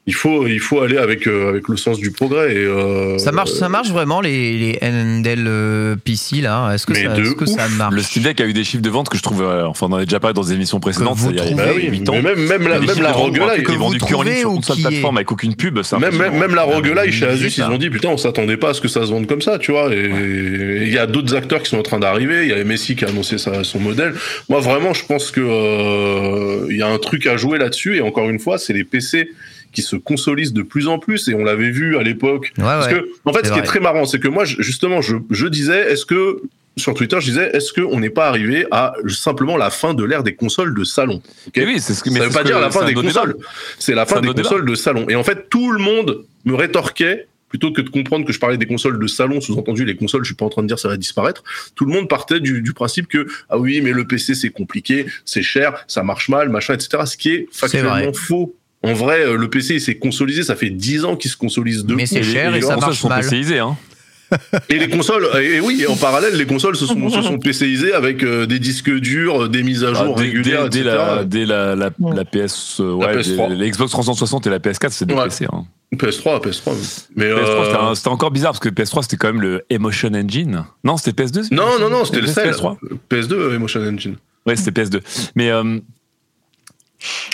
il faut, il faut aller avec, euh, avec le sens du progrès. Et, euh, Ça marche, ça marche vraiment les, les Handel euh, PC là Est-ce que, ça, est-ce que ça marche Le Steam Deck a eu des chiffres de vente que je trouve, euh, enfin, on en a déjà parlé dans des émissions précédentes, vous il y a- Bah oui, 8 ans. mais même, même la, même la roguelike, qui est vous vendu que en ligne trouvez sur ou une seule qui est- plateforme avec aucune pub, Même, même, même la roguelike chez Asus, ils pas. ont dit putain, on s'attendait pas à ce que ça se vende comme ça, tu vois. Et il y a d'autres acteurs qui sont en train d'arriver. Il y a Messi qui a annoncé sa- son modèle. Moi, vraiment, je pense que euh, il y a un truc à jouer là-dessus. Et encore une fois, c'est les PC qui se consolident de plus en plus. Et on l'avait vu à l'époque. Ouais, Parce ouais. que, en fait, ce qui est très marrant, c'est que moi, justement, je, je disais, est-ce que sur Twitter, je disais, est-ce qu'on n'est pas arrivé à simplement la fin de l'ère des consoles de salon ok? Et oui, c'est ce que, ça veut c'est pas dire que- la fin des consoles. C'est la fin des consoles de salon. Et en fait, tout le monde me rétorquait, plutôt que de comprendre que je parlais des consoles de salon, sous-entendu les consoles, je suis pas en train de dire ça va disparaître. Tout le monde partait du, du principe que, ah oui, mais le PC c'est compliqué, c'est cher, ça marche mal, machin, etc. Ce qui est factuellement faux. En vrai, euh, le PC il s'est consolidé, ça fait 10 ans qu'il se consolise de Mais c'est cher les et ça consoles marche sont mal. PCisées, hein. Et les consoles, et, et oui, et en parallèle, les consoles se sont, se sont PCisées avec euh, des disques durs, euh, des mises à Ah, jour dès, régulières, dès- la, dès la, la, la PS, euh, ouais, La PS3. des- les Xbox 360 et la PS4, c'est des Ouais. PC. Hein. PS3, PS3. Mais PS3, euh, c'était encore bizarre parce que PS3, c'était quand même le Emotion Engine. Non, c'était PS2 Non, non, non, c'était le PS3. sel. PS2 euh, Emotion Engine. Ouais, c'était PS2. Mais euh,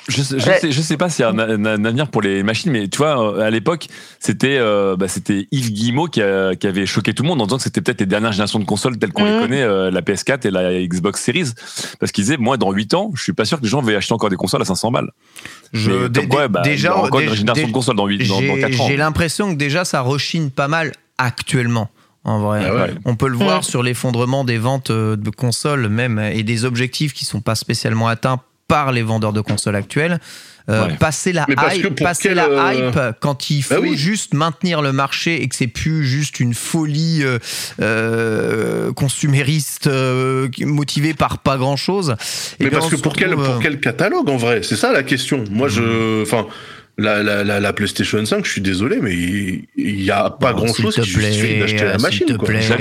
je, sais, je, Ouais. sais, je sais pas s'il y a un, un- un avenir pour les machines, mais tu vois, euh, à l'époque, c'était euh, bah, c'était Yves Guillemot qui, a- qui avait choqué tout le monde en disant que c'était peut-être les dernières générations de consoles telles qu'on les Mhm. connaît, euh, la PS4 et la Xbox Series. Parce qu'il disait, moi, dans 8 ans, je suis pas sûr que les gens vont acheter encore des consoles à 500 balles. Je- Mais quoi, bah, déjà, il y aura encore une génération de consoles dans, 8, dans, dans J'ai 4 ans. j'ai l'impression que déjà ça rechigne pas mal actuellement. En vrai, Ah ouais. on peut le voir Ouais. sur l'effondrement des ventes euh, de consoles même et des objectifs qui sont pas spécialement atteints par les vendeurs de consoles actuels. Euh, Ouais. Passer la hype, passer quel, la euh, hype quand il faut Bah oui. juste maintenir le marché et que c'est plus juste une folie euh, euh, consumériste euh, motivée par pas grand chose. Mais parce que pour quel, pour quel catalogue en vrai? C'est ça la question. Moi, je. Enfin. La, la, la, la PlayStation 5, je suis désolé, mais il il y a pas Bon, grand chose s'il qui justifie d'acheter la machine.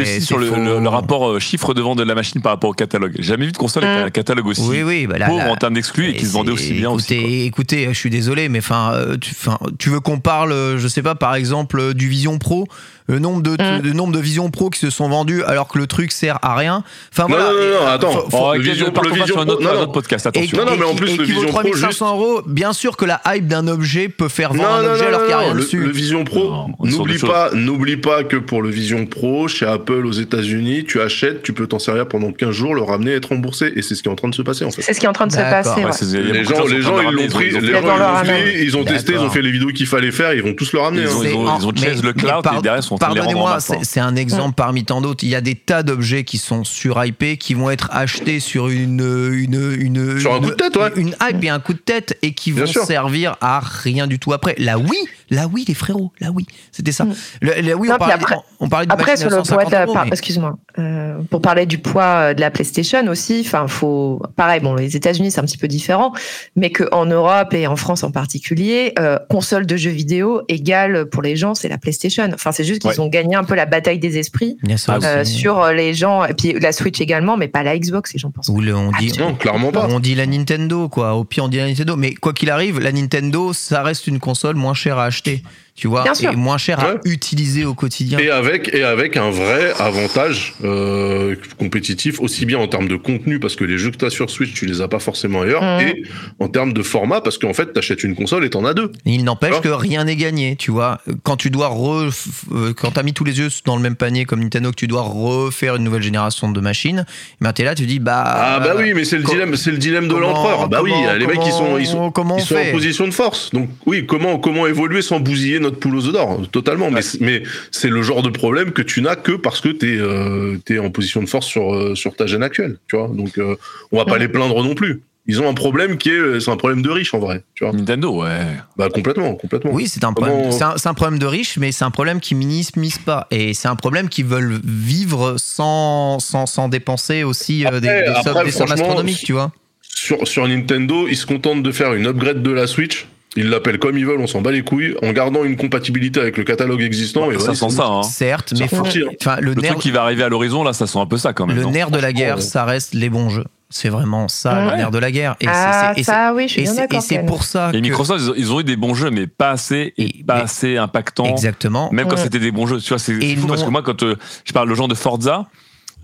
aussi sur le, faux. le- le rapport euh, chiffre de vente de la machine par rapport au catalogue. J'ai jamais vu de console avec Mm. un catalogue aussi Oui, oui, bah là, pauvre là- en termes d'exclus et qui se vendait aussi bien écoutez, aussi. quoi. Écoutez, je suis désolé, mais enfin, euh, tu, enfin, tu veux qu'on parle, euh, je sais pas, par exemple, du Vision Pro, le nombre de, Mm. le nombre de Vision Pro qui se sont vendus alors que le truc sert à rien. Enfin Non, voilà. non, non, non, attends. faut- faut- Oh, le Vision- le Vision sur un autre, Pro- non, un non. autre podcast, et, attention. Non, non, mais en plus, et le vaut Vision Pro, 3500 euros, bien sûr que la hype d'un objet peut faire vendre Non, un non, objet non, alors qu'il n'y a non, rien le, dessus. le Vision Pro, n'oublie pas, n'oublie pas que pour le Vision Pro, chez Apple aux États-Unis, tu achètes, tu peux t'en servir pendant 15 jours, le ramener et être remboursé. Et c'est ce qui est en train de se passer, en fait. C'est ce qui est en train de se passer. Les gens, les ils l'ont pris, ils ont- les ils gens, ont ils leur l'ont ramener. pris, ils ont testé, ils ont fait les vidéos qu'il fallait faire, ils vont tous le ramener. Ils hein. ont- chase le cloud et derrière, ils sont Pardonnez-moi, c'est c'est un exemple parmi tant d'autres. Il y a des tas d'objets qui sont surhypés, qui vont être achetés sur une une une Sur un une- coup de tête, ouais. une hype et un coup de tête et qui Bien vont sûr. servir à rien du tout après. La Wii, La Wii, les frérots, la Wii. C'était ça. Mm. Le- Non, on parlait, après- on parlait Après, sur le poids 150 de la, euros, par- mais- excuse-moi, euh, pour parler du poids euh, de la PlayStation aussi, enfin, faut, pareil, bon, les États-Unis c'est un petit peu différent, mais qu'en Europe et en France en particulier, euh, console de jeux vidéo égale pour les gens, c'est la PlayStation. Enfin, c'est juste qu'ils Ouais. ont gagné un peu la bataille des esprits Il y a ça euh, aussi. sur les gens, et puis la Switch également, mais pas la Xbox, les gens pensent. Ou le- on dit, Non, clairement pas. on dit la Nintendo, quoi. Au pire, on dit la Nintendo. Mais quoi qu'il arrive, la Nintendo, ça reste une console moins chère à acheter. acheter. Tu vois, Bien sûr. et moins chère à utiliser au quotidien. Et avec, et avec un vrai avantage euh, compétitif, aussi bien en termes de contenu, parce que les jeux que tu as sur Switch, tu les as pas forcément ailleurs, Mhm. et en termes de format, parce qu'en fait, tu achètes une console et t'en as deux. Il n'empêche que rien n'est gagné, tu vois. Quand tu dois re, euh, quand t'as mis tous les yeux dans le même panier comme Nintendo, que tu dois refaire une nouvelle génération de machines, ben t'es là, tu dis bah. Ah bah oui, mais c'est le dilemme, c'est le dilemme de comment- l'empereur. Bah oui, comment- les mecs ils sont ils sont, comment ils on sont fait en position de force. Donc oui, comment comment évoluer sans bousiller notre poule aux œufs d'or Totalement. Mais c'est- mais c'est le genre de problème que tu n'as que parce que t'es euh, t'es en position de force sur euh, sur ta gêne actuelle. Tu vois. Donc euh, on va pas les plaindre non plus. Ils ont un problème qui est c'est un problème de riche en vrai. Tu vois. Nintendo, ouais. Bah complètement, complètement. Oui, c'est un Comment- problème. C'est un, un problème de riches, mais c'est un problème qui minimise pas. Et c'est un problème qui veulent vivre sans, sans, sans dépenser aussi euh, des, Après- des sommes, des sommes astronomiques, tu vois. sur, sur Nintendo, ils se contentent de faire une upgrade de la Switch. Ils l'appellent comme ils veulent, on s'en bat les couilles, en gardant une compatibilité avec le catalogue existant. et ça sent ça, hein. Certes, mais faut, fourtit, hein. enfin, le, Le nerf, truc qui va arriver à l'horizon, là, ça sent un peu ça quand même. le non nerf de la guerre, ouais. ça reste les bons jeux. C'est vraiment ça, le nerf de la guerre. Et c'est- ah, c'est- oui, Et c'est- pour ça Et que Microsoft, ils ont, ils ont eu des bons jeux, mais pas assez, et, Et- pas mais- assez impactants. exactement. Même quand c'était des bons jeux, tu vois, c'est fou non- parce que moi, quand euh, je parle le genre de Forza,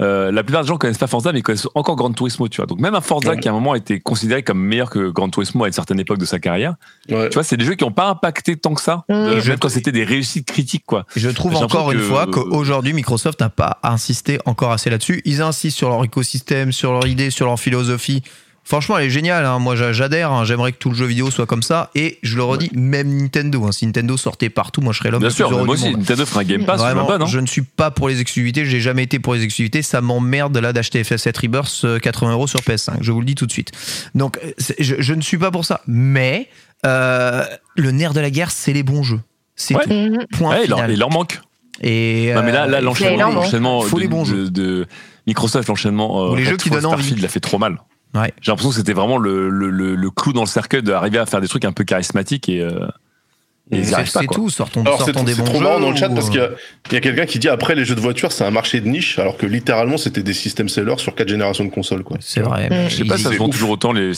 euh, la plupart des gens connaissent pas Forza, mais ils connaissent encore Gran Turismo, tu vois. Donc même un Forza Ouais. qui à un moment a été considéré comme meilleur que Gran Turismo à une certaine époque de sa carrière, Ouais. tu vois, c'est des jeux qui n'ont pas impacté tant que ça, Mm. euh, Je- même quand c'était des réussites critiques, quoi. Je trouve encore une fois que- qu'aujourd'hui, Microsoft n'a pas insisté encore assez là-dessus. Ils insistent sur leur écosystème, sur leur idée, sur leur philosophie. Franchement, elle est géniale. hein. Moi, j'a- j'adhère. hein. J'aimerais que tout le jeu vidéo soit comme ça. Et je le redis, même Nintendo. hein. Si Nintendo sortait partout, moi, je serais l'homme Bien le sûr, moi aussi, monde. Nintendo ferait un Game Pass, je Vraiment, pas, non je ne suis pas pour les exclusivités. J'ai jamais été pour les exclusivités. Ça m'emmerde là d'acheter FF7 Rebirth euh, 80 euros sur PS5. Je vous le dis tout de suite. Donc, euh, je, je ne suis pas pour ça. Mais euh, le nerf de la guerre, c'est les bons jeux. C'est Ouais. tout. Mhm. Point Ouais, il, leur, final. il leur manque. Et Non, mais là, là euh, l'enchaînement, hein. l'enchaînement Faut les de, bons de- jeux. de Microsoft, l'enchaînement euh, les jeux qui donnent. Starfield, l'a fait trop mal. Ouais. J'ai l'impression que c'était vraiment le, le, le, clou dans le cercueil d'arriver à faire des trucs un peu charismatiques et, euh, c'est tout. Sortons, Alors c'est sortons des c'est bons trop jeux. marrant dans le chat ou, parce qu'il y euh, a, il y a quelqu'un qui dit après les jeux de voiture c'est un marché de niche alors que littéralement c'était des systèmes sellers sur quatre générations de consoles quoi. C'est vrai. Mm. Je sais pas si ça se vend toujours autant les.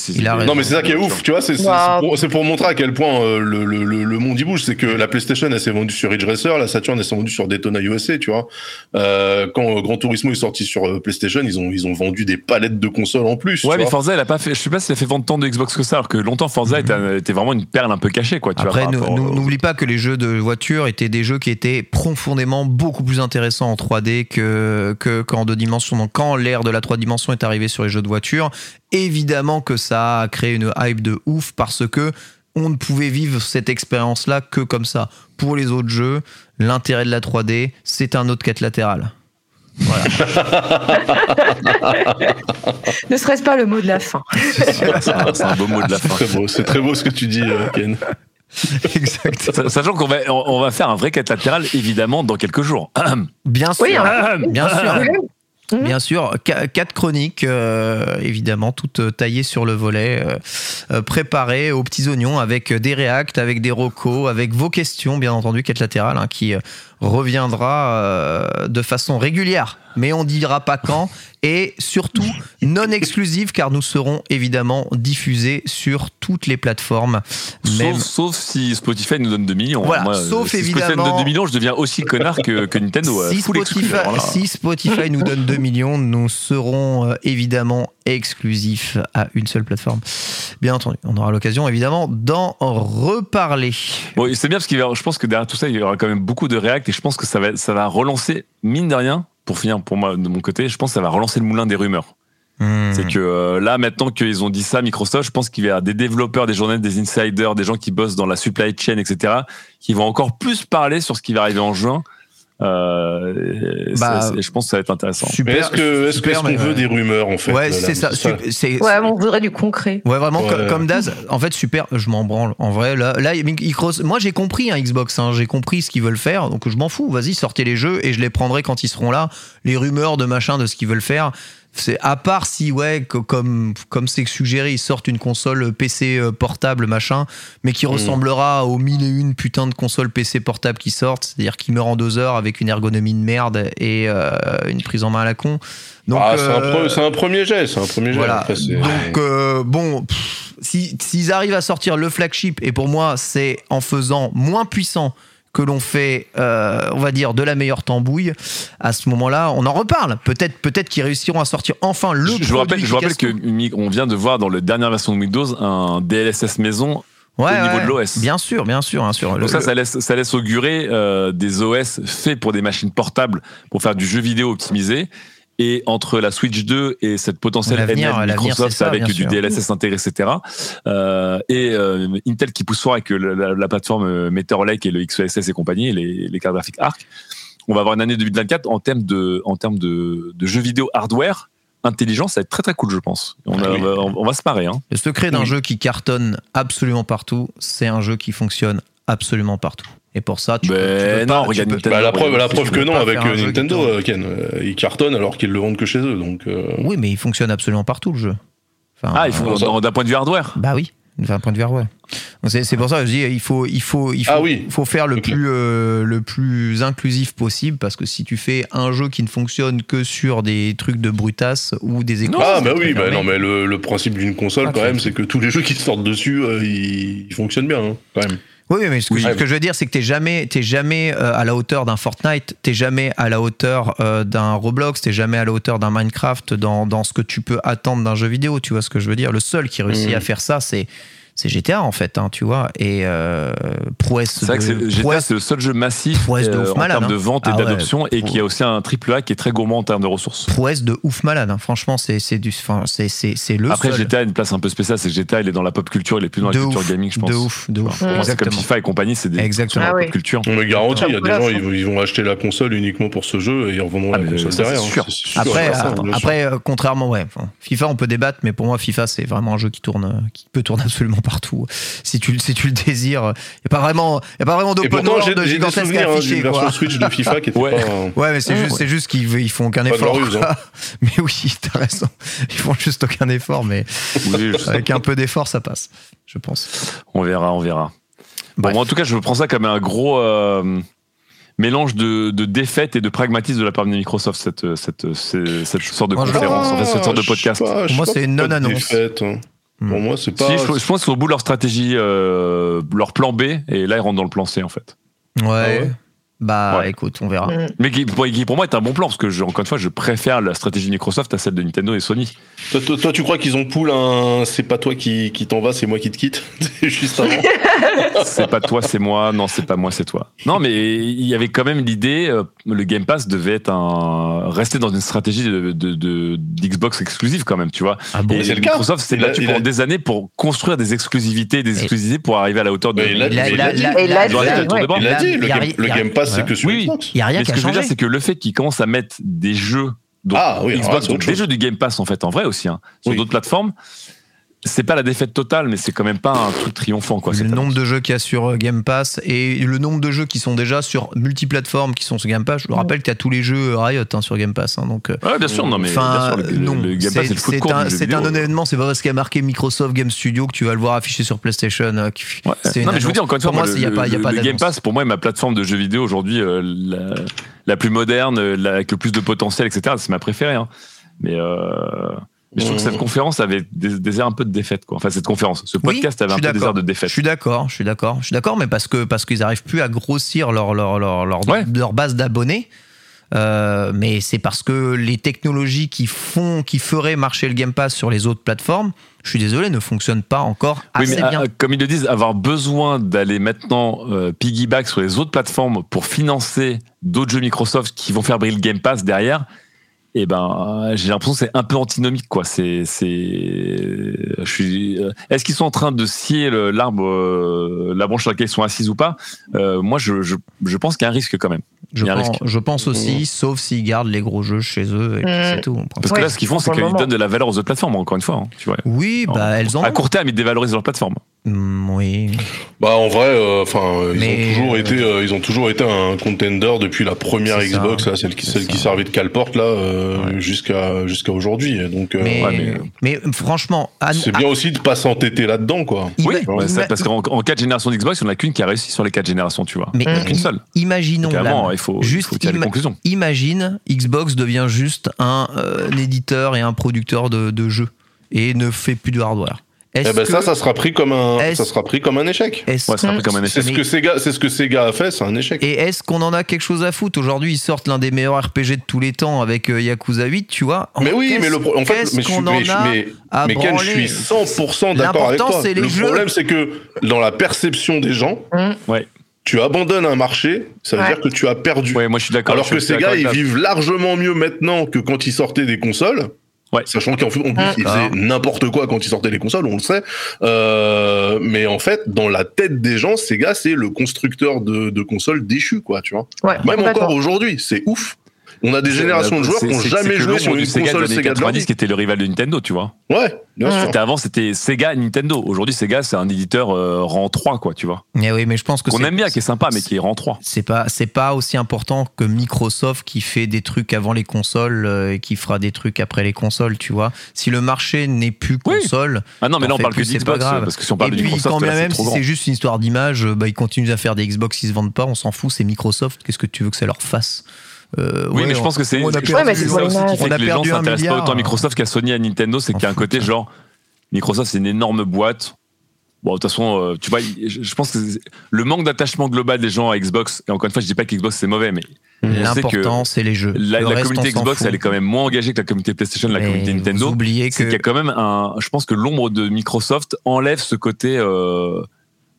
Non mais c'est ça qui est ouf, tu vois, c'est c'est- Wow. pour, montrer à quel point euh, le, le, le, le monde y bouge. C'est que la PlayStation elle s'est vendue sur Ridge Racer, la Saturn elle s'est vendue sur Daytona USA, tu vois. Euh, quand euh, Gran Turismo est sorti sur euh, PlayStation, ils ont ils ont vendu des palettes de consoles en plus. Ouais, tu mais vois. Forza, elle a pas fait. Je sais pas si elle a fait vendre tant de Xbox que ça, alors que longtemps Forza était, était vraiment une perle un peu cachée, quoi. Tu vois, Après, nous- n'oublie pas que les jeux de voiture étaient des jeux qui étaient profondément beaucoup plus intéressants en 3D que que- qu'en deux dimensions. Donc, quand l'ère de la 3 dimensions est arrivée sur les jeux de voiture, évidemment que ça a créé une hype de ouf parce que on ne pouvait vivre cette expérience-là que comme ça. Pour les autres jeux, l'intérêt de la 3D, c'est un autre quête latérale. [laughs] Ne serait-ce pas le mot de la fin C'est un, beau mot de la C'est fin. très beau, c'est très beau ce que tu dis, euh, Ken. [laughs] exact. Sa- Sachant qu'on va, on on va faire un vrai quête latéral, évidemment, dans quelques jours. Bien sûr. Oui, hein. Bien sûr. Mhm. Bien sûr, Qu- quatre chroniques, euh, évidemment, toutes euh, taillées sur le volet, euh, préparées aux petits oignons avec des réacts, avec des rocos, avec vos questions, bien entendu, quête latérale, hein, qui reviendra euh, de façon régulière, mais on dira pas quand, [laughs] et surtout non exclusive, car nous serons évidemment diffusés sur toutes les plateformes, même Sauf, sauf si Spotify nous donne 2 millions. Voilà, Moi, sauf si Spotify nous évidemment- donne 2 millions, je deviens aussi connard que, que Nintendo. euh, Si Spotify, si nous donne 2 millions, nous serons euh, évidemment exclusifs à une seule plateforme. Bien entendu, on aura l'occasion évidemment d'en reparler. Bon, c'est bien parce que je pense que derrière tout ça, il y aura quand même beaucoup de React et je pense que ça va, ça va relancer, mine de rien, pour finir pour moi de mon côté, je pense que ça va relancer le moulin des rumeurs. Hmm. C'est que euh, là, maintenant qu'ils ont dit ça, Microsoft, je pense qu'il y avoir des développeurs, des journalistes, des insiders, des gens qui bossent dans la supply chain, etc., qui vont encore plus parler sur ce qui va arriver en juin Euh, Bah, ça, je pense que ça va être intéressant. Super. est-ce que est-ce super, qu'est-ce qu'on mais, veut des rumeurs en fait Ouais, là, c'est ça. ça- su- c'est- Ouais, on voudrait du concret. Ouais, vraiment, Ouais. co- comme Daz, en fait, super, je m'en branle. En vrai, là, là Microsoft- moi j'ai compris un Xbox, hein, j'ai compris ce qu'ils veulent faire, donc je m'en fous, vas-y, sortez les jeux et je les prendrai quand ils seront là. Les rumeurs de machin, de ce qu'ils veulent faire, c'est à part si, ouais, co- comme comme c'est suggéré, ils sortent une console PC euh, portable, machin, mais qui ressemblera aux mille et une putain de consoles PC portables qui sortent, c'est-à-dire qui meurent en deux heures avec une ergonomie de merde et euh, une prise en main à la con. Donc, Ah, c'est un, euh, pre- c'est un premier jet, c'est un premier jet. voilà. Après, Donc euh, bon, pff, si- s'ils arrivent à sortir le flagship, et pour moi c'est en faisant moins puissant que l'on fait, euh, on va dire, de la meilleure tambouille, à ce moment-là, on en reparle. Peut-être peut-être qu'ils réussiront à sortir enfin le je, je vous rappelle, produit je vous rappelle qui que casse Mi- on vient de voir dans la dernière version de Windows un DLSS maison. Ouais, au niveau de l'OS. Bien sûr, bien sûr, sûr. Donc Le- ça, ça laisse, ça laisse augurer euh, des OS faits pour des machines portables pour faire du jeu vidéo optimisé. Et entre la Switch 2 et cette potentielle l'avenir, Microsoft ça, avec du sûr. DLSS intégré, etc. Euh, et euh, Intel qui pousse fort avec la, la- la plateforme euh, Meteor Lake et le XESS et compagnie, et les, les cartes graphiques ARC. On va avoir une année 2024 en termes de, en termes de, de jeux vidéo hardware intelligent, ça va être très très cool, je pense. On, a- Oui. on- on va se marrer. Hein. Le secret d'un Oui. jeu qui cartonne absolument partout, c'est un jeu qui fonctionne absolument partout. Et pour ça, tu, peux, tu peux non, pas, tu regarde peux- Nintendo. Bah, la preuve, la tu preuve que non avec euh, Nintendo, euh, Ken. Euh, Ils cartonnent alors qu'ils le vendent que chez eux. Donc, euh, Oui, mais il fonctionne absolument partout le jeu. Enfin, Ah, il faut Euh, d'un point de vue hardware. Bah oui, d'un point de vue hardware. C'est pour ça que je dis il faut il faut il faut, Ah oui. faut faire le plus euh, le plus inclusif possible parce que si tu fais un jeu qui ne fonctionne que sur des trucs de brutasse ou des écrans Ah bah oui, bah non mais le, le principe d'une console Ah, quand tu- même, c'est que tous les jeux qui sortent dessus, euh, ils, ils fonctionnent bien hein, quand même. Oui, mais ce que, Oui. ce que je veux dire, c'est que t'es jamais, t'es jamais euh, à la hauteur d'un Fortnite, t'es jamais à la hauteur euh, d'un Roblox, t'es jamais à la hauteur d'un Minecraft dans, dans ce que tu peux attendre d'un jeu vidéo. Tu vois ce que je veux dire? Le seul qui réussit Mhm. à faire ça, c'est c'est GTA en fait, hein, tu vois. Et euh, prouesse C'est vrai que de- GTA, prouesse- c'est le seul jeu massif prouesse de euh, ouf en malade, termes de hein. vente et Ah ouais. d'adoption et qui a aussi un triple A qui est très gourmand en termes de ressources. prouesse de ouf malade. hein. Franchement, c'est c'est du, c'est c'est c'est le Après, seul. GTA a une place un peu spéciale, c'est que GTA, il est dans la pop culture, il est plus dans la de culture ouf, gaming, je pense. de ouf, de ouf. C'est comme Exactement. FIFA et compagnie, c'est des Exactement. Ah pop oui. culture. On me garantit, il y a des gens, ils vont, ils vont acheter la console uniquement pour ce jeu et ils revendront Ah, la console derrière. Après, euh, après euh, contrairement, ouais, FIFA, on peut débattre, mais pour moi, FIFA, c'est vraiment un jeu qui tourne, qui peut tourner [laughs] absolument partout. Si tu, si tu le désires, il n'y a pas vraiment, y a pas vraiment Et d'open pourtant, j'ai world j'ai des souvenirs hein, d'une version. Switch de FIFA qui était Ouais. pas. euh, Ouais, mais c'est juste, c'est juste qu'ils ils font aucun Pas effort. quoi. [laughs] Mais oui, t'as raison. Ils font juste aucun effort, mais Oui, avec un peu d'effort, ça passe, je pense. On verra, on verra. Bon, moi, en tout cas, je prends ça comme un gros euh, mélange de, de défaite et de pragmatisme de la part de Microsoft, cette, cette, cette, cette sorte de Moi, conférence, en fait, cette sorte de Ah, podcast. pas, je Pour moi, c'est une de non-annonce. défaite, hein. Hmm. Pour moi, c'est pas. Si, je, je pense qu'ils sont au bout de leur stratégie, euh, leur plan B, et là, ils rentrent dans le plan C, en fait. Ouais. ouais Bah, Ouais. écoute, on verra. Mm. Mais qui, pour, qui, pour moi, est un bon plan, parce que, je, encore une fois, je préfère la stratégie de Microsoft à celle de Nintendo et Sony. Toi, toi- toi, tu crois qu'ils ont poule un. C'est pas toi qui, qui t'en vas, c'est moi qui te quitte? [laughs] C'est juste avant. [laughs] c'est pas toi, c'est moi. Non, c'est pas moi, c'est toi. Non, mais il y avait quand même l'idée, euh, le Game Pass devait être un, rester dans une stratégie de, de, de- d'Xbox exclusive quand même, tu vois. Ah bon Et c'est le cas. Microsoft s'est battu a- pendant des années pour construire des exclusivités, des exclusivités pour arriver à la hauteur de. Il La- dit. le game, Pass. C'est que sur Oui. Xbox. Il y a rien ce a que je veux dire, changé. c'est que le fait qu'ils commencent à mettre des jeux, donc Ah oui, Xbox, donc des jeux du Game Pass en fait, en vrai aussi, hein, sur Oui. d'autres plateformes, c'est pas la défaite totale, mais c'est quand même pas un truc triomphant, quoi. le nombre de jeux qu'il y a sur euh, Game Pass et le nombre de jeux qui sont déjà sur multiplateformes qui sont sur Game Pass. Je me rappelle qu'il y a tous les jeux Riot hein, sur Game Pass. hein, donc, euh, Ouais, bien sûr, non, mais bien sûr, le, non. le Game Pass, C'est- un, c'est un événement, c'est pas parce qu'il y a marqué Microsoft Game Studio que tu vas le voir affiché sur PlayStation. euh, Ouais. Non, mais je vous dis encore une fois, Pour moi, il n'y a pas, y a pas le Game. Pass, pour moi, est ma plateforme de jeux vidéo aujourd'hui, euh, la, la plus moderne, euh, la- avec le plus de potentiel, etc. C'est ma préférée. hein. Mais, euh, mais je trouve que Mmh. cette conférence avait des, des airs un peu de défaite. Quoi. Enfin, cette conférence, ce Oui, podcast avait je un peu des airs de Je défaite. suis d'accord, je suis d'accord, je suis d'accord, mais parce que parce qu'ils arrivent plus à grossir leur leur leur leur, Ouais. leur base d'abonnés. Euh, mais c'est parce que les technologies qui font, qui feraient marcher le Game Pass sur les autres plateformes, je suis désolé, ne fonctionnent pas encore Oui, assez mais bien. euh, comme ils le disent, avoir besoin d'aller maintenant euh, piggyback sur les autres plateformes pour financer d'autres jeux Microsoft qui vont faire briller le Game Pass derrière, eh ben, j'ai l'impression que c'est un peu antinomique, quoi. C'est, c'est, je suis. euh, Est-ce qu'ils sont en train de scier l'arbre, euh, la branche sur laquelle ils sont assis ou pas? Euh, Moi, je, je, je pense qu'il y a un risque quand même. Je pense, risque. je pense aussi, Mmh. sauf s'ils gardent les gros jeux chez eux et puis c'est tout. Parce que Ouais, là, ce qu'ils font, c'est qu'ils donnent de la valeur aux autres plateformes, encore une fois. hein, tu vois. Oui, bah elles en À ont. court terme, ils dévalorisent leur plateforme. Mm, oui. Bah en vrai, euh, enfin, euh, ils Mais- ont toujours été, euh, ils ont toujours été un contender depuis la première ça. Xbox, là, celle qui, servait de cale-porte là, euh, Ouais. jusqu'à jusqu'à aujourd'hui. Donc, euh, Mais, ouais, mais... franchement, c'est bien aussi de pas s'entêter là-dedans, quoi. Oui, ouais, ça, parce qu'en en quatre générations d'Xbox, il n'y en a qu'une qui a réussi sur les quatre générations, tu vois. mais Il n'y en a qu'une seule. imaginons là, il faut, il juste faut ima- conclusions. imagine Xbox devient juste un, euh, un éditeur et un producteur de, de jeux et ne fait plus de hardware. Eh ben que- ça, ça sera pris comme un, ça sera pris comme un échec. Ouais, c'est comme un ce que Sega, c'est ce que Sega a fait, c'est un échec. Et est-ce qu'on en a quelque chose à foutre? Aujourd'hui, ils sortent l'un des meilleurs RPG de tous les temps avec euh, Yakuza 8, tu vois. Mais oui, mais le pro- en fait, mais je suis, qu'on mais, en je- a mais, à mais Ken, je branler? suis 100% d'accord avec L'important, toi. c'est les le jeux. problème, c'est que dans la perception des gens, Ouais. tu abandonnes un marché, ça veut Ouais. dire que tu as perdu. Ouais, moi je suis d'accord. Alors je que ces gars, ils vivent largement mieux maintenant que quand ils sortaient des consoles. Ouais. Sachant qu'en plus, Ah. ils faisaient n'importe quoi quand ils sortaient les consoles, on le sait. Euh, mais en fait, dans la tête des gens, ces gars, c'est le constructeur de, de consoles déchu, quoi, tu vois. Ouais, Même encore aujourd'hui, c'est ouf. On a des générations de joueurs qui n'ont jamais que joué sur une Sega console Sega de leur 90 vie. qui était le rival de Nintendo, tu vois. Ouais, bien sûr. C'était avant, c'était Sega Nintendo. Aujourd'hui, Sega, c'est un éditeur euh, rang 3, quoi, tu vois. Eh oui, mais je pense que Qu'on c'est- aime bien, qui est sympa, mais qui est rang 3. c'est pas c'est pas aussi important que Microsoft qui fait des trucs avant les consoles euh, et qui fera des trucs après les consoles, tu vois. Si le marché n'est plus Oui. console, Ah non, mais là, on parle que plus, c'est pas d'Xbox. grave. Parce que si on parle et de puis Microsoft, quand bien là, c'est même si c'est juste une histoire d'image, euh, bah, ils continuent à faire des Xbox qui se vendent pas, on s'en fout, c'est Microsoft. Qu'est-ce que tu veux que ça leur fasse? Euh, Oui, ouais, mais je pense que c'est on a perdu- que pour ça aussi qui fait On a que les gens s'intéressent pas autant à Microsoft qu'à Sony et à Nintendo, c'est qu'il y a un côté genre Microsoft c'est une énorme boîte. Bon, de toute façon, euh, tu vois, je pense que le manque d'attachement global des gens à Xbox, et encore une fois, je dis pas que Xbox c'est mauvais, mais que L'important, c'est les jeux. la, Le la reste, communauté Xbox, elle est quand même moins engagée que la communauté PlayStation, la Mais communauté vous Nintendo. oubliez C'est qu'il y a que quand même un. Je pense que l'ombre de Microsoft enlève ce côté euh,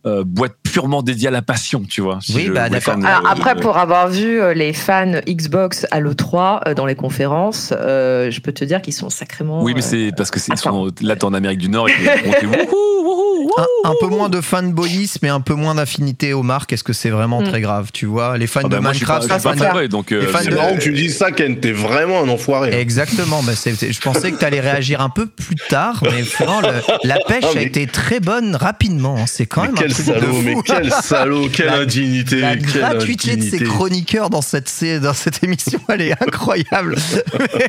euh, boîte purement dédiée à la passion, tu vois. si Oui, bah, d'accord. Alors après, pour avoir vu euh, les fans Xbox à l'E3 euh, dans les conférences, euh, je peux te dire qu'ils sont sacrément. Oui, mais euh, c'est parce que c'est sont là, t'es en Amérique du Nord et qu'ils [laughs] wouhou, un, un peu moins de fanboyisme et un peu moins d'affinité aux marques, est-ce que c'est vraiment Mm. très grave Tu vois, les fans Ah de bah, moi, je suis pas, Minecraft, je suis les pas fanboy, donc euh, les fans C'est de- marrant que tu dises ça, Ken, t'es vraiment un enfoiré. Exactement, bah c'est- je pensais que tu allais réagir un peu plus tard, mais vraiment, le- la [laughs] pêche Ah, a mais- été très bonne rapidement. hein. C'est quand Mais même quel un truc salaud, de fou. mais quel [laughs] salaud, quelle La- indignité, La quelle gratuité de ces chroniqueurs dans cette, sé- dans cette émission, elle est incroyable. [laughs]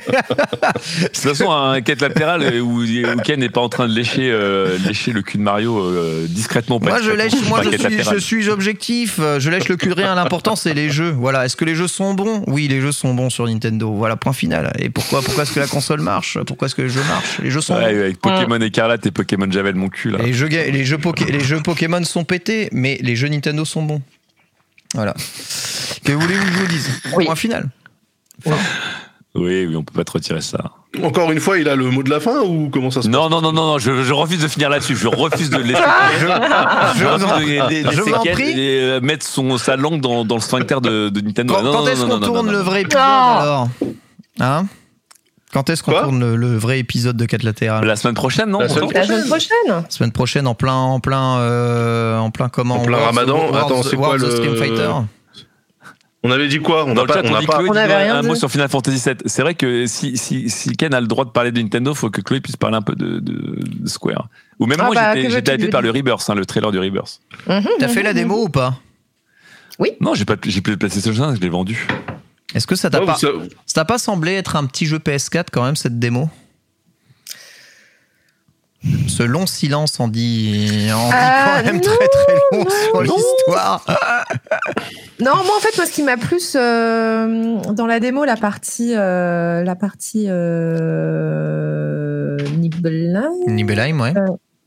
De toute façon, un quête latérale euh, où, où Ken n'est pas en train de lécher, euh, lécher le cul de Mario euh, discrètement. pas moi, je lèche, moi, je suis, latérale. je suis objectif. euh, Je lèche le cul de rien. L'important, c'est les jeux. Voilà. Est-ce que les jeux sont bons? Oui, les jeux sont bons sur Nintendo. Voilà, point final. Et pourquoi, pourquoi est-ce que la console marche? Pourquoi est-ce que les jeux marchent? Les jeux sont Ouais, bons. avec Pokémon Écarlate et Pokémon Javel, mon cul là. Les jeux, les, jeux Poké- les jeux Pokémon sont pétés, mais les jeux Nintendo sont bons. Voilà. Que voulez-vous que je vous dise? Oui. Point final. Oui, oui, on peut pas te retirer ça. Encore une fois, il a le mot de la fin ou comment ça se passe Non, non, non, non, non, je, je refuse de finir là-dessus. Je refuse de laisser. [laughs] je, Je refuse de prie. et, euh, mettre son, sa langue dans, dans le sphincter de, de Nintendo. Quand, est-ce qu'on non, non, tourne non, le vrai épisode alors Hein Quand est-ce qu'on tourne le, le vrai épisode de 4 latérales La semaine prochaine, non La semaine La semaine prochaine. Semaine prochaine en plein en plein euh, en plein comment En plein World- Ramadan World- Attends, c'est quoi le- Stream Fighter On avait dit quoi On Dans n'a le pas, chat, on dit pas. Chloé On dit avait rien un mot sur Final Fantasy VII. C'est vrai que si, si, si Ken a le droit de parler de Nintendo, faut que Chloé puisse parler un peu de, de, de Square. Ou même Ah moi, bah, j'étais hypé par le Rebirth, hein, le trailer du Rebirth. Mhm, T'as fait mhm, la démo ou pas? Non, j'ai pas, j'ai plus de PlayStation 5, je l'ai vendu. Est-ce que ça t'a pas ça t'a pas semblé être un petit jeu PS4 quand même cette démo? Ce long silence en dit, en dit quand même non, très très long non, sur l'histoire. Non, moi en fait, moi, ce qui m'a plus euh, dans la démo, la partie, euh, la partie euh, Nibelheim. Nibelheim, ouais.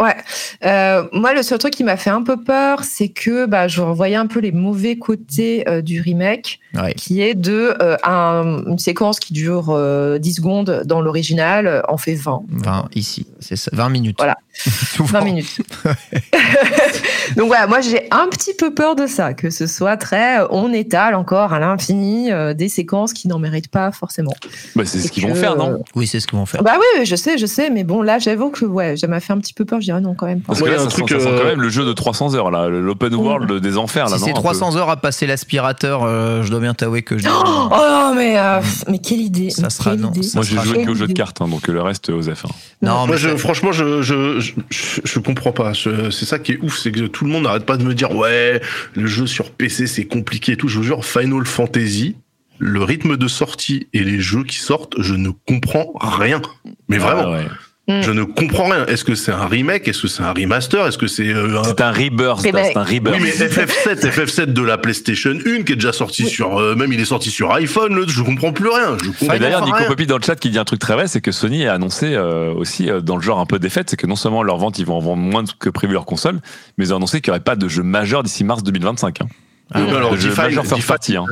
Ouais. Euh, moi, le seul truc qui m'a fait un peu peur, c'est que bah, je revoyais un peu les mauvais côtés euh, du remake, Ouais. qui est de euh, un- une séquence qui dure euh, 10 secondes dans l'original, en fait 20. 20 ici, c'est ça, 20 minutes. Voilà. [laughs] Souvent. 20 minutes. [laughs] Donc voilà, moi j'ai un petit peu peur de ça, que ce soit très, euh, on étale encore à l'infini euh, des séquences qui n'en méritent pas forcément. Bah, c'est ce qu'ils vont faire, non? Oui, c'est ce qu'ils vont faire. Bah oui, oui, je sais, je sais, mais bon là j'avoue que ouais, ça m'a fait un petit peu peur. je dirais non, quand même pas. Parce que Ouais, là, il y a ça, un sent, truc, ça sent quand même le jeu de 300 heures, là, l'open world des enfers. Là, Si c'est un peu 300 heures à passer l'aspirateur, euh, je dois bien t'avouer que je. Oh non, mais, euh, mais quelle idée. Ça mais sera non. idée. Ça Moi, j'ai joué qu'au jeu de cartes, hein, donc le reste, Osef. hein. non, mais Moi, je, ça- franchement, je, je, je, je, comprends pas. Je- C'est ça qui est ouf, c'est que tout le monde n'arrête pas de me dire ouais, le jeu sur PC c'est compliqué et tout. Je vous jure, Final Fantasy, le rythme de sortie et les jeux qui sortent, je ne comprends rien. Mais vraiment, Ah ouais. je ne comprends rien. Est-ce que c'est un remake? Est-ce que c'est un remaster? Est-ce que c'est euh, un... C'est un rebirth, Eh ben, c'est un rebirth. Oui, mais FF7, FF7 [laughs] de la PlayStation 1 qui est déjà sorti sur, euh, même il est sorti sur iPhone. Le, je comprends plus rien. Je comprends Et d'ailleurs, Nico. Poppy dans le chat qui dit un truc très vrai, c'est que Sony a annoncé euh, aussi euh, dans le genre un peu défaite, c'est que non seulement leur vente, ils vont en vendre moins que prévu leur console, mais ils ont annoncé qu'il n'y aurait pas de jeu majeur d'ici mars 2025. Hein. Euh, De- alors, majeur first party, hein.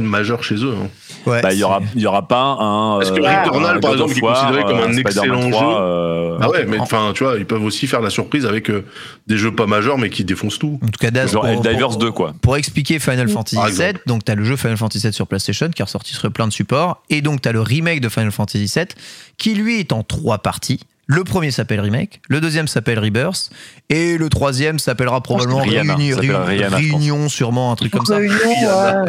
majeur, chez eux. hein. ouais, Bah, il y aura, c'est- il y aura pas un. Parce que euh, Returnal, un par exemple, qui est considéré comme un Spider-Man excellent 3, jeu. euh, Ah ouais, mais enfin, tu vois, ils peuvent aussi faire la surprise avec euh, des jeux pas majeurs mais qui défoncent tout. En tout cas, Daz, genre pour- 2, quoi. Pour expliquer Final Fantasy Par VII, donc tu as le jeu Final Fantasy VII sur PlayStation qui est ressorti sur plein de supports, et donc tu as le remake de Final Fantasy VII qui lui est en trois parties. Le premier s'appelle Remake, le deuxième s'appelle Rebirth, et le troisième s'appellera probablement Rihanna, Réuni-. Réunion, sûrement un truc comme ça. Réunion,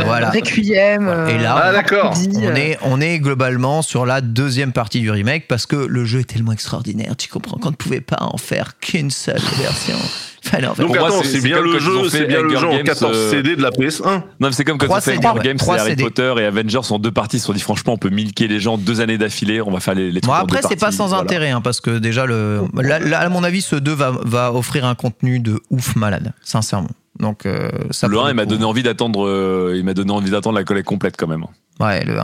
Voilà. Requiem. euh, Et là, Ah, On euh, est, on est globalement sur la deuxième partie du remake parce que le jeu est tellement extraordinaire, tu comprends qu'on ne pouvait pas en faire qu'une seule version. [laughs] Donc Pour moi, attends, c'est- bien le jeu, c'est bien le jeu en Games, 14 euh, CD de la PS1. Non, mais c'est comme quand on fait Hunger ouais. Games, Harry CD. Potter et Avengers en deux parties. Ils se sont dit, franchement, on peut milquer les gens deux années d'affilée, on va faire les, les Bon, après, c'est pas sans voilà. intérêt, hein, parce que déjà, le, là, là, à mon avis, ce 2 va, va offrir un contenu de ouf malade, sincèrement. Donc, euh, ça Le pour 1, il m'a donné envie d'attendre, euh, il m'a donné envie d'attendre la collecte complète quand même. Ouais, le 1,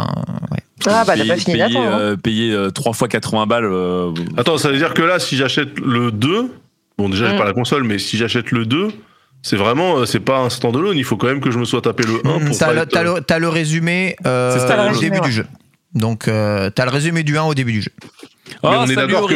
ouais. Ah, bah, t'as Payer- pas fini payer, d'attendre. hein. euh, payer euh, 3 fois 80 balles. euh, Attends, ça veut dire que là, si j'achète le 2, bon, déjà, j'ai Mm. pas la console, mais si j'achète le 2, c'est vraiment, euh, c'est pas un standalone. Il faut quand même que je me sois tapé le 1 pour T'as le, être- t'as le- t'as le résumé euh, C'est ça, le au résumé, début ouais. du jeu. Donc, euh, t'as le résumé du 1 au début du jeu. Oh, on est salut d'accord que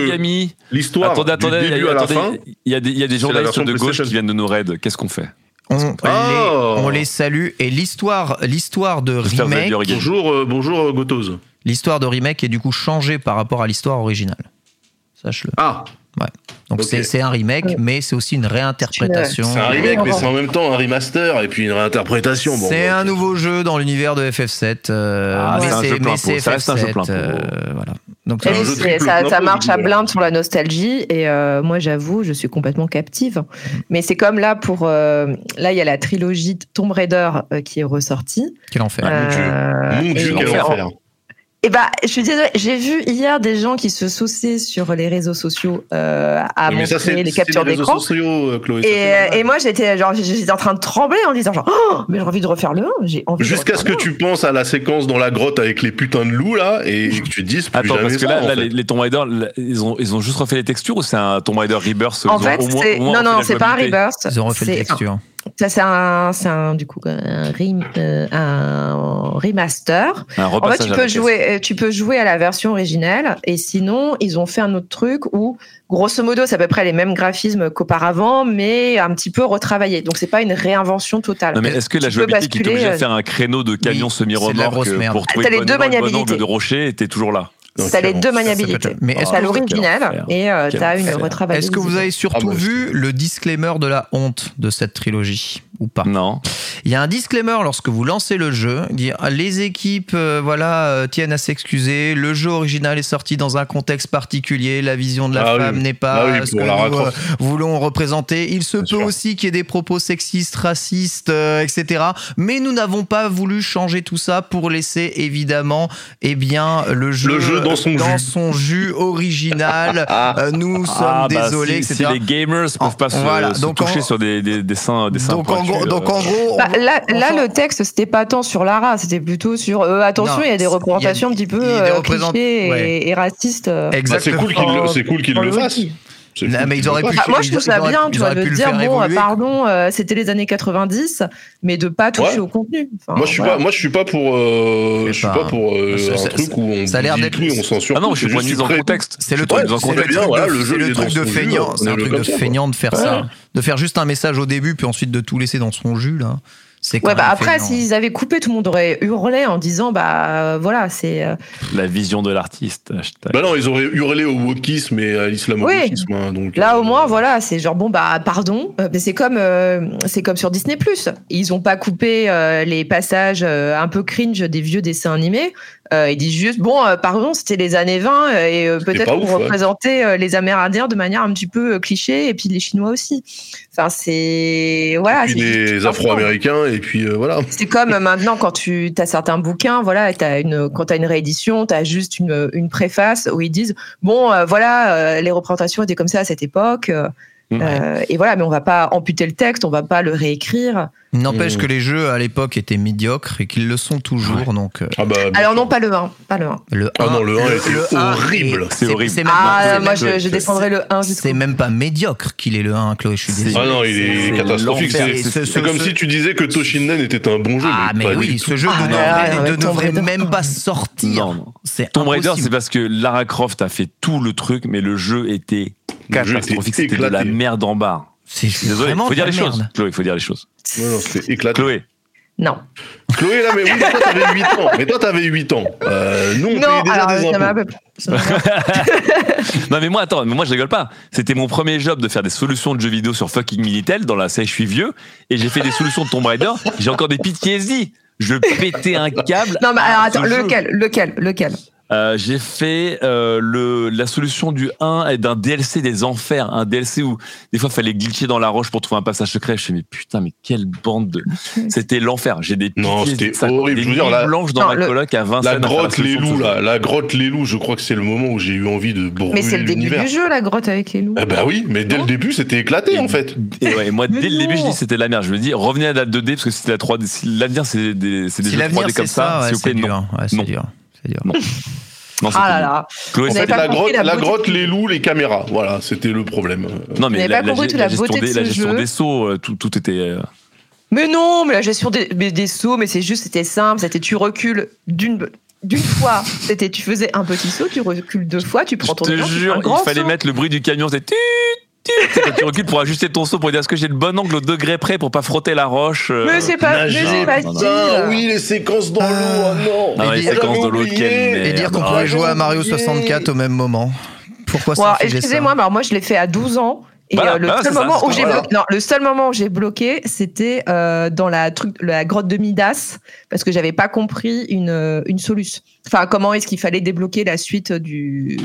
l'histoire Attendez, attendez, il y début a- à la attendez, fin. il y a des, il y a des la journalistes version de gauche qui viennent de nous raid. Qu'est-ce qu'on fait On, Oh les, on les salue. Et l'histoire, l'histoire de remake. Bonjour, euh, bonjour euh, Gotoz. l'histoire de remake est du coup changée par rapport à l'histoire originale. Sache-le. Ah, Donc c'est, un remake, Ouais. mais c'est aussi une réinterprétation. c'est un remake, mais c'est en même temps un remaster et puis une réinterprétation. Bon, C'est bon, un nouveau jeu dans l'univers de FF7. euh, Ah, mais c'est un c'est, jeu plein mais c'est pot, ça reste un jeu FF7, plein pot. euh, voilà. Donc ça, marche à blinde sur la nostalgie et euh, moi j'avoue je suis complètement captive. Mais c'est comme là pour euh, là il y a la trilogie Tomb Raider euh, qui est ressortie. quel enfer. Ah, mon Dieu. Euh, Mon Dieu, et- quel enfer. Et bah je suis désolée, j'ai vu hier des gens qui se sauçaient sur les réseaux sociaux euh, à Mais ça, montrer c'est les c'est captures d'écran. sociaux, euh, Chloé. ça, Et, et moi j'étais genre j'étais en train de trembler en disant genre oh, mais j'ai envie de refaire le 1, j'ai envie de Jusqu'à ce que tu penses à la séquence dans la grotte avec les putains de loups là et [laughs] que tu te dises plus Attends, jamais parce que ça, là, là, les, les Tomb Raider, là, ils ont, ils ont juste refait les textures ou c'est un Tomb Raider Rebirth En ont fait, au moins- c'est au moins non non, c'est pas un rebirth. Ils ont refait les textures. Ça c'est un du coup un, rem- euh, un remaster. Un En fait, tu peux jouer, euh, tu peux jouer à la version originale, et sinon, ils ont fait un autre truc où, grosso modo, c'est à peu près les mêmes graphismes qu'auparavant, mais un petit peu retravaillé. Donc, c'est pas une réinvention totale. Non mais est-ce que la Tu jouabilité qui t'oblige à euh, faire un créneau de camion Oui, semi-remorque pour trouver les bon deux bon maniabilités. angle de rocher t'es toujours là T'as les deux maniabilités. Mais est-ce T'as l'original et euh, t'as une retravaillée. est-ce que vous avez surtout Ah bah, vu le disclaimer de la honte de cette trilogie ou pas? Non. Il y a un disclaimer lorsque vous lancez le jeu, dire ah, les équipes euh, voilà euh, tiennent à s'excuser, le jeu original est sorti dans un contexte particulier, la vision de la Ah oui. femme n'est pas Ah oui, ce que nous euh, voulons représenter. Il se peut sûr. aussi qu'il y ait des propos sexistes, racistes, euh, etc. Mais nous n'avons pas voulu changer tout ça pour laisser évidemment eh bien le jeu, Le jeu dans son jus. son jus original. [laughs] Euh, nous sommes Ah, bah, désolés, si, etc. si les gamers peuvent pas se, Voilà, se donc toucher en- sur des, des, des seins, des seins donc en gros, donc en euh, gros, on- Bah, là, là le texte, c'était pas tant sur Lara, c'était plutôt sur euh, attention, Non, il y a des représentations un petit peu il y a des euh, clichés et, ouais. et racistes. euh, Bah, c'est exactement. cool qu'il le, c'est cool qu'il dans le le fasse. Non, mais ils auraient pu- fasse. Ah, moi, je trouve ça auraient- bien, tu vois, de dire, bon, euh, évoluer. pardon, euh, c'était les années 90, mais de pas toucher Ouais. au contenu. Enfin, Moi je suis voilà. pas, moi je suis pas pour, euh, C'est je suis pas- pas pour euh, ça- un ça- truc où on ça a l'air d'être- on censure. Ah non, je suis c'est pour juste une mise en contexte. C'est le truc, le contexte. truc de, feignant, c'est un truc de feignant de faire ça, de faire juste un message au début puis ensuite de tout laisser dans son jus là. C'est Ouais, bah après, s'ils avaient coupé, tout le monde aurait hurlé en disant, bah euh, voilà, c'est. euh, La vision de l'artiste. Bah non, ils auraient hurlé au wokisme et à l'islamo-wokisme. hein, donc, Là, euh, au moins, voilà, c'est genre bon bah pardon, Euh, mais c'est comme euh, c'est comme sur Disney Ils ont pas coupé euh, les passages euh, un peu cringe des vieux dessins animés. Euh, ils disent juste bon, euh, pardon, c'était les années 20 euh, et euh, peut-être ouais. représenter euh, les Amérindiens de manière un petit peu cliché et puis les Chinois aussi. Enfin, c'est voilà. puis juste les Afro-Américains, et puis euh, voilà. [laughs] c'est comme maintenant quand tu as certains bouquins, voilà, as une, quand tu as une réédition, tu as juste une, une préface où ils disent bon, euh, voilà, euh, les représentations étaient comme ça à cette époque. Euh, Ouais. euh, et voilà, mais on va pas amputer le texte, on va pas le réécrire. N'empêche Mm. que les jeux à l'époque étaient médiocres et qu'ils le sont toujours. Donc, euh, Ah bah, Alors non, pas le 1, pas le 1. le Ah 1, non, le 1 était un horrible. est- C'est horrible. même- Ah, moi je, je descendrai le 1 jusqu'au C'est même pas médiocre qu'il est le 1, Chloé, je suis désolé. Ah non, il est, C'est catastrophique. C'est- Ce- C'est ce- comme ce- si tu disais que Toshinden était un bon jeu. Ah, mais pas oui, ce jeu Ah, ne devrait, même pas sortir. Non, non. C'est Tomb Raider, c'est parce que Lara Croft a fait tout le truc, mais le jeu était catastrophique. était C'était de la merde en barre. C'est Désolé, vraiment faut dire les choses. Chloé, faut dire les choses. Non, non, c'était éclaté. Chloé, Non. Chloé, là, mais oui, toi, t'avais 8 ans. Mais toi, t'avais 8 ans. Euh, nous, on non, payait déjà alors des impôts. ça [laughs] Non mais moi attends, mais moi je rigole pas. C'était mon premier job de faire des solutions de jeux vidéo sur fucking Minitel dans la série je suis vieux et j'ai fait des solutions de Tomb Raider. J'ai encore des PTSD. Je pétais un câble. Non, mais alors attends, lequel, lequel, lequel? Euh, J'ai fait euh, le la solution du 1 et d'un DLC des enfers, un DLC où des fois il fallait glitcher dans la roche pour trouver un passage secret. Je me suis dit, mais putain mais quelle bande de [laughs] c'était l'enfer. J'ai des Non, c'était horrible. Je veux dire, la- blanches dans Non, ma le- coloc à 20 La grotte les loups, là, la grotte les loups, je crois que c'est le moment où j'ai eu envie de brûler Mais c'est le début du jeu, la grotte avec les loups. Ah bah oui, mais dès le début, c'était éclaté, en fait. Et ouais, moi, dès le début, je dis que c'était la merde. Je me dis, revenez à la 2D parce que c'était la 3D. Si l'avenir, c'est des, c'est des Si jeux l'avenir 3D c'est comme ça, ça, ouais, s'il vous c'est plaît, non. Non. Non. Ah là là. Chloé, La grotte, la la beauté grotte, de- les loups, les caméras. Voilà, c'était le problème. Non, mais la, pas la, compris la, toute la gestion, beauté de des, ce la gestion jeu. des sauts, euh, tout, tout était. euh, Mais non, mais la gestion des, mais des sauts, mais c'est juste, c'était simple, c'était tu recules d'une d'une fois, c'était tu faisais un petit saut, tu recules deux fois, tu Je prends ton te élan, tu fais jure, il fallait saut. mettre le bruit du camion. C'était. Quand tu recules pour ajuster ton saut pour dire est-ce que j'ai le bon angle au degré près pour pas frotter la roche. euh. Mais c'est pas, mais c'est pas non, non. dit. Putain, oui, les séquences dans l'eau, oh non Ah, les séquences de l'eau, Et dire qu'on Ah, pouvait ouais. jouer à Mario oublié. 64 au même moment. Pourquoi Bon, ça me faisait ça excusez-moi, mais alors moi je l'ai fait à 12 ans. Et Voilà, euh, le, voilà, seul ça, moment où j'ai voilà. bloqué, non, le seul moment où j'ai bloqué, c'était euh, dans la, truc, la grotte de Midas, parce que j'avais pas compris une, euh, une solution. Enfin, comment est-ce qu'il fallait débloquer la suite du,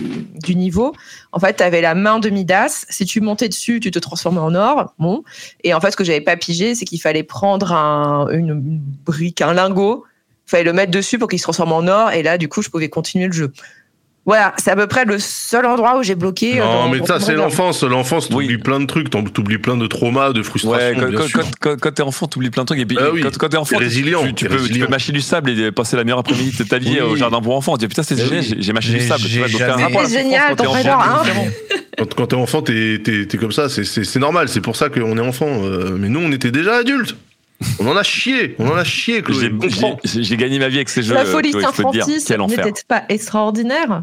du niveau En fait, tu avais la main de Midas. Si tu montais dessus, tu te transformais en or. Bon. Et en fait, ce que j'avais pas pigé, c'est qu'il fallait prendre un, une brique, un lingot. Il fallait le mettre dessus pour qu'il se transforme en or. Et là, du coup, je pouvais continuer le jeu. Voilà, c'est à peu près le seul endroit où j'ai bloqué. euh, Non, mais ça, c'est l'enfance. L'enfance, t'oublies Oui. plein de trucs. t'en- T'oublies plein de traumas, de frustrations, Ouais, quand, bien quand, sûr. quand, quand- quand t'es enfant, t'oublies plein de trucs. Et puis, Ah oui. quand, quand t'es enfant, tu- résilient, tu, tu t'es peux, tu résilient. peux mâcher du sable et passer la meilleure après-midi de ta vie Oui. au jardin pour enfants. Tu dis, putain, c'est Eh génial, oui. j'ai mâché du sable. Tu C'est génial, quand t'es Tomb enfant, Raider, hein. évidemment. Quand, t'es enfant, t'es comme ça. c'est- normal. C'est pour ça qu'on est enfant. Euh, mais nous, on était déjà adultes. On en a chié. On en a chié, J'ai- gagné ma vie avec ces jeux. La folie. Saint-Francis n'était pas extraordinaire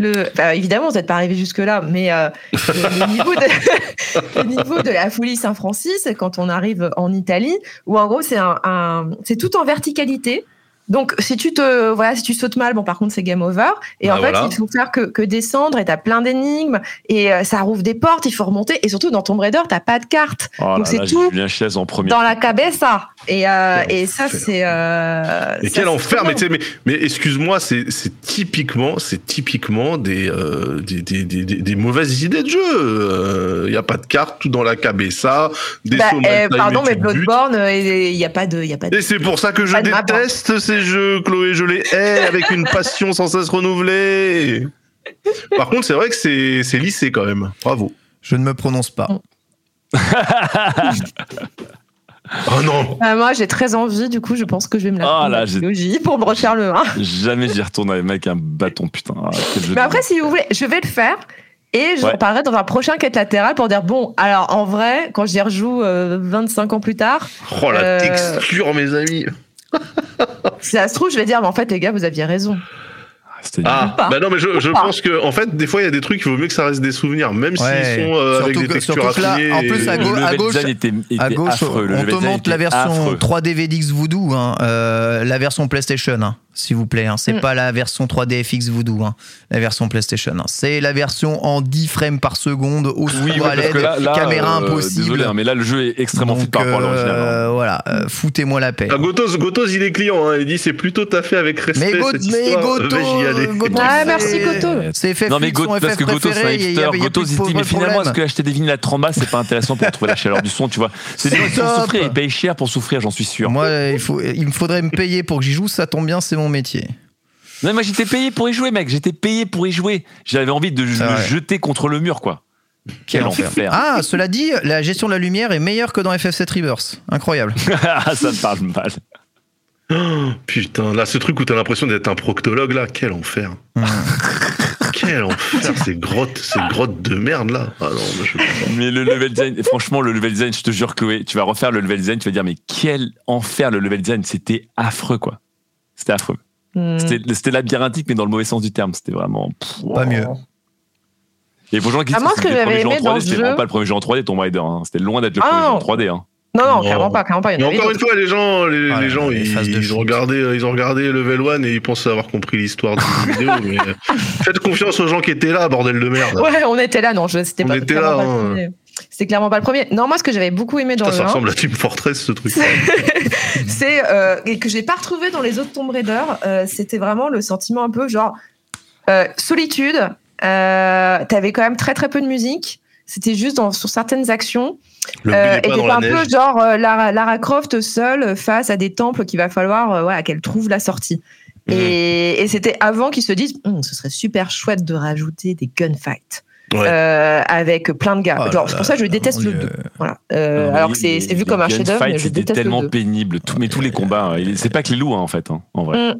le, enfin, évidemment, vous n'êtes pas arrivé jusque-là, mais euh, le, le [laughs] niveau de, [laughs] le niveau de la folie Saint-Francis, quand on arrive en Italie, où en gros, c'est un, un- c'est tout en verticalité. Donc, si tu te, voilà, si tu sautes mal, bon, par contre, c'est game over. Et Bah en fait, voilà. il faut faire que, que descendre et t'as plein d'énigmes et euh, ça rouvre des portes, il faut remonter. Et surtout, dans Tomb Raider, t'as pas de carte. Oh Donc, c'est tout Julien Chiez en premier. dans la cabeza. Et, euh, et ça, c'est. Euh, Mais ça, quel enfer Mais, excuse-moi, c'est typiquement, c'est typiquement des, euh, des, des, des, des- des mauvaises idées de jeu. Il y a pas de carte, tout dans la cabessa, des Bah, euh, pardon, mais. Bloodborne, il n'y a pas de. Y a pas de... Et c'est pour ça que je hein. déteste ces jeux, Chloé. Je les hais avec une passion sans cesse renouvelée. Par contre, c'est vrai que c'est c'est lissé quand même. Bravo. Je ne me prononce pas. [laughs] Oh non Ah, moi, j'ai très envie, du coup, je pense que je vais me la Ah, prendre là, la j'ai- trilogie pour me refaire le 1. Jamais j'y retourne avec un bâton, putain. Ah, Mais après, si vous voulez, je vais le faire. Et je Ouais. reparlerai dans un prochain quête latérale pour dire bon, alors en vrai, quand j'y rejoue euh, 25 ans plus tard, Oh la Euh, texture, mes amis. si ça se trouve, je vais dire, mais en fait, les gars, vous aviez raison. Ah, bah non, mais je, pense que, en fait, des fois, il y a des trucs, il vaut mieux que ça reste des souvenirs, même Ouais. s'ils sont euh, avec des que- textures surtout que là, affinées. en plus, à le gauche- level gauche- design était, était à gauche, affreux. Le on te montre la version affreux. 3D Voodoo, hein, euh, la version PlayStation, hein, s'il vous plaît. hein. C'est Mm. pas la version 3D FX Voodoo, hein, la version PlayStation. hein. C'est la version en 10 frames par seconde, au Oui, à LED, là, là, caméra euh, impossible. Désolé, hein, mais là, le jeu est extrêmement Donc, par rapport à l'original. hein. euh, voilà, euh, foutez-moi la paix. Ah, Gotos, Gotos, il est client, hein, il dit c'est plutôt taffé avec respect. Mais, Go- cette mais histoire, Goto, vais-y aller. Goto, Ah, merci, Goto. C'est FF Non mais Flics, Go- son parce que Gotos Gotos il dit mais finalement est-ce que acheter des vinyles à 30 balles c'est pas intéressant pour trouver la chaleur du son tu vois C'est des gens qui souffrir, ils payent cher pour souffrir j'en suis sûr. Moi, il, faut, il me faudrait me payer pour que j'y joue, ça tombe bien, c'est mon métier. Non moi j'étais payé pour y jouer mec, j'étais payé pour y jouer. J'avais envie de me vrai. jeter contre le mur quoi. Quel enfer. Ah, cela dit, la gestion de la lumière est meilleure que dans FF7 Rebirth. Incroyable. [laughs] Ah, ça me parle mal. Oh, putain, là, ce truc où t'as l'impression d'être un proctologue, là, quel enfer. [laughs] Quel enfer, ces grottes, ces grottes de merde, là. Ah non, moi, je peux pas. Mais le level design, franchement, le level design, je te jure, Chloé, tu vas refaire le level design, tu vas dire, mais quel enfer le level design, c'était affreux, quoi. C'était affreux. Hmm. C'était labyrinthique, mais dans le mauvais sens du terme. C'était vraiment. pff, Pas mieux. Et pour les gens qui Ah, disent que ce que c'était le j'avais premier jeu en aimé dans 3D, le c'était jeu- vraiment pas le premier jeu en 3D, Tomb Raider. hein. C'était loin d'être le Ah, premier jeu en non. 3D. Hein. Non, non, clairement pas, clairement pas. Il y en Mais avait encore une fois, les gens, les, Ah, les gens, les ils, de ont regardé, ils ont regardé Level 1 et ils pensent avoir compris l'histoire du [laughs] vidéo. Mais euh, faites confiance aux gens qui étaient là, bordel de merde. Ouais, on était là, non, je- c'était On pas, était clairement là, pas hein. C'était clairement pas le premier. Non, moi, ce que j'avais beaucoup aimé dans Putain, ça le 1, ressemble à Team Fortress, ce truc. c'est [laughs] euh, et que j'ai pas retrouvé dans les autres Tomb Raider. euh, c'était vraiment le sentiment un peu genre euh, solitude. T'avais quand même très très peu de musique. C'était juste dans, sur certaines actions. Le et la un neige. peu genre Lara, Lara Croft seule face à des temples qu'il va falloir voilà, qu'elle trouve la sortie. Mhm. Et, et c'était avant qu'ils se disent Hum, ce serait super chouette de rajouter des gunfights. Ouais. euh, avec plein de gars. Oh c'est pour ça que je déteste le Dieu. 2. Voilà. Euh, alors que c'est vu comme un chef-d'œuvre, C'était déteste le tellement 2. pénible. Tous, mais tous les combats, hein. c'est pas que les loups, hein, en fait. hein, en vrai. Mm.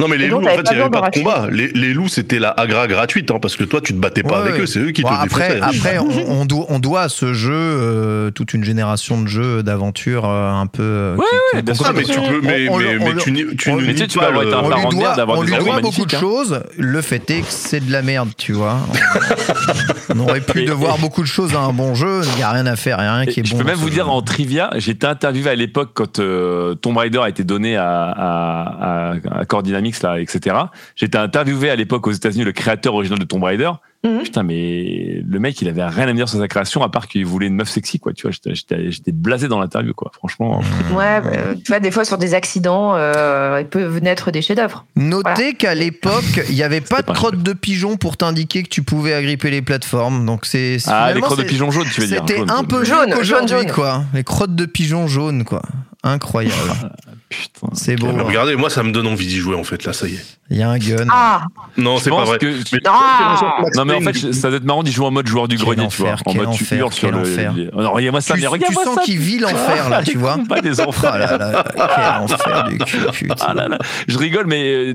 Non, mais les loups, en fait, il n'y avait pas de combat. Les, les loups, c'était la agra gratuite, hein, parce que toi, tu te battais pas Ouais, avec ouais. eux, c'est eux qui Bon, te après, défonçaient. [laughs] après on, on doit, on doit à ce jeu euh, toute une génération de jeux d'aventure euh, un peu. euh, Ouais, qui- ouais, qui- bien sûr, mais tu peux, mais, On- mais, on- mais on- tu, ni- tu on- ne tu pas peux le- on parent lui de doit, on lui beaucoup de hein. choses. Le fait est que c'est de la merde, tu vois. [laughs] On aurait pu devoir beaucoup de choses à un bon jeu. Il n'y a rien à faire, il n'y a rien qui est je bon. peux dans même vous dire en trivia, j'ai été interviewé à l'époque quand euh, Tomb Raider a été donné à, à, à, à Core Dynamics, là, etc. J'étais interviewé à l'époque aux États-Unis, le créateur original de Tomb Raider. Mhm. Putain, mais le mec, il avait rien à me dire sur sa création, à part qu'il voulait une meuf sexy, quoi. Tu vois, j'étais- blasé dans l'interview, quoi. Franchement. Ouais, bah, tu vois, des fois, sur des accidents, euh, ils peuvent naître des chefs-d'œuvre. Notez qu'à l'époque, il n'y avait pas de crotte de pigeon pour t'indiquer que tu pouvais agripper les plateformes. Donc c'est Ah, les crottes de pigeon jaune, tu veux dire. C'était un peu Jaune, jaune jaune, aujourd'hui, jaune. quoi. Les crottes de pigeon jaunes, quoi. Incroyable. [laughs] Putain. C'est beau. Mais hein. regardez, moi, ça me donne envie d'y jouer, en fait, là, ça y est. Il y a un gun. Ah Non, Je c'est pas vrai. que- Mais- Ah Non mais en fait, ça doit être marrant d'y jouer en mode joueur du Quel grenier, tu vois. En mode tu enfer, hurles sur quel le. enfer. les- Oh, non, regarde-moi ça, tu, mais tu regarde-moi sens qu'il vit l'enfer, là, tu vois. [laughs] Pas des enfants. Ah là là, quel [laughs] enfer du cul, putain. Ah là là. Je rigole, mais euh,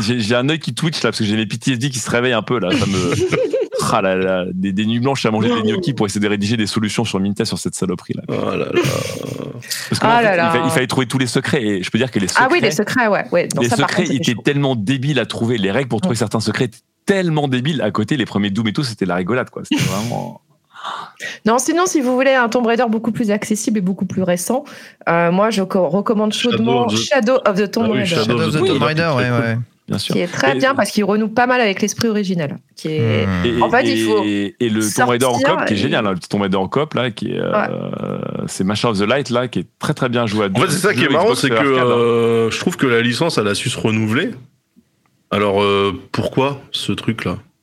j'ai j'ai un œil qui twitch là parce que j'ai mes PTSD qui se réveillent un peu là. Ça me. [laughs] [laughs] Ah là là, des, des nuits blanches à manger des gnocchis pour essayer de rédiger des solutions sur Minta sur cette saloperie là. Oh là là. Parce que Ah en fait, là là. Il, fallait, il fallait trouver tous les secrets et je peux dire que les secrets, Ah oui, les secrets, ouais. les ça, secrets contre, étaient chaud. tellement débiles à trouver. Les règles pour trouver certains secrets étaient tellement débiles. À côté, les premiers Doom et tout, c'était la rigolade quoi. C'était vraiment. [gasps] Non, sinon, si vous voulez un Tomb Raider beaucoup plus accessible et beaucoup plus récent, euh, moi, je co- recommande chaudement of the- Shadow of the Tomb Ah oui, Raider. Shadow Shadow of the Oui, Tomb il Raider, est ouais, très ouais. Bien sûr. Qui est très Et- bien parce qu'il renoue pas mal avec l'esprit originel. Qui est... Hmm. Et, En fait, et- il faut et, le Tomb Raider en coop qui est et- génial, hein, le petit Tomb Raider en coop là, qui est, euh, c'est Master of the Light là, qui est très très bien joué à deux. En fait, c'est ça qui est marrant, c'est que hein. euh, je trouve que la licence, elle a su se renouveler. Alors, euh, pourquoi ce truc-là? Je- euh,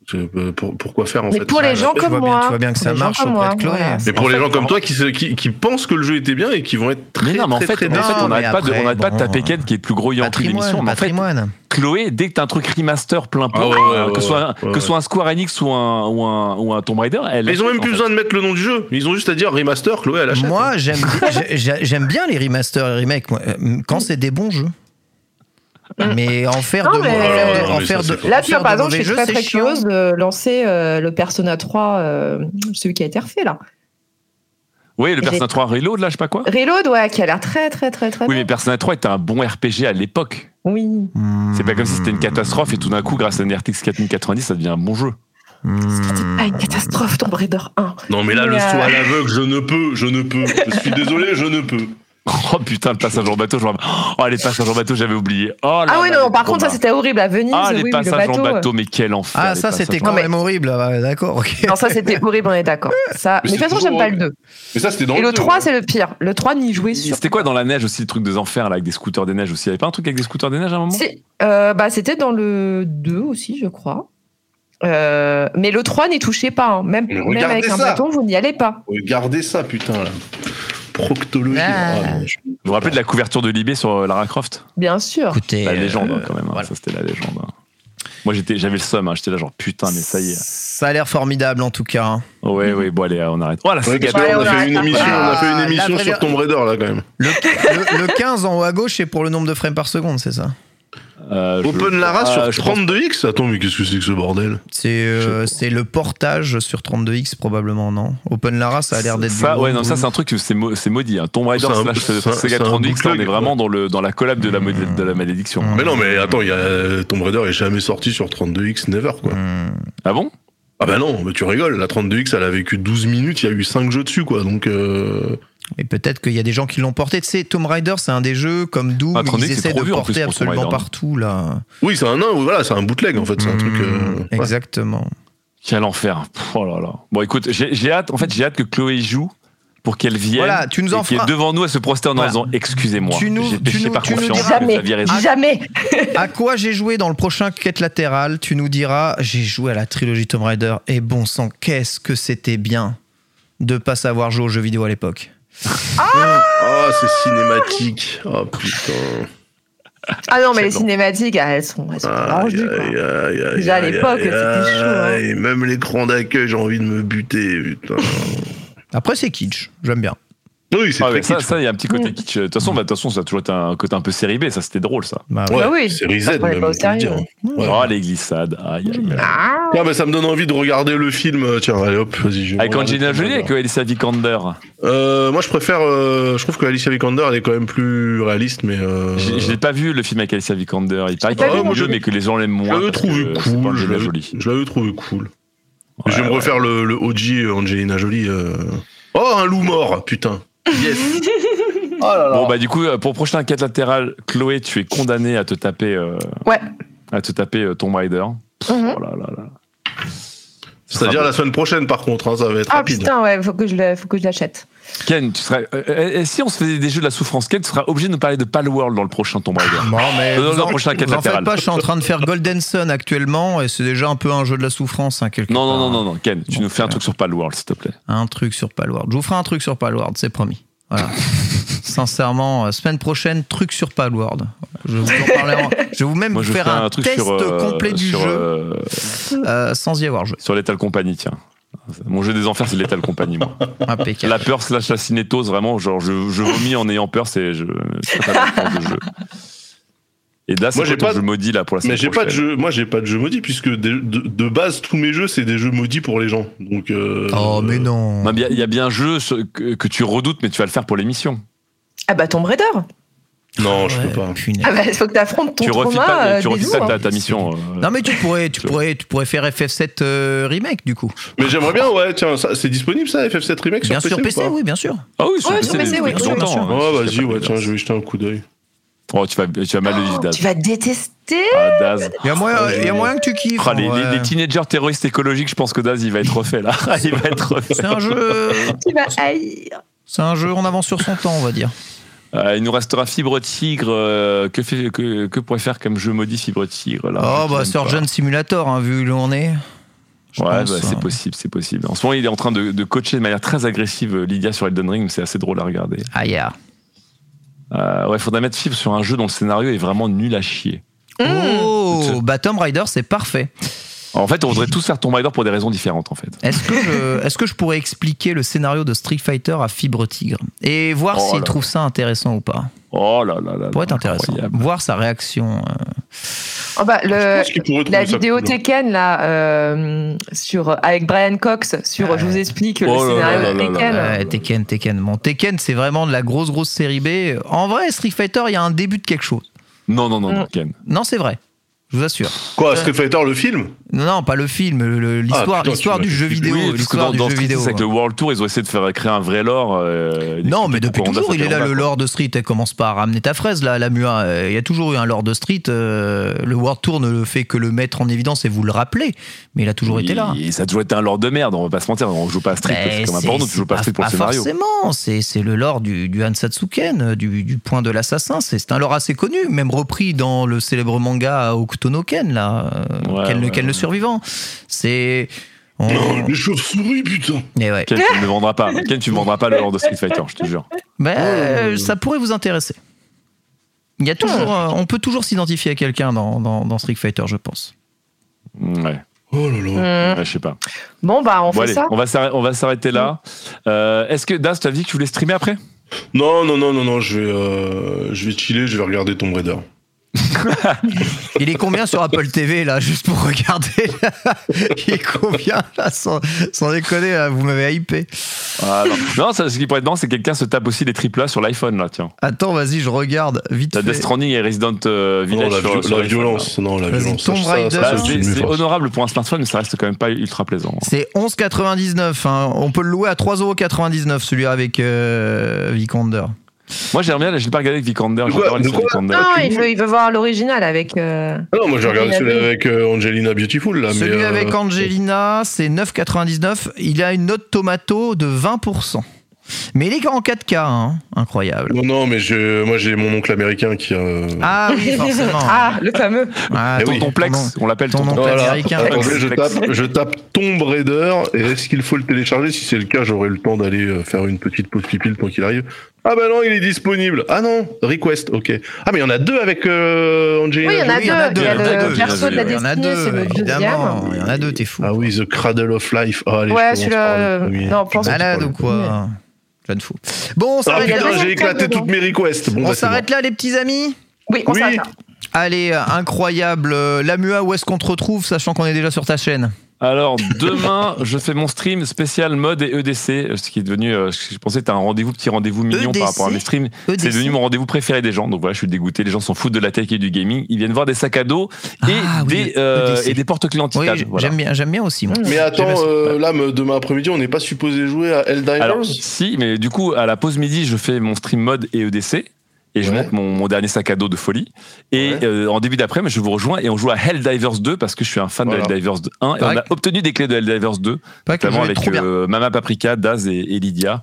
pour- Pourquoi faire, en Mais fait pour les gens comme moi. tu vois bien que pour ça les gens marche comme auprès moi, de Chloé. Mais pour les fait, gens comme toi qui, qui, qui pensent que le jeu était bien et qui vont être très, Mais non, mais en très, fait, très en fait, on n'arrête pas, de, on pas taper Ken qui est le plus gros Yankee de l'émission. Mais en fait, patrimoine. Chloé, dès que t'as un truc remaster plein pot, Ah ouais, ouais, euh, ouais, que, ce soit, un- ouais, que ouais. ce soit un Square Enix ou un, ou un, ou un Tomb Raider, elle. Mais ils ont même plus besoin de mettre le nom du jeu. Ils ont juste à dire remaster, Chloé, elle achète. Moi, j'aime j'ai- j'aime bien les remasters et remakes euh, quand c'est des bons jeux. Mais en faire Non, de, mais- en faire de- Non, en faire de- Là, tu vois, par exemple, je suis jeux, très très curieuse de lancer euh, le Persona 3, euh, celui qui a été refait là. Oui, le Persona 3 Reload, là, je sais pas quoi. Reload, ouais, qui a l'air très très très très Oui, bien. mais Persona 3 était un bon RPG à l'époque. Oui. C'est pas comme si c'était une catastrophe et tout d'un coup, grâce à une RTX 4090, ça devient un bon jeu. C'était pas une catastrophe, Tomb Raider 1. Non, mais là, le Mais, saut euh, à l'aveugle, je ne peux, je ne peux. Je suis désolé, je ne peux. Oh putain, le passage en bateau, je me rappelle. Oh, les passages en bateau, j'avais oublié. Oh là Ah oui, là, non, par contre, ça c'était horrible à Venise. Ah, les oui, le passages bateau. en bateau, mais quel enfer. Ah, ça, c'était quand même horrible. ah, D'accord, ok. Non, ça c'était [laughs] horrible, on est d'accord. Ça... Mais Mais de toute façon, j'aime pas le horrible. 2. Mais ça, c'était dans Et le deux, 3, ouais. c'est le pire. Le 3, n'y jouez sur. C'était quoi dans la neige aussi, le truc des enfers, là, avec des scooters des neiges aussi? Il y avait pas un truc avec des scooters des neiges à un moment? Euh, bah, c'était dans le 2 aussi, je crois. Euh, mais le 3 n'y touchez pas. hein. Même, même avec un bâton, vous n'y allez pas. Regardez ça, putain, là. Proctologie. Ah. Ah, je- Vous vous rappelez de la couverture de Libé sur euh, Lara Croft? Bien sûr. Écoutez. La légende, euh, hein, quand même. hein. voilà. Ça, c'était la légende. hein. Moi, j'étais, j'avais le seum. hein. J'étais là, genre, putain, mais ça y est. Ça a l'air formidable en tout cas. hein. Ouais, ouais, bon, allez, on arrête. Oh, la Ouais, on a fait une là. émission, on a fait une Ah, émission sur Tomb Raider, là, quand même. Le, le- le 15 en haut à gauche, c'est pour le nombre de frames par seconde, c'est ça? Euh, Open Lara sur je pense- 32X Attends, mais qu'est-ce que c'est que ce bordel C'est euh, c'est le portage sur 32X probablement, non Open Lara, ça a l'air d'être Ça, ouais, non, ça, c'est un truc, c'est mo- maudit. Hein. Tomb Raider slash Sega c'est un 32X, là, on est vraiment dans, le, dans la collab de la, Hmm. de la malédiction. Mais non, mais attends, il y a... Tomb Raider est jamais sorti sur 32X, never, quoi. Hmm. Ah bon? Ah bah non, mais tu rigoles, la 32X, elle a vécu 12 minutes, il y a eu 5 jeux dessus, quoi, donc... Euh... Et peut-être qu'il y a des gens qui l'ont porté. Tu sais, Tomb Raider, c'est un des jeux comme Doom, Ah, 32X, ils c'est essaient de porter plus, absolument partout, là. Oui, c'est un voilà, c'est un bootleg, en fait, c'est un truc... euh, ouais. Exactement. Quel enfer. Oh là là. Bon, écoute, j'ai hâte, en fait, j'ai hâte que Chloé joue pour qu'elle vienne. Voilà, tu nous en et qu'elle feras- est devant nous à se prosterne en Voilà. disant Excusez-moi, Tu nous- j'ai tu péché nous- par tu nous diras- Jamais. Jamais. [laughs] À quoi j'ai joué dans le prochain quête latérale Tu nous diras, j'ai joué à la trilogie Tomb Raider et bon sang, qu'est-ce que c'était bien de pas savoir jouer aux jeux vidéo à l'époque. Oh, c'est cinématique. Oh, putain. Ah non, mais les cinématiques, ah, elles sont, elles sont quoi. Aïe, Déjà, à l'époque, c'était chaud, hein. Même l'écran d'accueil, j'ai envie de me buter, putain. Après, c'est kitsch, j'aime bien. Oui, c'est Ah très ouais, ça, kitsch. ça, il y a un petit côté kitsch. De toute façon, bah, de toute façon, ça a toujours été un côté un peu série B, ça c'était drôle ça. Bah, Ouais, Bah oui, série Z, même, dire. Ouais. Oh, les glissades. Aïe, aïe, aïe. Ah, Ah, bah, ça me donne envie de regarder le film. Tiens, allez hop, vas-y. je Avec Angelina Jolie, avec Alicia Vikander. Euh, moi, je préfère. euh, je trouve que Alicia Vikander, elle est quand même plus réaliste, mais. Euh... Je l'ai pas vu le film avec Alicia Vikander. Il paraît qu'il pas est mieux, je- mais que les gens l'aiment Je moins. l'avais parce trouvé cool. Je l'avais- je l'avais trouvé cool. Je vais me refaire le, OG Angelina Jolie. euh. Oh, un loup mort, putain. Yes. [laughs] oh là là. Bon bah du coup euh, pour prochain quête latérale, Chloé, tu es condamnée à te taper euh, Ouais. à te taper euh, Tomb Raider. Pff, Mhm. Oh là là là. C'est-à-dire la semaine prochaine, par contre, hein, ça va être Ah rapide. putain, ouais, faut que je le- faut que je l'achète. Ken, tu serais euh, euh, et si on se faisait des jeux de la souffrance, Ken, tu seras obligé de nous parler de Palworld dans le prochain Tomb Raider. Bon, mais Dans vous le prochain quête vous en faites latérale. pas, je suis en train de faire Golden Sun actuellement et c'est déjà un peu un jeu de la souffrance, hein, quelque Non non part. non non non, Ken, tu Bon, nous fais un euh, truc sur Palworld s'il te plaît. Un truc sur Palworld. Je vous ferai un truc sur Palworld, c'est promis. Voilà. [laughs] Sincèrement, semaine prochaine, truc sur Palworld. Je vais vous en parler en- Je vais vous même Moi je faire un, un truc test sur euh, complet du sur, jeu euh, sans y avoir joué. sur Lethal Company, tiens. Mon jeu des enfers, c'est Lethal Company, moi. Impeccable. La peur slash la cinétose, vraiment, genre, je, je vomis en ayant peur, c'est je, pas de jeu. Et là, c'est Moi, j'ai pas- jeu maudit, là, pour la Mais semaine j'ai pas de jeu, moi j'ai pas de jeu maudit puisque de, de- de base tous mes jeux c'est des jeux maudits pour les gens. Donc euh, Oh, mais non. Il y a- il y, a bien un jeu que, que tu redoutes, mais tu vas le faire pour l'émission. Ah bah Tomb Raider. Non, je Ouais, peux pas. punaise. Ah bah il faut que t'affrontes ton Tu refis trauma. pas, euh, tu refis bisous, pas hein. ta, ta mission. euh, Non mais tu pourrais, tu pourrais, tu pourrais faire FF7 euh, remake du coup. Mais j'aimerais bien, ouais, tiens, ça, c'est disponible ça, FF7 Remake Bien sur PC, PC, ou pas oui bien sûr. Ah oui, sur Ouais, PC, sur PC, oui, oui, longtemps. bien sûr. hein. Oh vas-y, pas ouais, tiens, je vais jeter un coup d'œil. Oh, tu vas, tu vas mal le vivre, Daz. Tu vas détester. Ah, Daz. Il y a moyen, il y a moyen que tu kiffes. Ah, les, teenagers terroristes écologiques, je pense que Daz, il va être refait, là. [laughs] il va être refait. C'est un jeu, Tu vas haïr. c'est un jeu en avance sur son temps, on va dire. Euh, il nous restera Fibre Tigre. euh, que, fait, que, que pourrait faire comme jeu maudit Fibre Tigre là Oh bah Surgeon Simulator, hein, vu où on est. Je Ouais, bah, c'est hein. possible, c'est possible. En ce moment, il est en train de, de coacher de manière très agressive euh, Lydia sur Elden Ring, mais c'est assez drôle à regarder. Ah yeah. Euh, ouais, faudrait mettre Fibre sur un jeu dont le scénario est vraiment nul à chier. Oh, bah Tomb Raider, c'est parfait. En fait, on voudrait tous faire Tomb Raider pour des raisons différentes, en fait. Est-ce que, je, est-ce que je pourrais expliquer le scénario de Street Fighter à Fibre Tigre et voir Oh s'il là. trouve ça intéressant ou pas? Oh là là là. Pourrait être intéressant. incroyable. Voir sa réaction. euh. Oh bah, le, la vidéo cool. Tekken là sur avec Brian Cox sur Ouais. je vous explique Oh le là scénario là de là là Tekken. Ouais, Tekken, Tekken. Bon, Tekken, c'est vraiment de la grosse, grosse série B. En vrai, Street Fighter, il y a un début de quelque chose. Non, non, non, non, Ken. Non, c'est vrai. Je vous assure. Quoi, Street Fighter, le film? Non, non, pas le film, le- l'histoire l'histoire du jeu vidéo. L'histoire du dans jeu vidéo. avec le World Tour, ils ont essayé de faire créer un vrai lore. euh, Non, mais depuis toujours, il est là, le lore de Street. Elle commence pas à ramener ta fraise, là, la MUA. Euh, Il y a toujours eu un lore de Street. euh, le World Tour ne fait que le mettre en évidence et vous le rappelez. Mais il a toujours été là. Et ça a toujours été un lore de merde, on va pas se mentir. On joue pas à Street, c'est comme un porno, tu joues pas à Street pour pas le scénario. Forcément, c'est c'est le lore du, du Hansatsuken, euh, du, du point de l'assassin. C'est c'est un lore assez connu, même repris dans le célèbre manga Okutonoken, là, euh, Ouais, Ken, le- ouais, Ken le ouais. survivant. C'est. on- Non, les chauves-souris, putain. Et ouais. Ken, tu ne vendras pas. Ken, tu me vendras pas le lore de Street Fighter, je te jure. Ben, euh, ça pourrait vous intéresser. Il y a toujours, euh, on peut toujours s'identifier à quelqu'un dans, dans, dans Street Fighter, je pense. Ouais. Oh là là. Ouais, je sais pas. Bon, bah, on Bon, fait allez, ça. on va s'arrêter- là. Euh, Est-ce que Das, tu as dit que tu voulais streamer après? Non, non, non, non, non, je vais, euh, je vais chiller, je vais regarder Tomb Raider. [laughs] Il est combien sur Apple TV, là, juste pour regarder là? Il est combien, là, sans, sans déconner, là, vous m'avez hypé. Ah, non. non, ça, ce qui pourrait être marrant, c'est que quelqu'un se tape aussi les triple A sur l'iPhone, là, tiens. Attends, vas-y, je regarde vite T'as. Death Stranding et Resident euh, Non, Village la, sur, vi- sur la l'iPhone, violence, non, la Vas-y, violence. Tomb Raider. là. c'est honorable pour un smartphone, mais ça reste quand même pas ultra plaisant. C'est 11,99. hein. On peut le louer à 3,99€, celui avec euh, Vikander. Moi, j'aimerais bien, je l'ai pas regardé avec Vikander. J'adore les. Non, il veut, il veut voir l'original avec. euh, non, moi j'ai regardé celui avec euh, Angelina Beautiful, là. mais, Celui euh, avec Angelina, c'est 9,99. Il a une note tomato de 20%. Mais il est en 4K, hein. incroyable. Non, non, mais je, moi j'ai mon oncle américain qui a. euh, Ah oui, [laughs] forcément. Ah, le fameux. Ah, Eh oui. Plex, on l'appelle ton Plex. Voilà. américain. Attendez, je tape, je tape Tomb Raider et est-ce qu'il faut le télécharger? Si c'est le cas, j'aurai le temps d'aller faire une petite pause pipi le temps qu'il arrive. Ah bah non, il est disponible. Ah non, request, ok. Ah mais il y en a deux avec euh, Angelina Oui, il y en a Jolie. il y en a deux. deux, Il y a il y en a le deux, perso de la Il y en a destinée, c'est deux, le évidemment. deuxième. Il y en a deux, t'es fou. Ah oui, The Cradle of Life. Ah, allez, je Ouais, celui-là. euh. Non, pense Malade ou quoi Jeune fou. Bon, on Ah s'arrête il y a putain, deux j'ai éclaté toutes mes requests. Bon, on bah, s'arrête bon. là, les petits amis Oui, on Oui. s'arrête là. Allez, euh, incroyable. Euh, La MUA, où est-ce qu'on te retrouve, sachant qu'on est déjà sur ta chaîne? Alors, demain, [laughs] je fais mon stream spécial mode et EDC, ce qui est devenu, euh, je pensais que c'était un rendez-vous, petit rendez-vous mignon EDC? par rapport à mes streams. EDC? C'est devenu mon rendez-vous préféré des gens. Donc voilà, je suis dégoûté. Les gens s'en foutent de la tech et du gaming. Ils viennent voir des sacs à dos et, Ah oui, des, euh, et des porte-clés en Oui, titane. j- Voilà. j'aime bien, j'aime bien aussi. moi. Mais attends, euh, là, demain après-midi, on n'est pas supposé jouer à Helldivers? Alors, si, mais du coup, à la pause midi, je fais mon stream mode et EDC. Et je Ouais. monte mon, mon dernier sac à dos de folie. Et Ouais. euh, en début d'après, je vous rejoins et on joue à Helldivers 2 parce que je suis un fan Voilà. de Helldivers 1. Et on a obtenu des clés de Helldivers 2, Pas que le notamment avec euh, Mama Paprika, Daz et, et Lydia.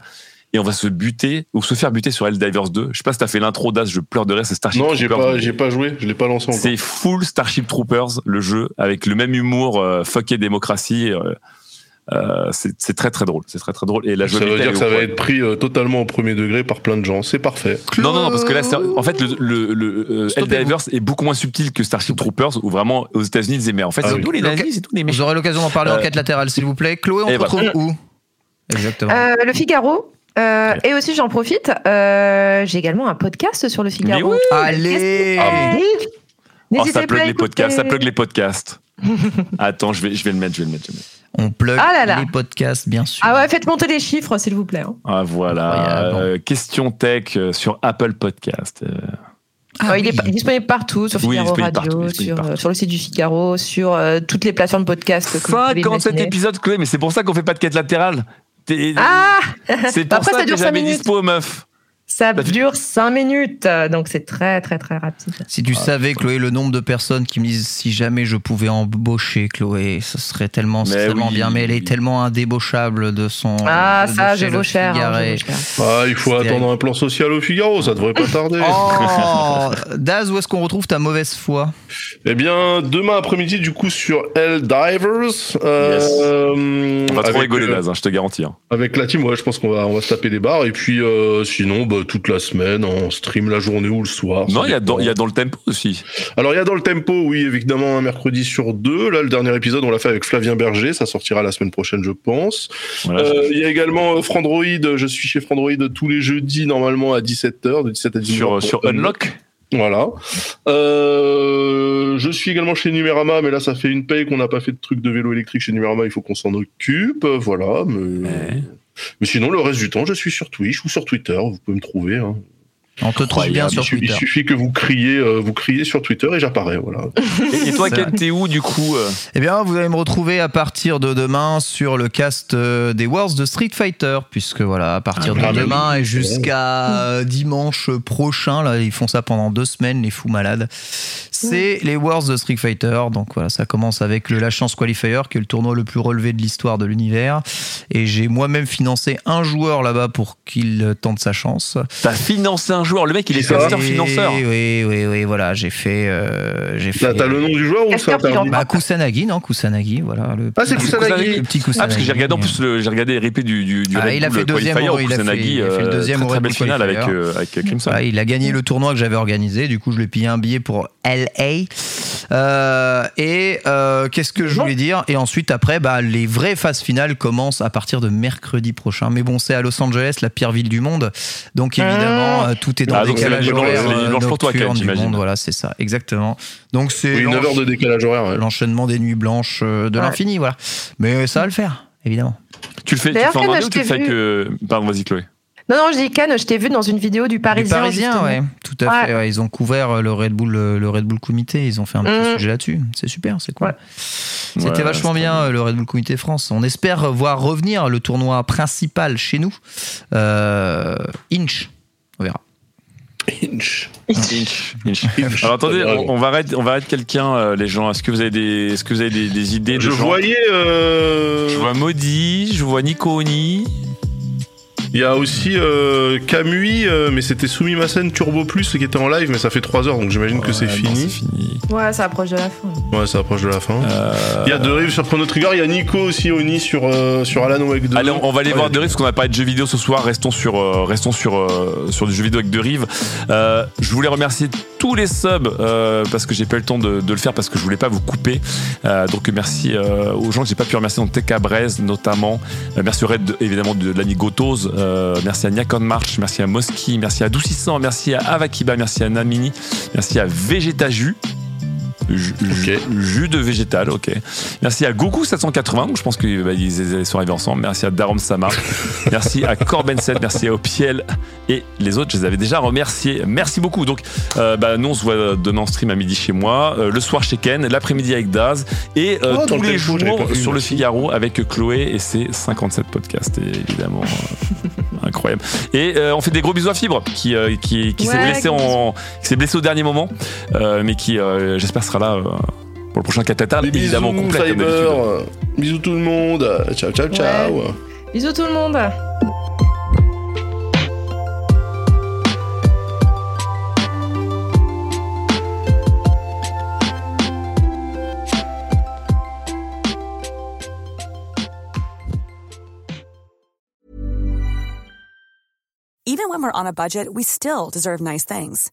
Et on va se buter, ou se faire buter sur Helldivers 2. Je sais pas si t'as fait l'intro Daz, je pleure de rire, c'est Starship Non, j'ai Troopers. pas, j'ai pas joué, je l'ai pas lancé encore. C'est full Starship Troopers, le jeu, avec le même humour, euh, fuck et démocratie. Euh, c'est très très drôle, c'est très très drôle. Et la Ça veut dire que ça va être pris euh, totalement au premier degré par plein de gens. C'est parfait. Non, non, non, parce que là, c'est- en fait, le, le, le euh. Helldivers est beaucoup moins subtil que Starship Troopers, où vraiment, aux États-Unis, ils disaient, mais en fait, Ah c'est oui. tous les nazis, c'est tous les Vous méchants. aurez l'occasion d'en parler Euh, en quête latérale, s'il vous plaît. Chloé, on voilà. retrouve où? Exactement. Euh, le Figaro. euh, et aussi, j'en profite, euh, j'ai également un podcast sur le Figaro. Oui. Allez Ah. Oh, ça pas plug à les podcasts, ça plug les podcasts. [laughs] Attends, je vais, je vais le mettre, je vais le mettre. je vais le mettre. On plug Ah là là. les podcasts, bien sûr. Ah ouais, faites monter les chiffres, s'il vous plaît. hein. Ah, voilà. Euh, question tech euh, sur Apple Podcast. Euh, Ah Euh, il est oui. disponible partout, sur Oui, Figaro Radio, partout, sur, euh, le site du Figaro, sur euh, toutes les plateformes de podcast. que vous pouvez 57 imaginer. épisodes, Chloé, mais c'est pour ça qu'on fait pas de quête latérale. Ah c'est [laughs] pour Après, ça, ça que dure jamais minutes. dispo, meuf. Ça Bah, dure 5 minutes, euh, donc c'est très très très rapide. Si tu savais, Chloé, le nombre de personnes qui me disent si jamais je pouvais embaucher Chloé, ce serait tellement, Mais tellement oui, bien. Mais elle oui. est tellement indébauchable de son. Ah, de ça, le vaux cher. hein, Figaré. je vaux cher. Ah, il faut attendre un plan social au Figaro, ça devrait pas tarder. Oh [laughs] Daz, où est-ce qu'on retrouve ta mauvaise foi? Eh bien, demain après-midi, du coup, sur Helldivers. Euh, Yes. euh, On va trop rigoler, euh, Daz, hein, je te garantis. hein. Avec la team, ouais, je pense qu'on va, on va se taper des barres. Et puis, euh, sinon, bah, toute la semaine, en stream la journée ou le soir. Non, il y, a dans, il y a dans le tempo aussi. Alors, il y a dans le tempo, oui, évidemment, un mercredi sur deux. Là, le dernier épisode, on l'a fait avec Flavien Berger. Ça sortira la semaine prochaine, je pense. Voilà, Euh, il y a également euh, Frandroid. Je suis chez Frandroid tous les jeudis, normalement, à 17h, de 17 à 19h. sur, sur Unlock. Voilà. Euh, je suis également chez Numérama, mais là, ça fait une paye qu'on n'a pas fait de truc de vélo électrique chez Numérama. Il faut qu'on s'en occupe. Euh, Voilà. Mais... Ouais. Mais sinon, le reste du temps, je suis sur Twitch ou sur Twitter. Vous pouvez me trouver. hein. On te trouve bien Il sur suffit- Twitter. Il suffit que vous criez, euh, vous criez sur Twitter et j'apparais. Voilà. [laughs] Et, et toi. Ken, t'es où du coup euh Eh bien, vous allez me retrouver à partir de demain sur le cast euh, des Wars de Street Fighter, puisque voilà, à partir Ah, de demain et jusqu'à euh, dimanche prochain, là, ils font ça pendant deux semaines, les fous malades. C'est les Wars de Street Fighter, donc voilà, ça commence avec le La Chance Qualifier, qui est le tournoi le plus relevé de l'histoire de l'univers, et j'ai moi-même financé un joueur là-bas pour qu'il tente sa chance. T'as financé un joueur, le mec il est Ça va caster financeur. Oui, oui, oui, oui, voilà, j'ai fait, euh, j'ai T'as fait. t'as le nom du joueur ou Freelance. Bah, Kusanagi, non, Kusanagi, voilà. Le Ah, c'est Kusanagi. Le petit Kusanagi. Ah, parce que j'ai regardé en plus, j'ai regardé les replays du, du, du Ah, Red il a fait deuxième au- il a fait- Kusanagi, il a fait le euh, deuxième très, belle finale avec, euh, avec Crimson. Il a gagné le tournoi que j'avais organisé, du coup je lui ai payé un billet pour LA. Euh, et euh, qu'est-ce que je voulais dire? Et ensuite après, bah, les vraies phases finales commencent à partir de mercredi prochain. Mais bon, c'est à Los Angeles, la pire ville du monde, donc évidemment euh, tout est dans Ah, le donc c'est la décalage nuit blanche- horaire c'est pour toi, monde. Voilà, c'est ça, exactement. Donc c'est Oui, 9 l'enche- heures de décalage horaire. ouais. l'enchaînement des nuits blanches euh, de Ouais. l'infini, voilà. Mais ça va le faire, évidemment. Tu le fais, tu fais en Ken, anglais je ou tu le t'ai fais Pardon, vas-y, Chloé. Non, non, je dis Ken, je t'ai vu dans une vidéo du Parisien. Du Parisien, ouais, tout à Ouais. fait. ouais. Ils ont couvert euh, le Red Bull, euh, le Red Bull Comité. Ils ont fait un petit Mhm. sujet là-dessus. C'est super, c'est cool. Ouais. C'était Ouais, vachement bien le Red Bull Comité France. On espère voir revenir le tournoi principal chez nous, euh, Inch. On verra. Inch. Inch, Inch. [laughs] Alors attendez, on, on va arrêter, on va arrêter quelqu'un, euh, les gens. Est-ce que vous avez des, est-ce que vous avez des, des idées de Je gens voyais. euh, Je vois Maudit, je vois Nico Oni. Il y a aussi euh, Kamui, euh, mais c'était Sumimasen Turbo Plus qui était en live, mais ça fait 3 heures donc j'imagine que c'est fini. Ouais, ça approche de la fin. Ouais, ça approche de la fin. Euh, Il y a De Rive sur Chrono Trigger, il y a Nico aussi Oni sur, euh, sur Alan Wake 2. Allez, on, on va aller Ouais, voir De Rive parce qu'on a parlé de jeux vidéo ce soir. Restons sur, euh, restons sur, euh, sur du jeu vidéo avec De Rive. Euh, je voulais remercier tous les subs euh, parce que j'ai pas eu le temps de, de le faire parce que je voulais pas vous couper. Euh, donc merci euh, aux gens que j'ai pas pu remercier. Donc TK Braise notamment. Euh, merci au Red évidemment de, de l'ami Gotos. Euh, merci à Niakon March. Merci à Moski. Merci à Adoucissant. Merci à Avakiba. Merci à Namini. Merci à Vegeta Jus. De végétal, ok. Merci à Goku780, donc je pense qu'ils bah, ils sont arrivés ensemble. Merci à Darom Sama. [laughs] Merci à Corben7, merci à Opiel et les autres, je les avais déjà remerciés. Merci beaucoup. Donc, euh, bah, nous, on se voit demain en stream à midi chez moi, euh, le soir chez Ken, l'après-midi avec Daz et euh, Oh, tous le les jours sur le. Figaro avec Chloé et ses 57 podcasts, et évidemment. euh, [laughs] incroyable. Et euh, on fait des gros bisous à Fibre qui, euh, qui, qui s'est Ouais, blessé gros en, qui s'est blessé au dernier moment, euh, mais qui, euh, j'espère, sera là euh, pour le prochain Catatar, Des évidemment bisous, complet comme d'habitude. Bisous tout le monde. Ciao, ciao, ciao. Bisous tout le monde. Even when we're on a budget, we still deserve nice things.